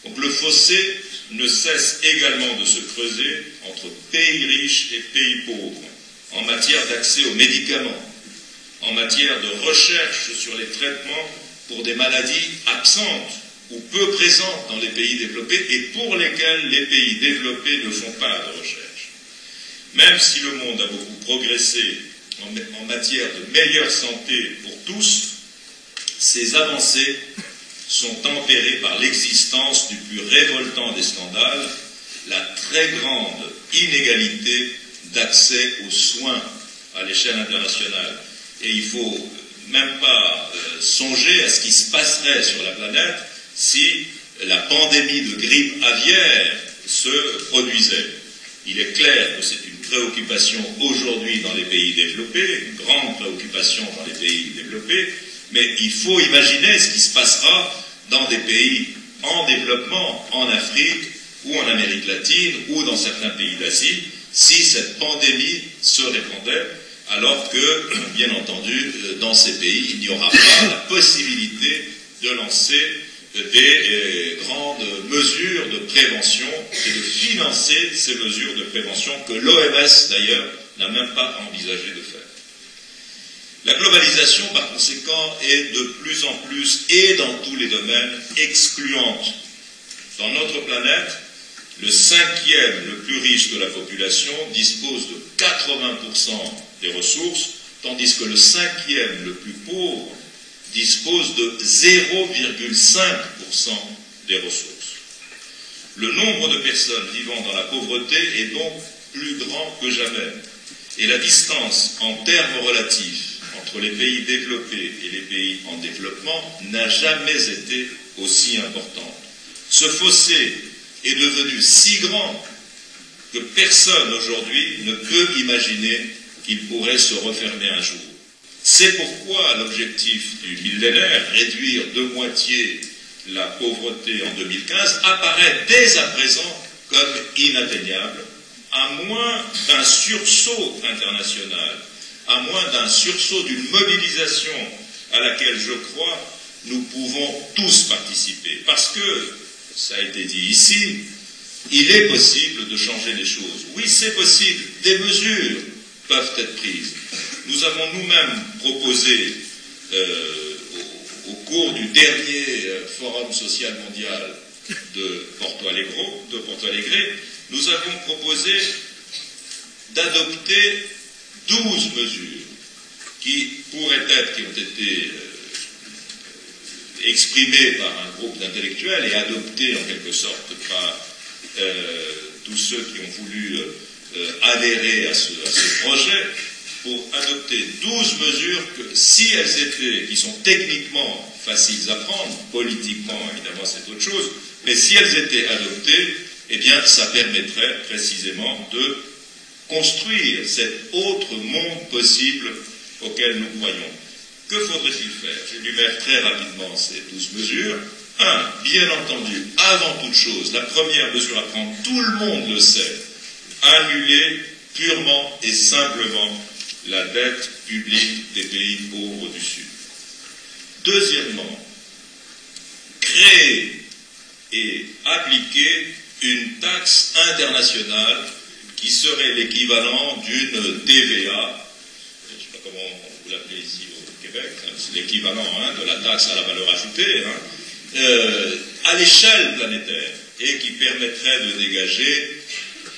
Donc le fossé ne cesse également de se creuser entre pays riches et pays pauvres, en matière d'accès aux médicaments, en matière de recherche sur les traitements pour des maladies absentes ou peu présentes dans les pays développés et pour lesquels les pays développés ne font pas de recherche. Même si le monde a beaucoup progressé en, matière de meilleure santé pour tous, ces avancées sont tempérées par l'existence du plus révoltant des scandales, la très grande inégalité d'accès aux soins à l'échelle internationale. Et il ne faut même pas euh, songer à ce qui se passerait sur la planète si la pandémie de grippe aviaire se produisait. Il est clair que c'est une préoccupation aujourd'hui dans les pays développés, une grande préoccupation dans les pays développés, mais il faut imaginer ce qui se passera dans des pays en développement, en Afrique ou en Amérique latine ou dans certains pays d'Asie, si cette pandémie se répandait, alors que, *clears throat* bien entendu, dans ces pays, il n'y aura pas la possibilité de lancer des euh, grandes mesures de prévention et de financer ces mesures de prévention que l'OMS d'ailleurs n'a même pas envisagé de faire. La globalisation, par conséquent, est de plus en plus, et dans tous les domaines, excluante. Dans notre planète, le cinquième le plus riche de la population dispose de 80% des ressources, tandis que le cinquième le plus pauvre dispose de 0,5% des ressources. Le nombre de personnes vivant dans la pauvreté est donc plus grand que jamais, et la distance en termes relatifs entre les pays développés et les pays en développement n'a jamais été aussi importante. Ce fossé est devenu si grand que personne aujourd'hui ne peut imaginer qu'il pourrait se refermer un jour. C'est pourquoi l'objectif du millénaire, réduire de moitié la pauvreté en 2015, apparaît dès à présent comme inatteignable, à moins d'un sursaut international, à moins d'un sursaut d'une mobilisation à laquelle je crois nous pouvons tous participer. Parce que, ça a été dit ici, il est possible de changer les choses. Oui, c'est possible. Des mesures peuvent être prises. Nous avons nous-mêmes proposé, euh, au, cours du dernier euh, Forum social mondial de Porto Alegre, de Porto Alegre nous avons proposé d'adopter 12 mesures qui pourraient être, qui ont été euh, exprimées par un groupe d'intellectuels et adoptées en quelque sorte par tous ceux qui ont voulu adhérer à ce projet, pour adopter 12 mesures que, si elles étaient, qui sont techniquement faciles à prendre, politiquement évidemment c'est autre chose, mais si elles étaient adoptées, eh bien ça permettrait précisément de construire cet autre monde possible auquel nous croyons. Que faudrait-il faire? J'énumère très rapidement ces 12 mesures. Un, bien entendu, avant toute chose, la première mesure à prendre, tout le monde le sait, annuler purement et simplement la dette publique des pays pauvres du Sud. Deuxièmement, créer et appliquer une taxe internationale qui serait l'équivalent d'une TVA, je ne sais pas comment vous l'appelez ici au Québec, hein, c'est l'équivalent hein, de la taxe à la valeur ajoutée, hein, euh, à l'échelle planétaire, et qui permettrait de dégager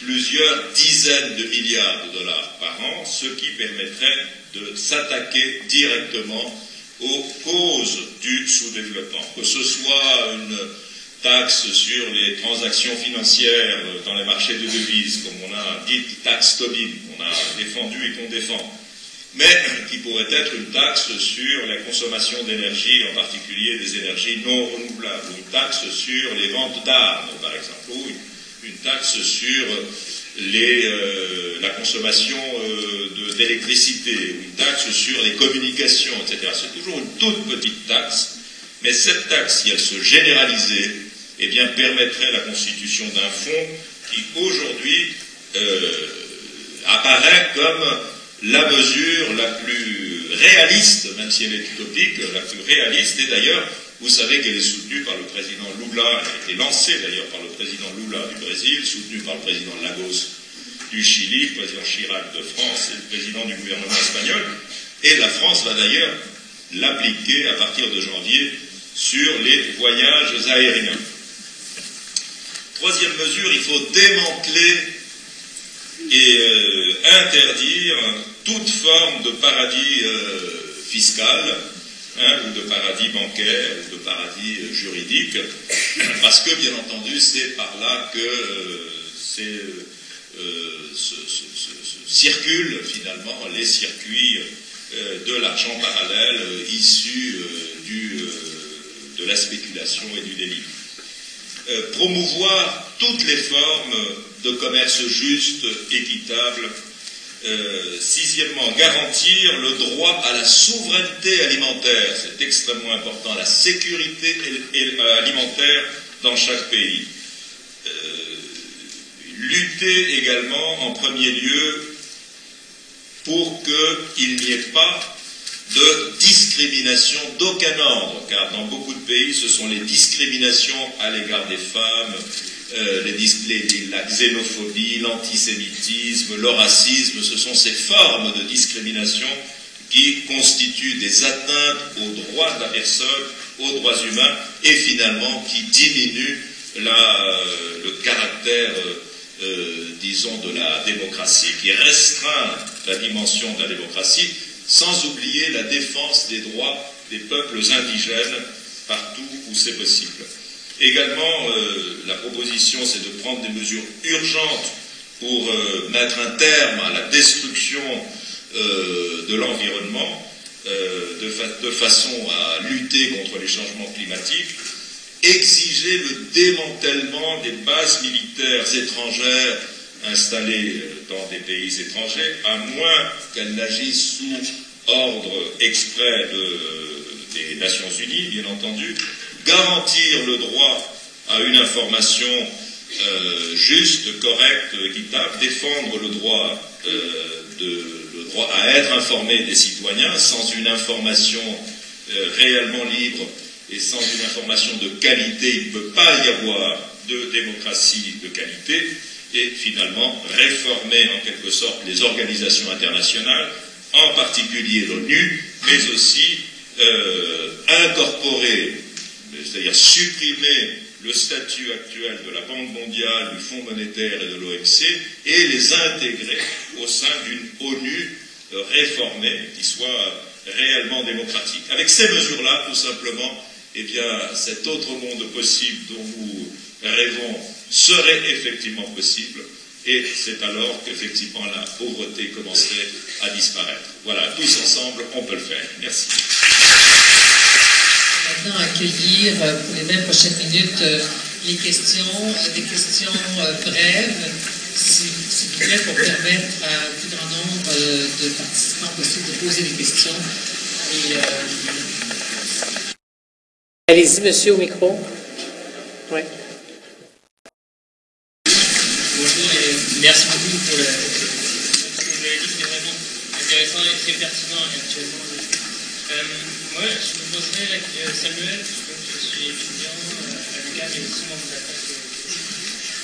plusieurs dizaines de milliards de dollars par an, ce qui permettrait de s'attaquer directement aux causes du sous-développement, que ce soit une taxe sur les transactions financières dans les marchés de devises, comme on a dit taxe Tobin, qu'on a défendu et qu'on défend, mais qui pourrait être une taxe sur la consommation d'énergie, en particulier des énergies non renouvelables, ou une taxe sur les ventes d'armes, par exemple, ou une taxe sur euh, la consommation euh, d'électricité, une taxe sur les communications, etc. C'est toujours une toute petite taxe, mais cette taxe, si elle se généralisait, eh bien, permettrait la constitution d'un fonds qui, aujourd'hui, euh, apparaît comme la mesure la plus réaliste, même si elle est utopique, la plus réaliste, et d'ailleurs, vous savez qu'elle est soutenue par le président Lula, elle a été lancée d'ailleurs par le président Lula du Brésil, soutenue par le président Lagos du Chili, le président Chirac de France et le président du gouvernement espagnol. Et la France va d'ailleurs l'appliquer à partir de janvier sur les voyages aériens. Troisième mesure, il faut démanteler et euh, interdire toute forme de paradis euh, fiscal Hein, ou de paradis bancaires, ou de paradis euh, juridiques, parce que, bien entendu, c'est par là que circulent finalement les circuits de l'argent parallèle issu de la spéculation et du délit. Promouvoir toutes les formes de commerce juste, équitable, euh, sixièmement, garantir le droit à la souveraineté alimentaire, c'est extrêmement important, la sécurité euh, alimentaire dans chaque pays. Euh, lutter également en premier lieu pour qu'il n'y ait pas de discrimination d'aucun ordre, car dans beaucoup de pays, ce sont les discriminations à l'égard des femmes, euh, la xénophobie, l'antisémitisme, le racisme, ce sont ces formes de discrimination qui constituent des atteintes aux droits de la personne, aux droits humains, et finalement qui diminuent le caractère, disons, de la démocratie, qui restreint la dimension de la démocratie, sans oublier la défense des droits des peuples indigènes partout où c'est possible. Également, euh, la proposition, c'est de prendre des mesures urgentes pour euh, mettre un terme à la destruction euh, de l'environnement, de, de, façon à lutter contre les changements climatiques, exiger le démantèlement des bases militaires étrangères installées dans des pays étrangers, à moins qu'elles n'agissent sous ordre exprès des Nations Unies, bien entendu, garantir le droit à une information euh, juste, correcte, équitable, défendre le droit, euh, le droit à être informé des citoyens sans une information euh, réellement libre et sans une information de qualité, il ne peut pas y avoir de démocratie de qualité, et finalement réformer en quelque sorte les organisations internationales, en particulier l'ONU, mais aussi incorporer c'est-à-dire supprimer le statut actuel de la Banque mondiale, du Fonds monétaire et de l'OMC, et les intégrer au sein d'une ONU euh, réformée qui soit réellement démocratique. Avec ces mesures-là, tout simplement, eh bien, cet autre monde possible dont nous rêvons serait effectivement possible, et c'est alors qu'effectivement la pauvreté commencerait à disparaître. Voilà, tous ensemble, on peut le faire. Merci maintenant accueillir euh, pour les 20 prochaines minutes euh, les questions, euh, des questions brèves, s'il vous plaît, pour permettre à plus grand nombre de participants possible de poser des questions. Allez-y, monsieur, au micro. Oui. Bonjour et merci beaucoup pour que vous dit, c'est vraiment intéressant et très pertinent actuellement. Moi, je me poserais la, euh, Samuel, je suis étudiant euh, à l'UQAM et aussi membre de la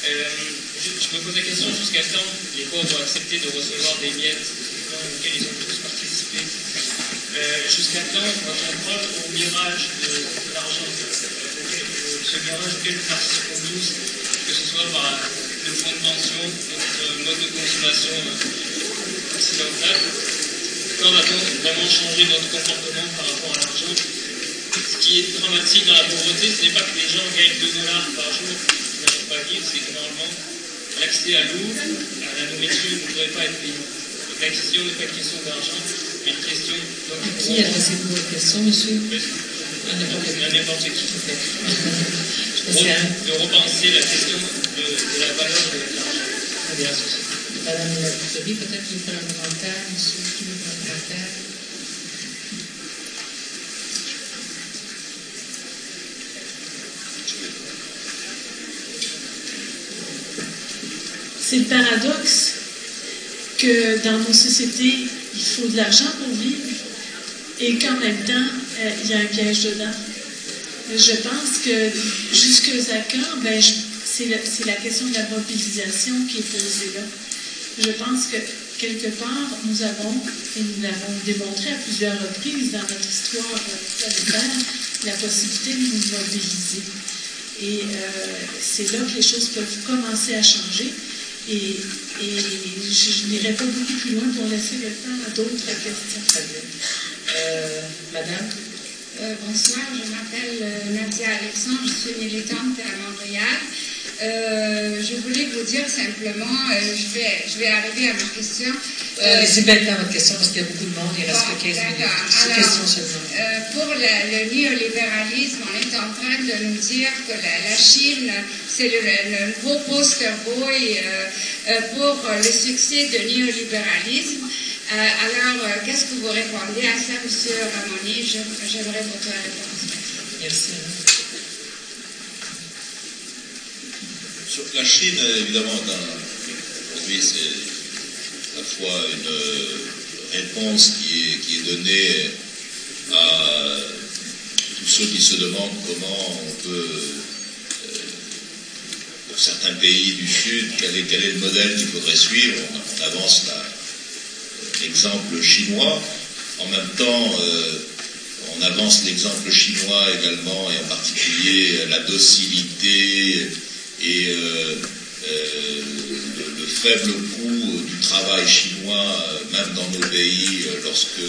euh, je, me pose la question jusqu'à quand les pauvres ont accepté de recevoir des miettes auxquelles ils ont tous participé. jusqu'à quand va-t-on croire au mirage de, l'argent, ce mirage auquel nous participons tous, que ce soit par le fonds de pension, notre mode de consommation occidental quand va-t-on vraiment changer notre comportement par rapport à l'argent Ce qui est dramatique dans la pauvreté, ce n'est pas que les gens gagnent 2 dollars par jour qui n'arrivent pas à vivre, c'est que normalement, l'accès à l'eau, à la nourriture ne devrait pas être payé. Donc la question n'est pas une question d'argent, mais une question... Donc, à qui adressez-vous votre question, monsieur n'importe qui. de repenser la question de, de la valeur de l'argent. Madame la peut-être une commentaire, monsieur, qui veut un commentaire C'est le paradoxe que dans nos sociétés, il faut de l'argent pour vivre et qu'en même temps, euh, il y a un piège dedans. Je pense que jusqu'à quand, ben, c'est la, question de la mobilisation qui est posée là je pense que quelque part, nous avons, et nous l'avons démontré à plusieurs reprises dans notre histoire planétaire, la possibilité de nous mobiliser. Et euh, c'est là que les choses peuvent commencer à changer. Et, je, n'irai pas beaucoup plus loin pour laisser le temps à d'autres questions. Très bien. Euh, madame? Euh, Bonsoir, je m'appelle Nadia Alexandre, je suis militante à Montréal. Euh, je voulais vous dire simplement, euh, je, vais, je vais arriver à ma question. Euh, Laissez maintenant votre question parce qu'il y a beaucoup de monde, il reste que 15 minutes. Alors, pour le néolibéralisme, on est en train de nous dire que la, Chine, c'est le, nouveau poster boy pour le succès du néolibéralisme. alors, qu'est-ce que vous répondez à ça, M. Ramoni J'aimerais votre réponse. Merci. La Chine, évidemment, aujourd'hui, c'est à la fois une réponse qui est, donnée à tous ceux qui se demandent comment on peut, euh, pour certains pays du Sud, quel est, le modèle qu'il faudrait suivre. On, avance l'exemple chinois. en même temps, on avance l'exemple chinois également, et en particulier la docilité et le, faible coût du travail chinois, même dans nos pays, lorsque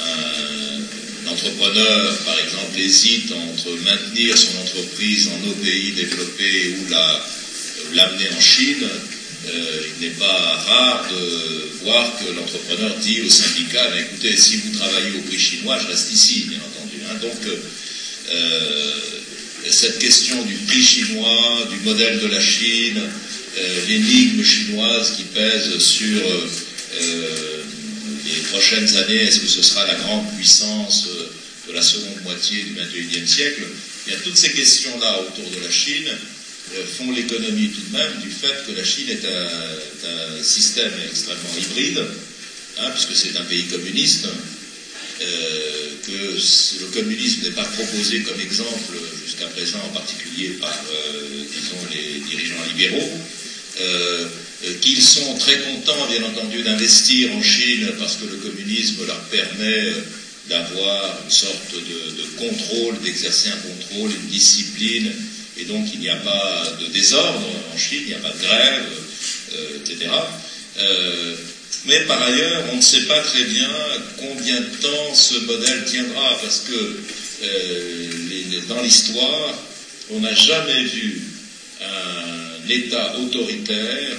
un entrepreneur, par exemple, hésite entre maintenir son entreprise en nos pays développés ou l'amener en Chine, euh, il n'est pas rare de voir que l'entrepreneur dit au syndicat, écoutez, si vous travaillez au prix chinois, je reste ici, bien entendu. Hein. Donc, euh, cette question du prix chinois, du modèle de la Chine, euh, l'énigme chinoise qui pèse sur les prochaines années, est-ce que ce sera la grande puissance de la seconde moitié du XXIe siècle? Y a toutes ces questions-là autour de la Chine euh, font l'économie tout de même du fait que la Chine est un, système extrêmement hybride, hein, puisque c'est un pays communiste, euh, que le communisme n'est pas proposé comme exemple jusqu'à présent, en particulier par, euh, disons, les dirigeants libéraux, qu'ils sont très contents, bien entendu, d'investir en Chine parce que le communisme leur permet d'avoir une sorte de, contrôle, d'exercer un contrôle, une discipline, et donc il n'y a pas de désordre en Chine, il n'y a pas de grève, euh, etc. Euh, mais par ailleurs, on ne sait pas très bien combien de temps ce modèle tiendra, parce que euh, dans l'histoire, on n'a jamais vu un État autoritaire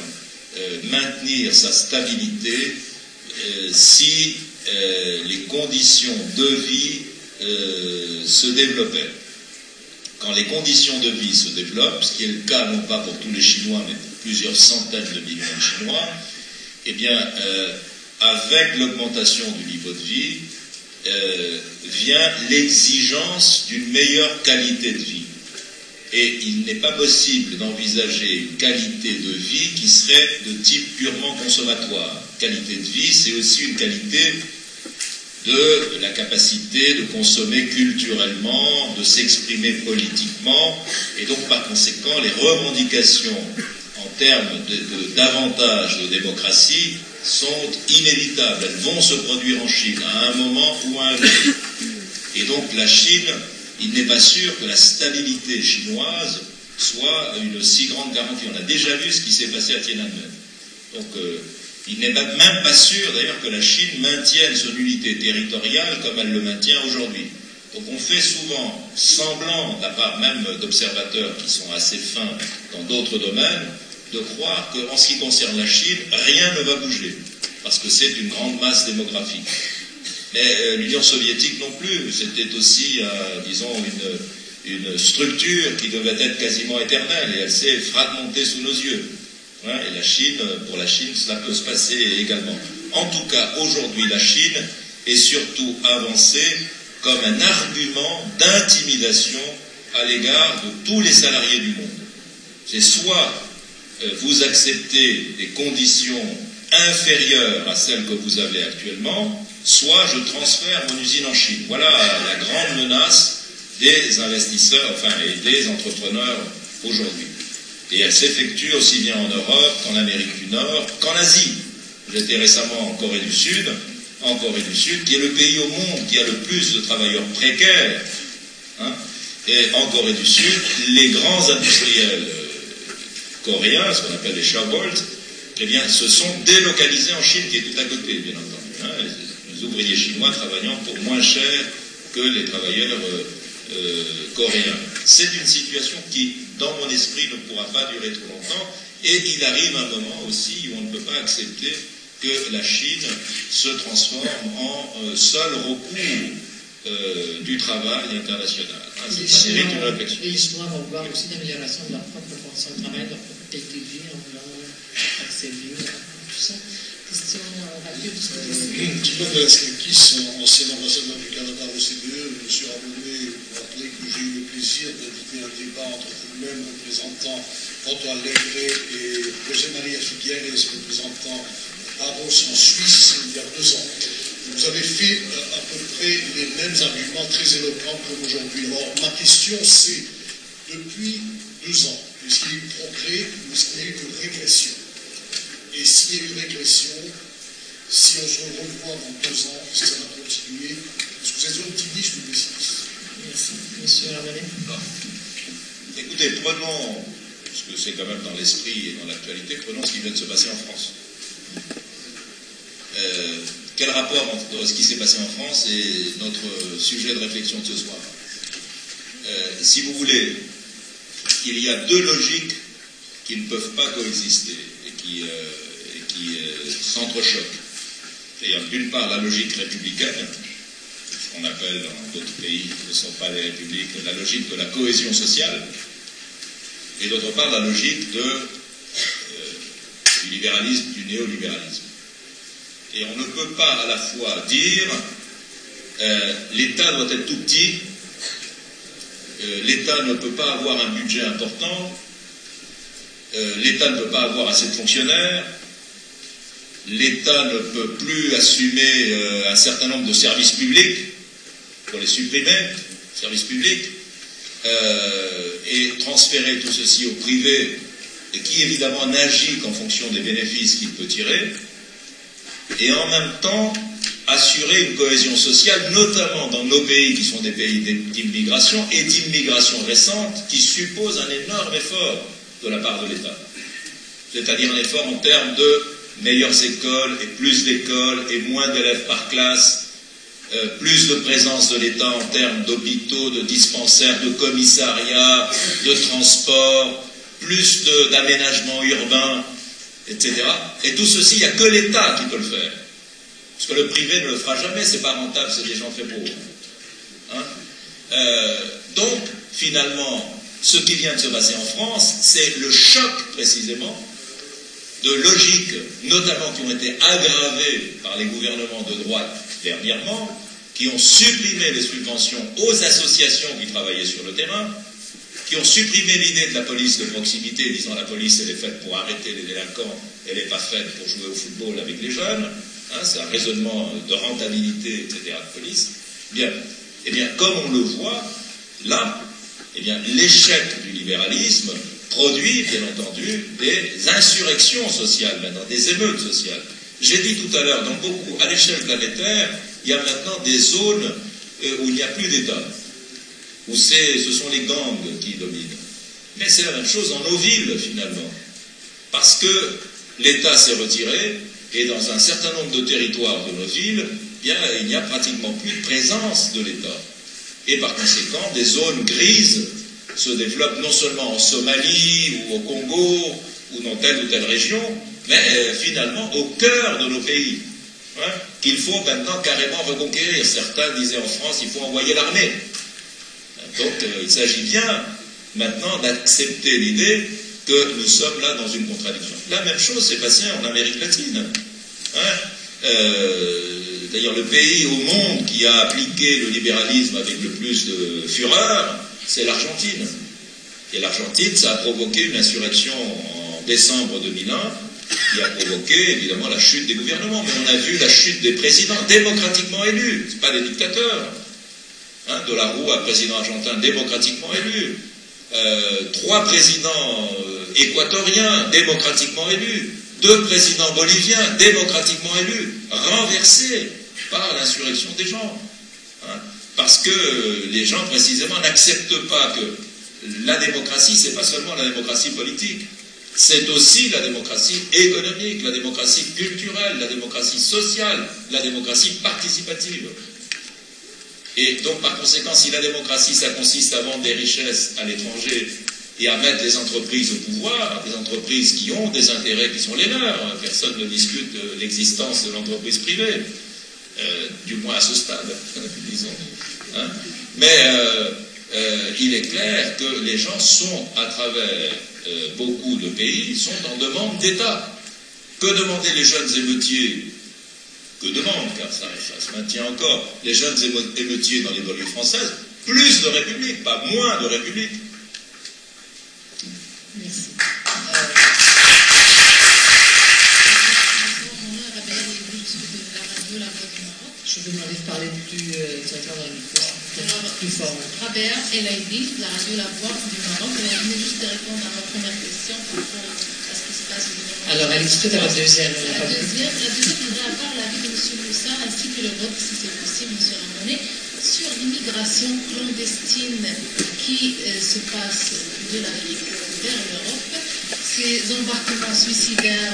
maintenir sa stabilité si les conditions de vie se développaient. Quand les conditions de vie se développent, ce qui est le cas non pas pour tous les Chinois, mais pour plusieurs centaines de millions de Chinois, eh bien, euh, avec l'augmentation du niveau de vie, euh, vient l'exigence d'une meilleure qualité de vie. Et il n'est pas possible d'envisager une qualité de vie qui serait de type purement consommatoire. Qualité de vie, c'est aussi une qualité de la capacité de consommer culturellement, de s'exprimer politiquement, et donc par conséquent les revendications en termes de, davantage de démocratie sont inévitables. Elles vont se produire en Chine à un moment ou à un autre. Et donc la Chine, il n'est pas sûr que la stabilité chinoise soit une si grande garantie. On a déjà vu ce qui s'est passé à Tiananmen. Donc euh, il n'est même pas sûr d'ailleurs que la Chine maintienne son unité territoriale comme elle le maintient aujourd'hui. Donc on fait souvent semblant, de la part même d'observateurs qui sont assez fins dans d'autres domaines, de croire qu'en ce qui concerne la Chine, rien ne va bouger, parce que c'est une grande masse démographique. Mais euh, l'Union soviétique non plus, c'était aussi, euh, disons, une, structure qui devait être quasiment éternelle, et elle s'est fragmentée sous nos yeux. Hein, et la Chine, pour la Chine, cela peut se passer également. En tout cas, aujourd'hui, la Chine est surtout avancée comme un argument d'intimidation à l'égard de tous les salariés du monde. C'est soit euh, vous acceptez des conditions inférieures à celles que vous avez actuellement, soit je transfère mon usine en Chine. Voilà la grande menace des investisseurs, enfin, et des entrepreneurs aujourd'hui. Et elle s'effectue aussi bien en Europe qu'en Amérique du Nord, qu'en Asie. J'étais récemment en Corée du Sud, en Corée du Sud, qui est le pays au monde qui a le plus de travailleurs précaires. Hein. et en Corée du Sud, les grands industriels euh, coréens, ce qu'on appelle les Shabolt, eh bien, se sont délocalisés en Chine, qui est tout à côté, bien entendu. Hein. les, ouvriers chinois travaillant pour moins cher que les travailleurs euh, euh, coréens. C'est une situation qui dans mon esprit, ne pourra pas durer trop longtemps. Et il arrive un moment aussi où on ne peut pas accepter que la Chine se transforme en euh, seul recours euh, du travail international. Hein, mérite une réflexion. Les Chinois vont voir aussi l'amélioration de leur propre condition de travail, de leur propre de vie, en voulant accéder tout ça. Question côté Thibaut Velasquez, ancien ambassadeur du Canada au CBE, pour rappeler que j'ai eu le plaisir d'éditer un débat entre vous-même, représentant Antoine Legret et José-Marie Figueres, représentant Davos en Suisse, il y a deux ans. Vous avez fait euh, à peu près les mêmes arguments très éloquents comme aujourd'hui. Alors, ma question, c'est depuis deux ans, est-ce qu'il y a eu progrès ou est-ce qu'il y a eu une régression. Et s'il y a eu régression, si on se revoit dans deux ans, si ça va continuer. Est-ce que vous êtes optimiste ou pessimiste Merci. Monsieur Armanet Écoutez, prenons, parce que c'est quand même dans l'esprit et dans l'actualité, prenons ce qui vient de se passer en France. Euh, quel rapport entre ce qui s'est passé en France et notre sujet de réflexion de ce soir? Euh, Si vous voulez, il y a deux logiques qui ne peuvent pas coexister et qui, euh, qui s'entrechoquent. C'est-à-dire, d'une part, la logique républicaine, ce qu'on appelle dans d'autres pays qui ne sont pas des républiques, la logique de la cohésion sociale, et d'autre part, la logique de, du libéralisme, du néolibéralisme. Et on ne peut pas à la fois dire euh, l'État doit être tout petit, euh, l'État ne peut pas avoir un budget important, euh, l'État ne peut pas avoir assez de fonctionnaires, l'État ne peut plus assumer un certain nombre de services publics pour les supprimer, services publics, et transférer tout ceci au privé, qui évidemment n'agit qu'en fonction des bénéfices qu'il peut tirer. Et en même temps assurer une cohésion sociale, notamment dans nos pays qui sont des pays d'immigration et d'immigration récente, qui suppose un énorme effort de la part de l'État. C'est-à-dire un effort en termes de meilleures écoles et plus d'écoles et moins d'élèves par classe, euh, plus de présence de l'État en termes d'hôpitaux, de dispensaires, de commissariats, de transports, plus d'aménagements urbains, etc. Et tout ceci, il n'y a que l'État qui peut le faire. Parce que le privé ne le fera jamais, c'est pas rentable, c'est des gens très pauvres. Hein? Euh, donc, finalement, ce qui vient de se passer en France, c'est le choc précisément de logiques, notamment qui ont été aggravées par les gouvernements de droite dernièrement, qui ont supprimé les subventions aux associations qui travaillaient sur le terrain, qui ont supprimé l'idée de la police de proximité, disant la police elle est faite pour arrêter les délinquants, elle n'est pas faite pour jouer au football avec les jeunes, hein, c'est un raisonnement de rentabilité, etc. de police. Bien, eh bien, comme on le voit, là, eh bien, l'échec du libéralisme produit, bien entendu, des insurrections sociales maintenant, des émeutes sociales. J'ai dit tout à l'heure, dans beaucoup, à l'échelle planétaire, il y a maintenant des zones euh, où il n'y a plus d'État où ce sont les gangs qui dominent. Mais c'est la même chose dans nos villes, finalement. Parce que l'État s'est retiré, et dans un certain nombre de territoires de nos villes, bien, il n'y a pratiquement plus de présence de l'État. Et par conséquent, des zones grises se développent non seulement en Somalie ou au Congo ou dans telle ou telle région, mais euh, finalement au cœur de nos pays, hein, qu'il faut maintenant carrément reconquérir. Certains disaient en France, il faut envoyer l'armée. Donc euh, il s'agit bien maintenant d'accepter l'idée que nous sommes là dans une contradiction. La même chose s'est passée en Amérique latine. Hein. Euh, d'ailleurs, le pays au monde qui a appliqué le libéralisme avec le plus de fureur, c'est l'Argentine. Et l'Argentine, ça a provoqué une insurrection en décembre 2001 qui a provoqué évidemment la chute des gouvernements. Mais on a vu la chute des présidents démocratiquement élus, ce pas des dictateurs. Hein, de la président argentin démocratiquement élu, euh, trois présidents équatoriens démocratiquement élus, deux présidents boliviens démocratiquement élus, renversés par l'insurrection des gens. Hein, parce que les gens, précisément, n'acceptent pas que la démocratie, c'est pas seulement la démocratie politique, c'est aussi la démocratie économique, la démocratie culturelle, la démocratie sociale, la démocratie participative. Et donc, par conséquent, si la démocratie, ça consiste à vendre des richesses à l'étranger et à mettre des entreprises au pouvoir, des entreprises qui ont des intérêts qui sont les leurs, personne ne discute l'existence de l'entreprise privée, euh, du moins à ce stade, *laughs* disons. Hein. Mais euh, euh, il est clair que les gens sont, à travers beaucoup de pays, sont en demande d'État. Que demandaient les jeunes émeutiers? Que demandent, car ça, se maintient encore, les jeunes émeutiers dans les banlieues françaises, plus de République, pas moins de République. Merci. Je vais demander de parler plus euh, directement plus fort. Rabert et Laïdi, la radio La Voix du Maroc. Vous venez juste de répondre à ma première question par rapport à ce qui se passe au Alors, allez tout à la deuxième. La deuxième, la deuxième voudrait avoir l'avis de M. Moussa ainsi que le vote, si c'est possible, M. Ramonet, sur l'immigration clandestine qui euh, se passe de Ces embarquements suicidaires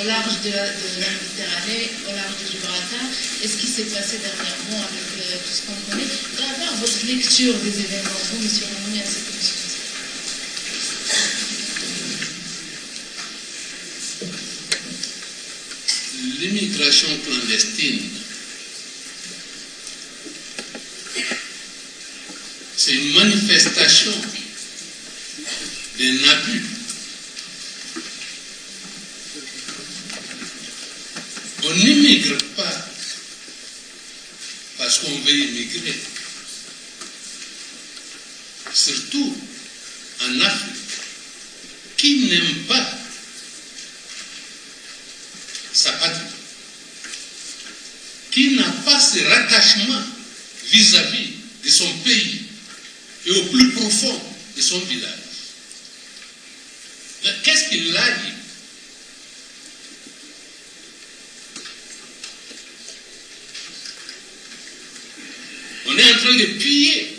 au large de, de la Méditerranée, au large de Gibraltar, et ce qui s'est passé dernièrement avec euh, tout ce qu'on connaît? Voudrais avoir votre lecture des événements, vous, M. Ainsi que M. Moussa. L'immigration clandestine, c'est une manifestation d'un abus. On n'immigre pas parce qu'on veut immigrer. Surtout en Afrique. Qui n'aime pas sa patrie Qui n'a pas ce rattachement vis-à-vis de son pays et au plus profond de son village Qu'est-ce qui l'arrive On est en train de piller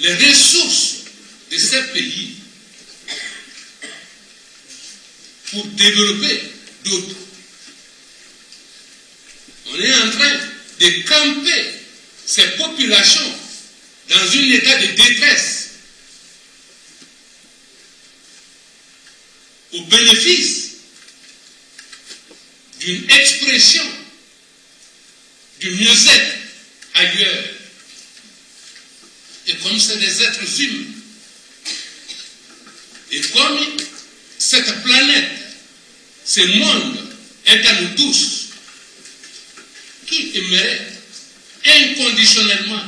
les ressources de ces pays pour développer d'autres. On est en train de camper ces populations dans un état de détresse au bénéfice d'une expression du mieux-être ailleurs. Et comme c'est des êtres humains, et comme cette planète, ce monde est à nous tous, qui aimerait inconditionnellement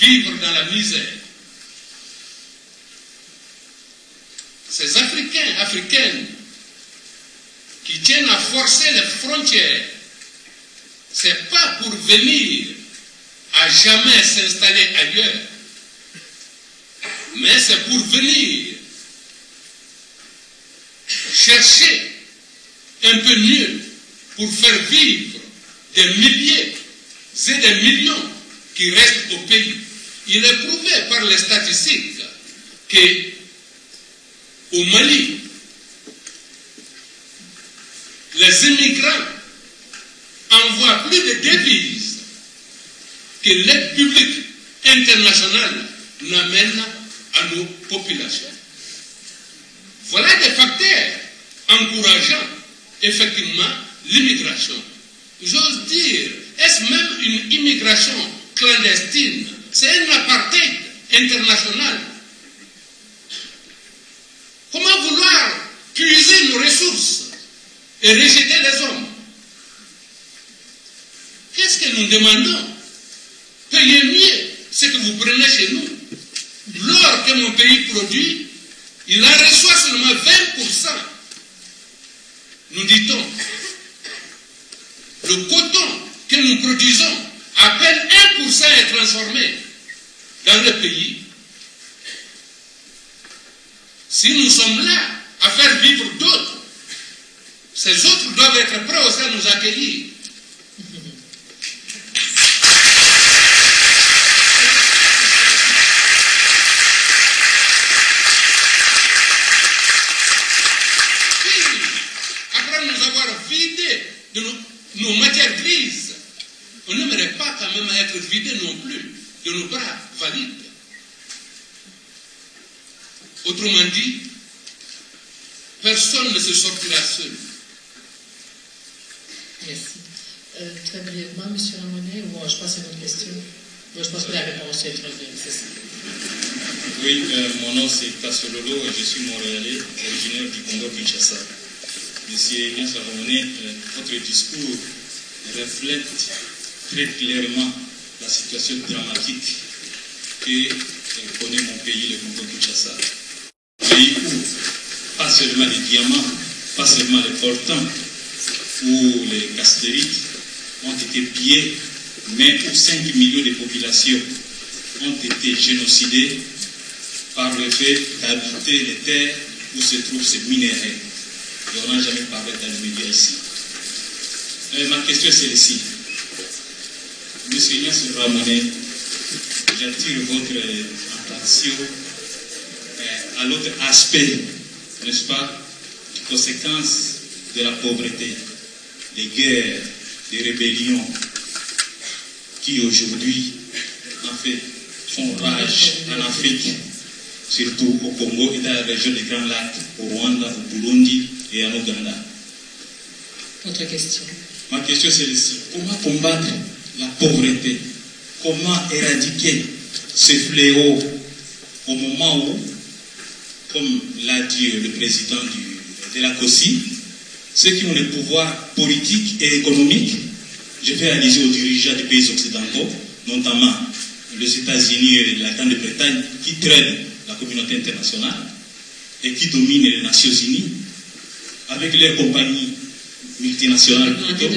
vivre dans la misère Ces Africains, Africaines, qui tiennent à forcer les frontières, c'est pas pour venir à jamais s'installer ailleurs, mais c'est pour venir chercher un peu mieux pour faire vivre des milliers et des millions qui restent au pays. Il est prouvé par les statistiques que au Mali, les immigrants envoient plus de devises que l'aide publique internationale n'amène à nos populations. Voilà des facteurs encourageant effectivement l'immigration. J'ose dire, est-ce même une immigration clandestine? C'est un apartheid international. Comment vouloir puiser nos ressources et rejeter les hommes Qu'est-ce que nous demandons Payez mieux ce que vous prenez chez nous. L'or que mon pays produit, il en reçoit seulement 20%. Nous dit-on. Le coton que nous produisons, à peine 1% est transformé dans le pays. Si nous sommes là à faire vivre d'autres, ces autres doivent être prêts aussi à nous accueillir. Après nous avoir vidé de nos, nos matières grises, on n'aimerait pas quand même être vidé non plus de nos bras valides. Autrement dit, personne ne se sortira seul. Merci. Euh, très brièvement, M. Ramonet, ou je pense à une autre question. Moi, je pense que la réponse est très bien, c'est ça. Oui, euh, mon nom c'est Tassololo et je suis montréalais, originaire du Congo-Kinshasa. Monsieur Ignace Ramonet, euh, votre discours reflète très clairement la situation dramatique que connaît mon pays, le où pas seulement les diamants, pas seulement les portants ou les castérites ont été pillés, mais où 5 millions de populations ont été génocidées par le fait d'habiter les terres où se trouvent ces minéraux. Et on n'a jamais parlé médias ici. Euh, ma question est celle-ci. Monsieur Ignace Ramonet, j'attire votre attention euh, à l'autre aspect, n'est-ce pas, des conséquences de la pauvreté, des guerres, des rébellions qui aujourd'hui, en fait, font rage en Afrique, surtout au Congo et dans la région des Grands Lacs, au Rwanda, au Burundi et en Ouganda. Autre question. Ma question c'est celle-ci. Comment combattre la pauvreté? Comment éradiquer ce fléau au moment où, comme l'a dit le président du, de la COSI, ceux qui ont le pouvoir politique et économique, je fais allusion aux dirigeants des pays occidentaux, notamment les États-Unis et la Grande-Bretagne, qui traînent la communauté internationale et qui dominent les Nations Unies, avec leurs compagnies multinationales plutôt,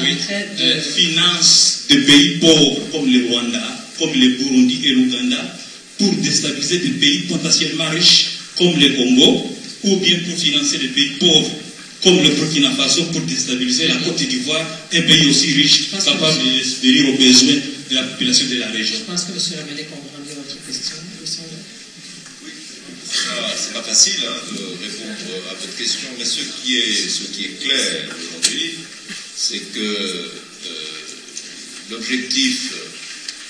oui, euh, financent des pays pauvres comme le Rwanda, comme le Burundi et l'Ouganda, pour déstabiliser des pays potentiellement riches comme le Congo, ou bien pour financer des pays pauvres comme le Burkina Faso pour déstabiliser la Côte d'Ivoire, un pays aussi riche, capable de subvenir aux besoins de la population de la région. Je pense que M. Ramenet comprend bien votre question. Ah, c'est pas facile hein, de répondre à votre question, mais ce qui est, ce qui est clair aujourd'hui, c'est que euh, l'objectif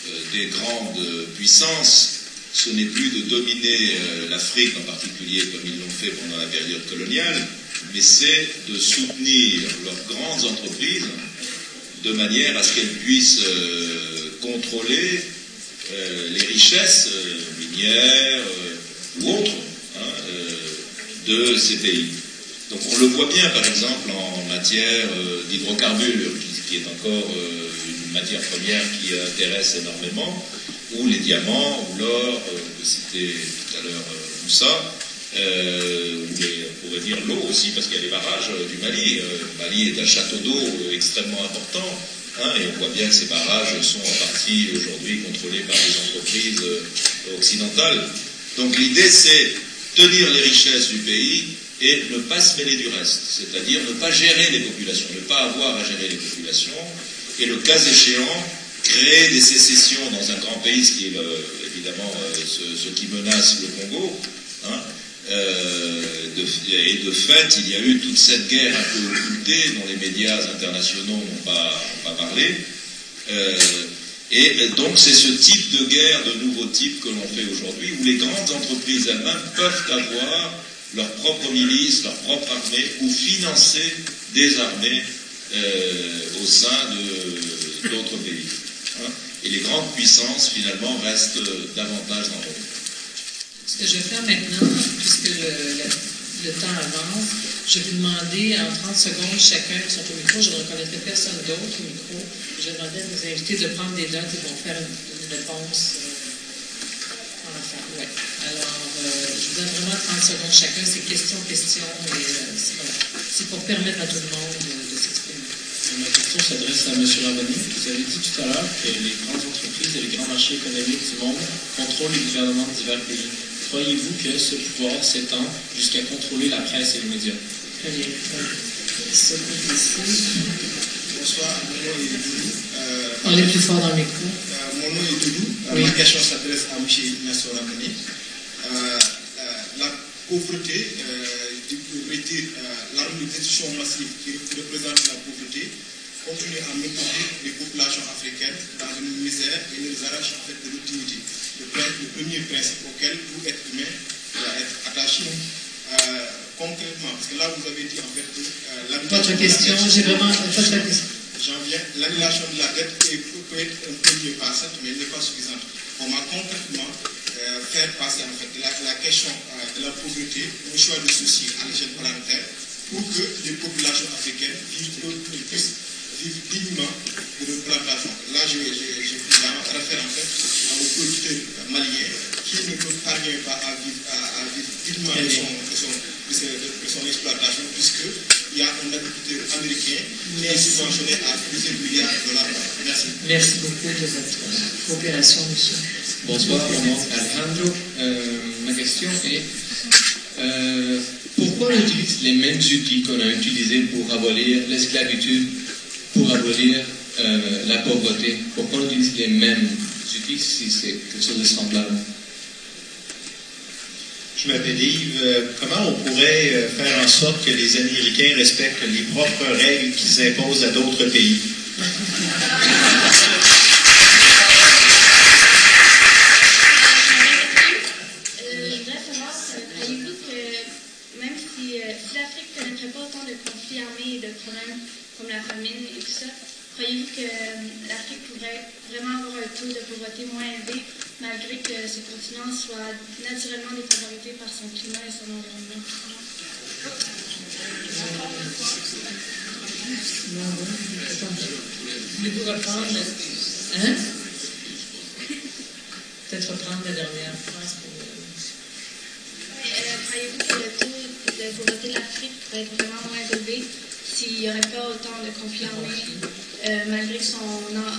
euh, des grandes puissances, ce n'est plus de dominer euh, l'Afrique en particulier comme ils l'ont fait pendant la période coloniale, mais c'est de soutenir leurs grandes entreprises de manière à ce qu'elles puissent contrôler les richesses minières ou autres hein, de ces pays. Donc on le voit bien par exemple en matière d'hydrocarbures, qui, est encore une matière première qui intéresse énormément, ou les diamants, ou l'or, on peut citer tout à l'heure Moussa, euh, les, on pourrait dire l'eau aussi, parce qu'il y a les barrages du Mali. le Mali est un château d'eau extrêmement important, hein, et on voit bien que ces barrages sont en partie aujourd'hui contrôlés par des entreprises occidentales. Donc l'idée c'est tenir les richesses du pays et ne pas se mêler du reste, c'est-à-dire ne pas gérer les populations, ne pas avoir à gérer les populations, et le cas échéant, créer des sécessions dans un grand pays, ce qui est le, évidemment euh, ce, qui menace le Congo, hein, euh, et de fait, il y a eu toute cette guerre un peu occultée dont les médias internationaux n'ont pas, parlé. Euh, et donc c'est ce type de guerre, de nouveau type que l'on fait aujourd'hui, où les grandes entreprises elles-mêmes peuvent avoir leur propre milice, leur propre armée, ou financer des armées euh, au sein d'autres pays. Et les grandes puissances, finalement, restent davantage dans l'ombre. Ce que je vais faire maintenant, puisque le, temps avance, je vais vous demander en 30 secondes chacun qui sont au micro, je ne reconnaîtrai personne d'autre au micro, je vais demander à nos invités de prendre des notes et vont faire une, réponse. Euh, enfin, ouais. Alors, euh, je vous donne vraiment 30 secondes chacun, c'est question, question, et euh, c'est pour permettre à tout le monde. Ma question s'adresse à M. Lamani. Vous avez dit tout à l'heure que les grandes entreprises et les grands marchés économiques du monde contrôlent les gouvernements de divers pays. Croyez-vous que ce pouvoir s'étend jusqu'à contrôler la presse et les médias? Bien. Bonsoir, mon nom est Doudou. Euh, Parlez plus fort dans le micro. Euh, mon nom est Doudou. Euh, oui. Ma question s'adresse à M. Ignacio Ramani. la pauvreté, pauvreté l'arme de destruction massive qui représente la pauvreté continue à maintenir les populations africaines dans une misère et les arrache en fait de l'utilité. Le, le, premier principe auquel tout être humain doit être attaché euh, concrètement, parce que là vous avez dit en fait que euh, Votre question, j'ai vraiment. Votre question. J'en viens, l'annulation de la dette peut être un premier pas, certes, mais elle n'est pas suffisante. On va concrètement euh, faire passer en fait la, question de la pauvreté au choix de souci à l'échelle planétaire pour que les populations africaines vivent, puissent vivre dignement de nos plantations. Là, je, je, je, je réfère en fait aux producteurs maliens qui ne parviennent pas à vivre, à, à vivre dignement de son, de, son, de, son, de son, exploitation, puisqu'il y a un agriculteur américain qui est subventionné à plusieurs milliards de dollars. Merci. Merci beaucoup de votre coopération, monsieur. Bonsoir, mon nom est Alejandro. Euh, ma question est Euh, pourquoi on utilise les mêmes outils qu'on a utilisés pour abolir l'esclavitude, pour abolir euh, la pauvreté Pourquoi on utilise les mêmes outils si c'est quelque chose de semblable Je m'appelle Yves. Euh, comment on pourrait euh, faire en sorte que les Américains respectent les propres règles qu'ils imposent à d'autres pays? Même si, euh, si l'Afrique ne connaîtrait pas autant de conflits armés et de problèmes comme la famine et croyez-vous que euh, l'Afrique pourrait vraiment avoir un taux de pauvreté moins élevé malgré que ce continent soit naturellement défavorisé par son climat et son environnement? Voulez-vous reprendre Hein? Peut-être reprendre la dernière phrase pour. Oui, euh, croyez-vous que le taux de pauvreté de l'Afrique pourrait être vraiment moins élevé s'il n'y aurait pas autant de conflits armés, euh, malgré que son,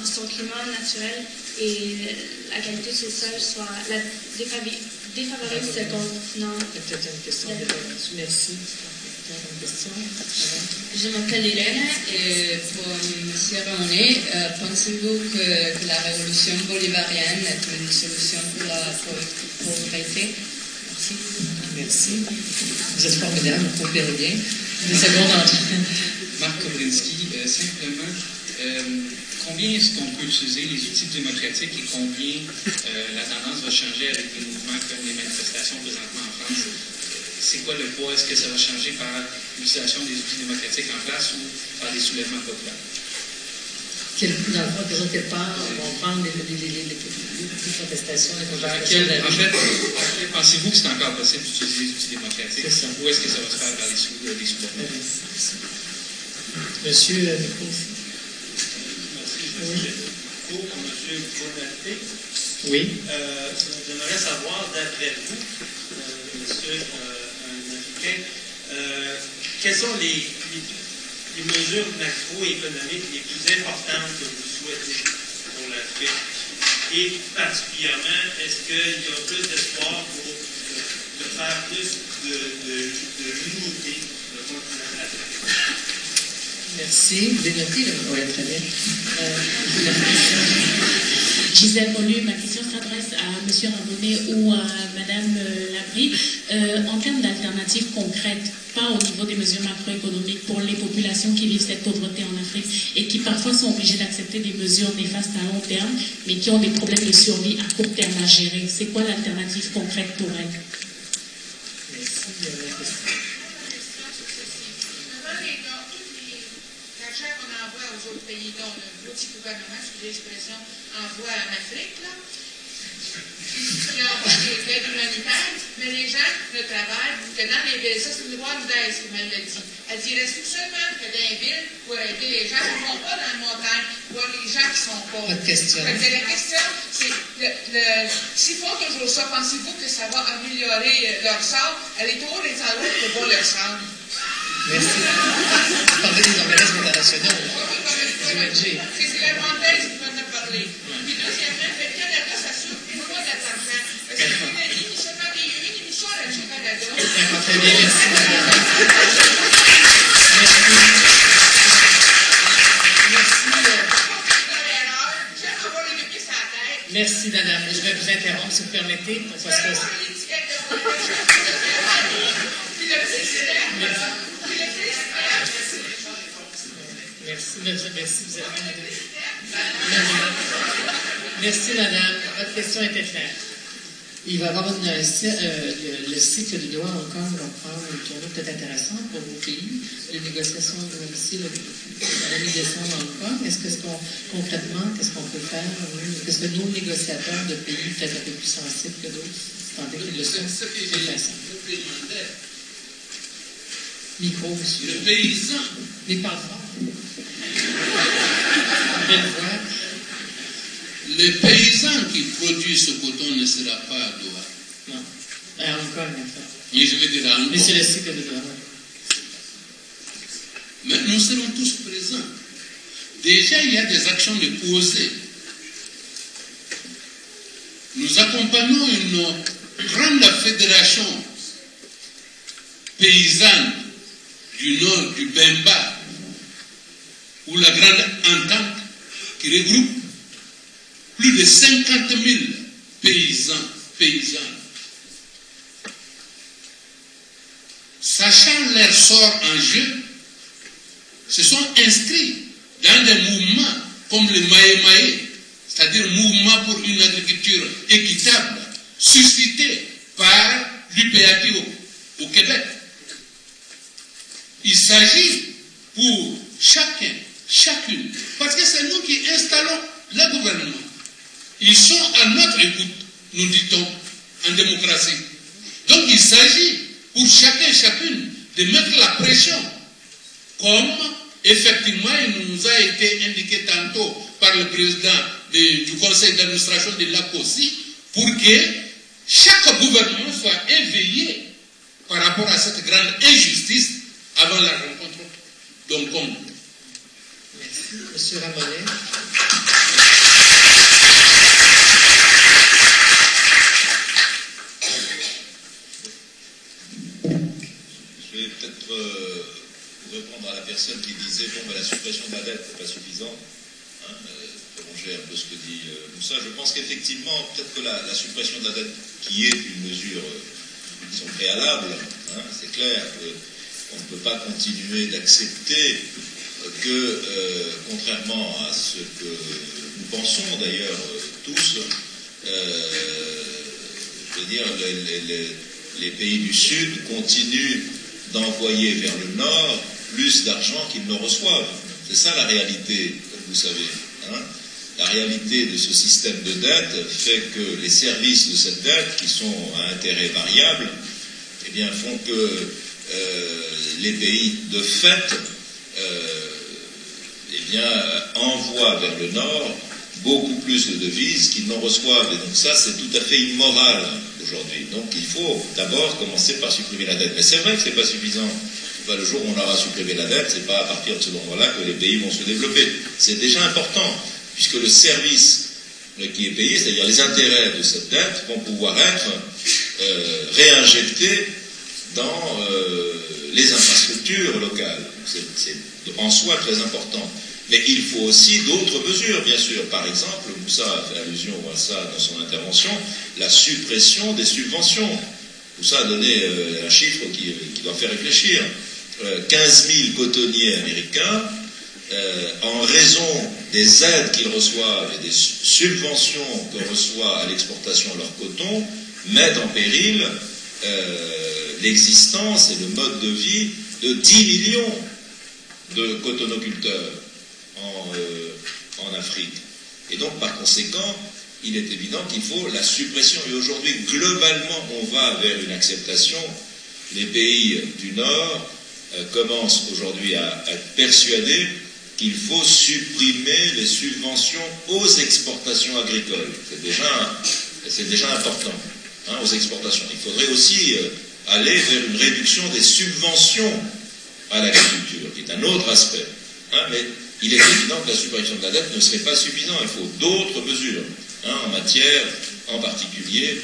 son climat naturel et la qualité de ses sols soit la défavorise ce continent? Peut-être une question de Merci. Une Je m'appelle Irène et pour M. Ramonet, euh, pensez-vous que, que la révolution bolivarienne est une solution pour la pau- pauvreté? Merci. Merci. Vous êtes formidable, vous coopérez bien. Des secondes entre. Marc Kobrinski, euh, simplement, euh, combien est-ce qu'on peut utiliser les outils démocratiques et combien euh, la tendance va changer avec des mouvements comme les manifestations présentement en France? C'est quoi le poids? Est-ce que ça va changer par l'utilisation des outils démocratiques en place ou par des soulèvements populaires? Quel, dans le fond, quelle part vont prendre les, les, En contestations de la en rue? fait, fait, pensez-vous que c'est encore possible d'utiliser les outils démocratiques? C'est ça. ou est-ce que ça va se faire par des soulèvements? Monsieur euh, Pour M. Bonatté, Oui. euh, j'aimerais savoir, d'après vous, euh, Monsieur euh, un Africain, quelles sont les, les, les mesures macroéconomiques les plus importantes que vous souhaitez pour l'Afrique? Et particulièrement, est-ce qu'il y a plus d'espoir pour de faire plus de, de, de l'unité le continent africain? Merci. Vous là? Oui, très bien. Euh, Gisèle ma question s'adresse à M. Ramonet ou à Mme euh, Labrie. Euh, en termes d'alternatives concrètes, pas au niveau des mesures macroéconomiques pour les populations qui vivent cette pauvreté en Afrique et qui parfois sont obligées d'accepter des mesures néfastes à long terme, mais qui ont des problèmes de survie à court terme à gérer. C'est quoi l'alternative concrète pour elles? Merci. Dont le petit gouvernement, excusez l'expression, envoie en Afrique, là, qui envoie des aides humanitaires, mais les gens ne travaillent que dans les villes. Ça, c'est une loi Moudès qui me l'a dit. Elle dit, reste seulement que dans les villes pour aider les gens qui ne vont pas dans la montagne, voir les gens qui sont pauvres. Votre question. Que la question, c'est, s'ils font toujours ça, pensez-vous que ça va améliorer leur sort? Allez toujours les endroits pour voir leur sort. Merci. Vous parlez des organismes internationaux. Du ONG. C'est c'est la montagne qui m'en a parlé. Puis deuxièmement, le Canada, ça souffre beaucoup d'argent. Parce qu'il y a une émission, il y a une émission là-dessus au Canada. Très bien, merci. Merci, madame. Je vais vous interrompre, si vous permettez. Parce que... Merci, merci, merci. Vous avez... Merci, madame. Votre question était claire. Il va y avoir une, euh, le, le cycle de droit Hong Kong va prendre un tournoi peut-être intéressant pour vos pays. Les négociations vont ici la mi-décembre Kong. Est-ce que, ce qu'on, concrètement, qu'est-ce qu'on peut faire? Qu'est-ce que nos négociateurs de pays peut-être un peu plus sensibles que d'autres, tant qu'ils le sont, Micro, monsieur. le paysan, Mais parle voix. le paysan qui produit ce coton ne sera pas à Doha. Non. À Hong Kong, en fait. Mais je vais dire Mais c'est le cycle de droit. Mais nous serons tous présents. Déjà, il y a des actions de poser. Nous accompagnons une grande fédération paysanne du nord du Bemba, ou la Grande Entente, qui regroupe plus de 50 000 paysans, paysannes, sachant leur sort en jeu, se sont inscrits dans des mouvements comme le Maé c'est-à-dire mouvement pour une agriculture équitable, suscité par l'UPADO au Québec. Il s'agit pour chacun, chacune, parce que c'est nous qui installons le gouvernement. Ils sont à notre écoute, nous dit-on, en démocratie. Donc il s'agit pour chacun, chacune, de mettre la pression, comme effectivement il nous a été indiqué tantôt par le président du conseil d'administration de l'ACOSI, pour que chaque gouvernement soit éveillé par rapport à cette grande injustice avant la rencontre d'Hong Kong. Monsieur Ramonet. Je vais peut-être euh, répondre à la personne qui disait bon, ben, la suppression de la dette n'est pas suffisante. Hein, euh, que dit euh. Je pense qu'effectivement, peut-être que la, suppression de la dette, qui est une mesure euh, son préalable, hein, c'est clair qu'on ne peut pas continuer d'accepter que, euh, contrairement à ce que nous pensons d'ailleurs tous, je veux dire, les, pays du Sud continuent d'envoyer vers le Nord plus d'argent qu'ils ne reçoivent. C'est ça la réalité, comme vous savez. Hein la réalité de ce système de dette fait que les services de cette dette, qui sont à intérêt variable, eh bien, font que euh, les pays de fait euh, eh bien, envoient vers le Nord beaucoup plus de devises qu'ils n'en reçoivent. Et donc ça, c'est tout à fait immoral aujourd'hui. Donc il faut d'abord commencer par supprimer la dette. Mais c'est vrai que ce n'est pas suffisant. Le jour où on aura supprimé la dette, c'est pas à partir de ce moment-là que les pays vont se développer. C'est déjà important, puisque le service qui est payé, c'est-à-dire les intérêts de cette dette, vont pouvoir être euh, réinjectés dans euh, les infrastructures locales. C'est en soi très important. Mais il faut aussi d'autres mesures, bien sûr. Par exemple, Moussa a fait allusion à ça dans son intervention, la suppression des subventions. Moussa a donné euh, un chiffre qui, qui, doit faire réfléchir. Euh, 15 000 cotonniers américains, euh, en raison des aides qu'ils reçoivent et des subventions que reçoivent à l'exportation de leur coton, mettent en péril l'existence et le mode de vie de 10 millions de cotonoculteurs en, euh, en, Afrique. Et donc, par conséquent, il est évident qu'il faut la suppression. Et aujourd'hui, globalement, on va vers une acceptation. Les pays du Nord euh, commencent aujourd'hui à, à, être persuadés qu'il faut supprimer les subventions aux exportations agricoles. C'est déjà, c'est déjà important, hein, aux exportations. Il faudrait aussi euh, aller vers une réduction des subventions à l'agriculture, qui est un autre aspect. Hein, mais il est évident que la suppression de la dette ne serait pas suffisante. Il faut d'autres mesures hein, en matière, en particulier,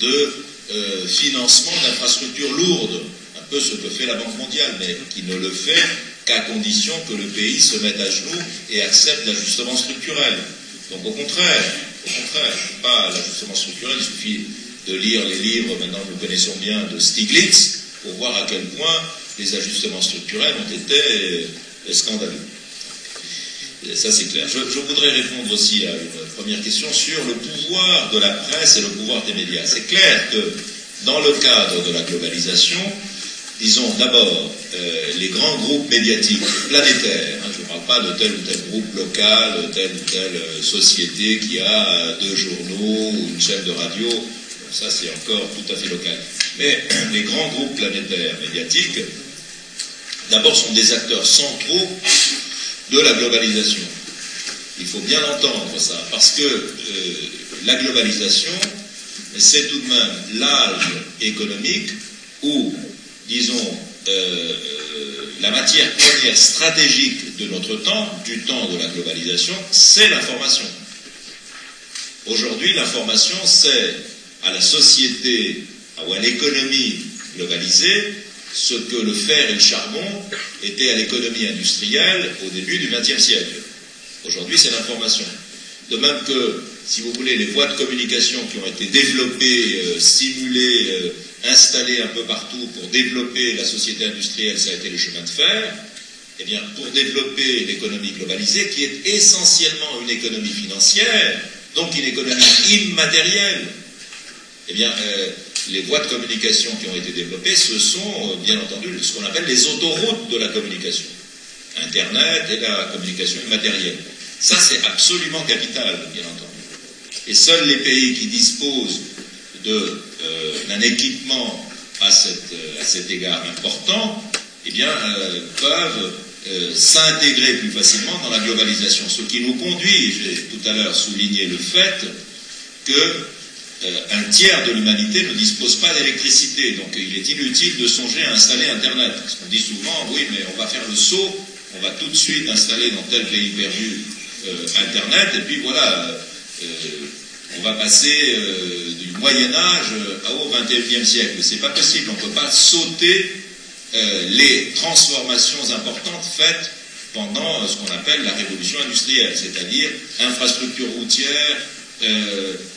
de euh, financement d'infrastructures lourdes, un peu ce que fait la Banque mondiale, mais qui ne le fait qu'à condition que le pays se mette à genoux et accepte l'ajustement structurel. Donc au contraire, au contraire, pas l'ajustement structurel, il suffit de lire les livres, maintenant nous connaissons bien, de Stiglitz, pour voir à quel point les ajustements structurels ont été euh, scandaleux. Ça, c'est clair. Je, voudrais répondre aussi à une première question sur le pouvoir de la presse et le pouvoir des médias. C'est clair que dans le cadre de la globalisation, disons d'abord euh, les grands groupes médiatiques planétaires, hein, je ne parle pas de tel ou tel groupe local, telle ou telle société qui a deux journaux ou une chaîne de radio, ça c'est encore tout à fait local. Mais *clears throat* les grands groupes planétaires médiatiques, d'abord sont des acteurs centraux de la globalisation. Il faut bien entendre ça, parce que euh, la globalisation, c'est tout de même l'âge économique où, disons, euh, la matière première stratégique de notre temps, du temps de la globalisation, c'est l'information. Aujourd'hui, l'information, c'est à la société ou à l'économie globalisée ce que le fer et le charbon étaient à l'économie industrielle au début du XXe siècle. Aujourd'hui, c'est l'information. De même que, si vous voulez, les voies de communication qui ont été développées, euh, stimulées, euh, installées un peu partout pour développer la société industrielle, ça a été le chemin de fer, eh bien, pour développer l'économie globalisée, qui est essentiellement une économie financière, donc une économie immatérielle, eh bien, euh, les voies de communication qui ont été développées, ce sont, euh, bien entendu, ce qu'on appelle les autoroutes de la communication. Internet et la communication immatérielle. Ça, c'est absolument capital, bien entendu. Et seuls les pays qui disposent euh, d'un équipement à, cet égard important, eh bien, peuvent s'intégrer plus facilement dans la globalisation. Ce qui nous conduit, j'ai tout à l'heure souligné le fait que euh, un tiers de l'humanité ne dispose pas d'électricité. Donc il est inutile de songer à installer Internet. Parce qu'on dit souvent, oui, mais on va faire le saut, on va tout de suite installer dans tel pays perdu euh, Internet, et puis voilà, euh, on va passer du Moyen Âge au XXIe siècle. C'est pas possible, on ne peut pas sauter les transformations importantes faites pendant ce qu'on appelle la révolution industrielle, c'est-à-dire infrastructure routière,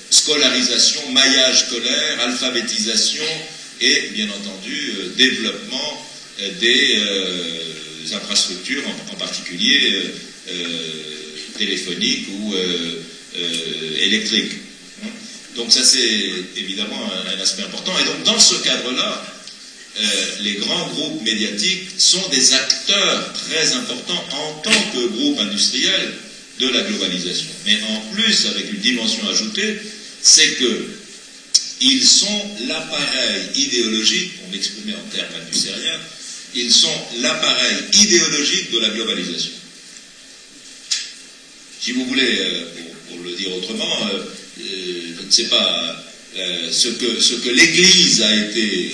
scolarisation, maillage scolaire, alphabétisation et bien entendu euh, développement euh, des euh, infrastructures, en, particulier téléphoniques ou électriques. Donc ça c'est évidemment un, aspect important. Et donc dans ce cadre-là, les grands groupes médiatiques sont des acteurs très importants en tant que groupe industriel de la globalisation. Mais en plus, avec une dimension ajoutée, c'est que ils sont l'appareil idéologique, on m'exprimait en termes industriels, ils sont l'appareil idéologique de la globalisation. Si vous voulez, euh, pour, le dire autrement, euh, euh, je ne sais pas, ce que, ce que l'Église a été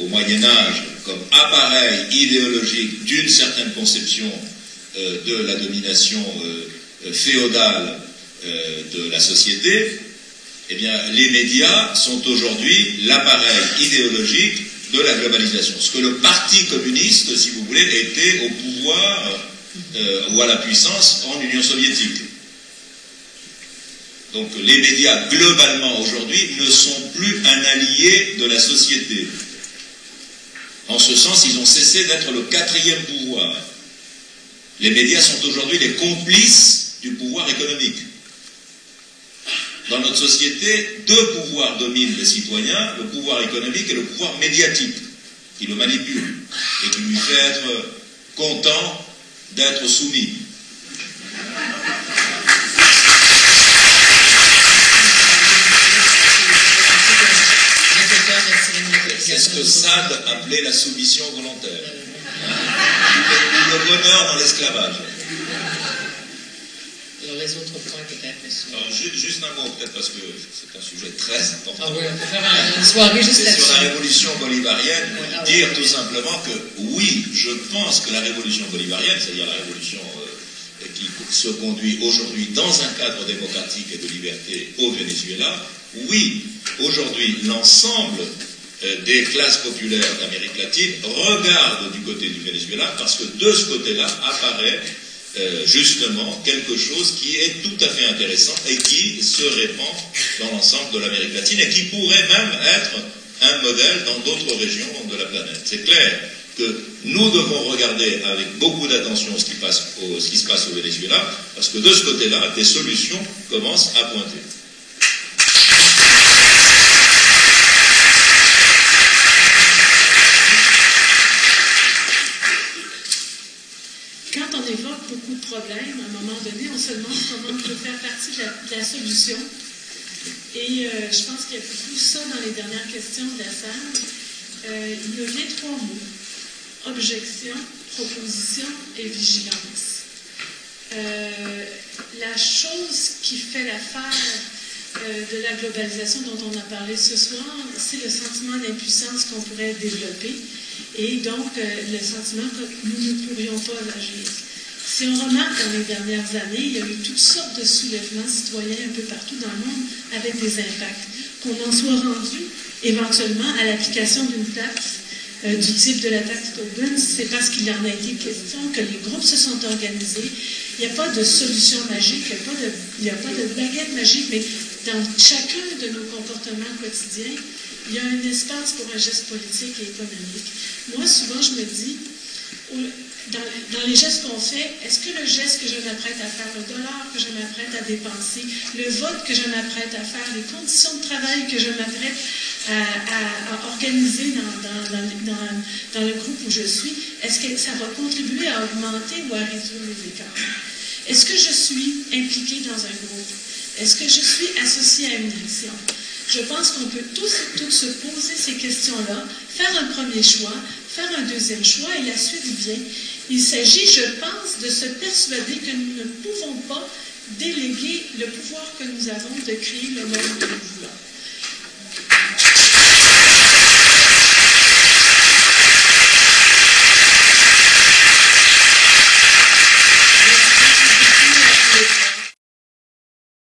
au Moyen Âge comme appareil idéologique d'une certaine conception de la domination féodale de la société, eh bien, les médias sont aujourd'hui l'appareil idéologique de la globalisation. Ce que le Parti communiste, si vous voulez, était au pouvoir euh, ou à la puissance en Union soviétique. Donc les médias, globalement aujourd'hui, ne sont plus un allié de la société. En ce sens, ils ont cessé d'être le quatrième pouvoir. Les médias sont aujourd'hui les complices du pouvoir économique. Dans notre société, deux pouvoirs dominent les citoyens, le pouvoir économique et le pouvoir médiatique, qui le manipule et qui lui fait être content d'être soumis. C'est ce que Sade appelait la soumission volontaire? Ou le bonheur dans l'esclavage les autres points peut-être, juste un mot peut-être parce que c'est un sujet très important. Ah oui, on peut faire une soirée juste là Sur la révolution bolivarienne, ah dire tout simplement que oui, je pense que la révolution bolivarienne, c'est-à-dire la révolution euh, qui se conduit aujourd'hui dans un cadre démocratique et de liberté au Venezuela, oui, aujourd'hui l'ensemble euh, des classes populaires d'Amérique latine regardent du côté du Venezuela parce que de ce côté-là apparaît euh, justement quelque chose qui est tout à fait intéressant et qui se répand dans l'ensemble de l'Amérique latine et qui pourrait même être un modèle dans d'autres régions de la planète. C'est clair que nous devons regarder avec beaucoup d'attention ce, ce qui se passe au Venezuela, parce que de ce côté-là, des solutions commencent à pointer. problème. À un moment donné, on se comment on peut faire partie de la, solution. Et euh, je pense qu'il y a beaucoup ça dans les dernières questions de la salle. Euh, il y a trois mots. Objection, proposition et vigilance. Euh, la chose qui fait l'affaire de la globalisation dont on a parlé ce soir, c'est le sentiment d'impuissance qu'on pourrait développer et donc le sentiment que nous ne pourrions pas agir. Si on remarque dans les dernières années, il y a eu toutes sortes de soulèvements citoyens un peu partout dans le monde avec des impacts. Qu'on en soit rendu éventuellement à l'application d'une taxe euh, du type de la taxe Tobin, c'est parce qu'il en a été question que les groupes se sont organisés. Il n'y a pas de solution magique, il n'y a, a pas de baguette magique, mais dans chacun de nos comportements quotidiens, il y a un espace pour un geste politique et économique. Moi, souvent, je me dis, dans, les gestes qu'on fait, est-ce que le geste que je m'apprête à faire, le dollar que je m'apprête à dépenser, le vote que je m'apprête à faire, les conditions de travail que je m'apprête à, organiser dans, dans, le groupe où je suis, est-ce que ça va contribuer à augmenter ou à réduire les écarts? Est-ce que je suis impliqué dans un groupe? Est-ce que je suis associé à une action? Je pense qu'on peut tous et toutes se poser ces questions-là, faire un premier choix, faire un deuxième choix et la suite vient. Il s'agit, je pense, de se persuader que nous ne pouvons pas déléguer le pouvoir que nous avons de créer le monde que nous voulons.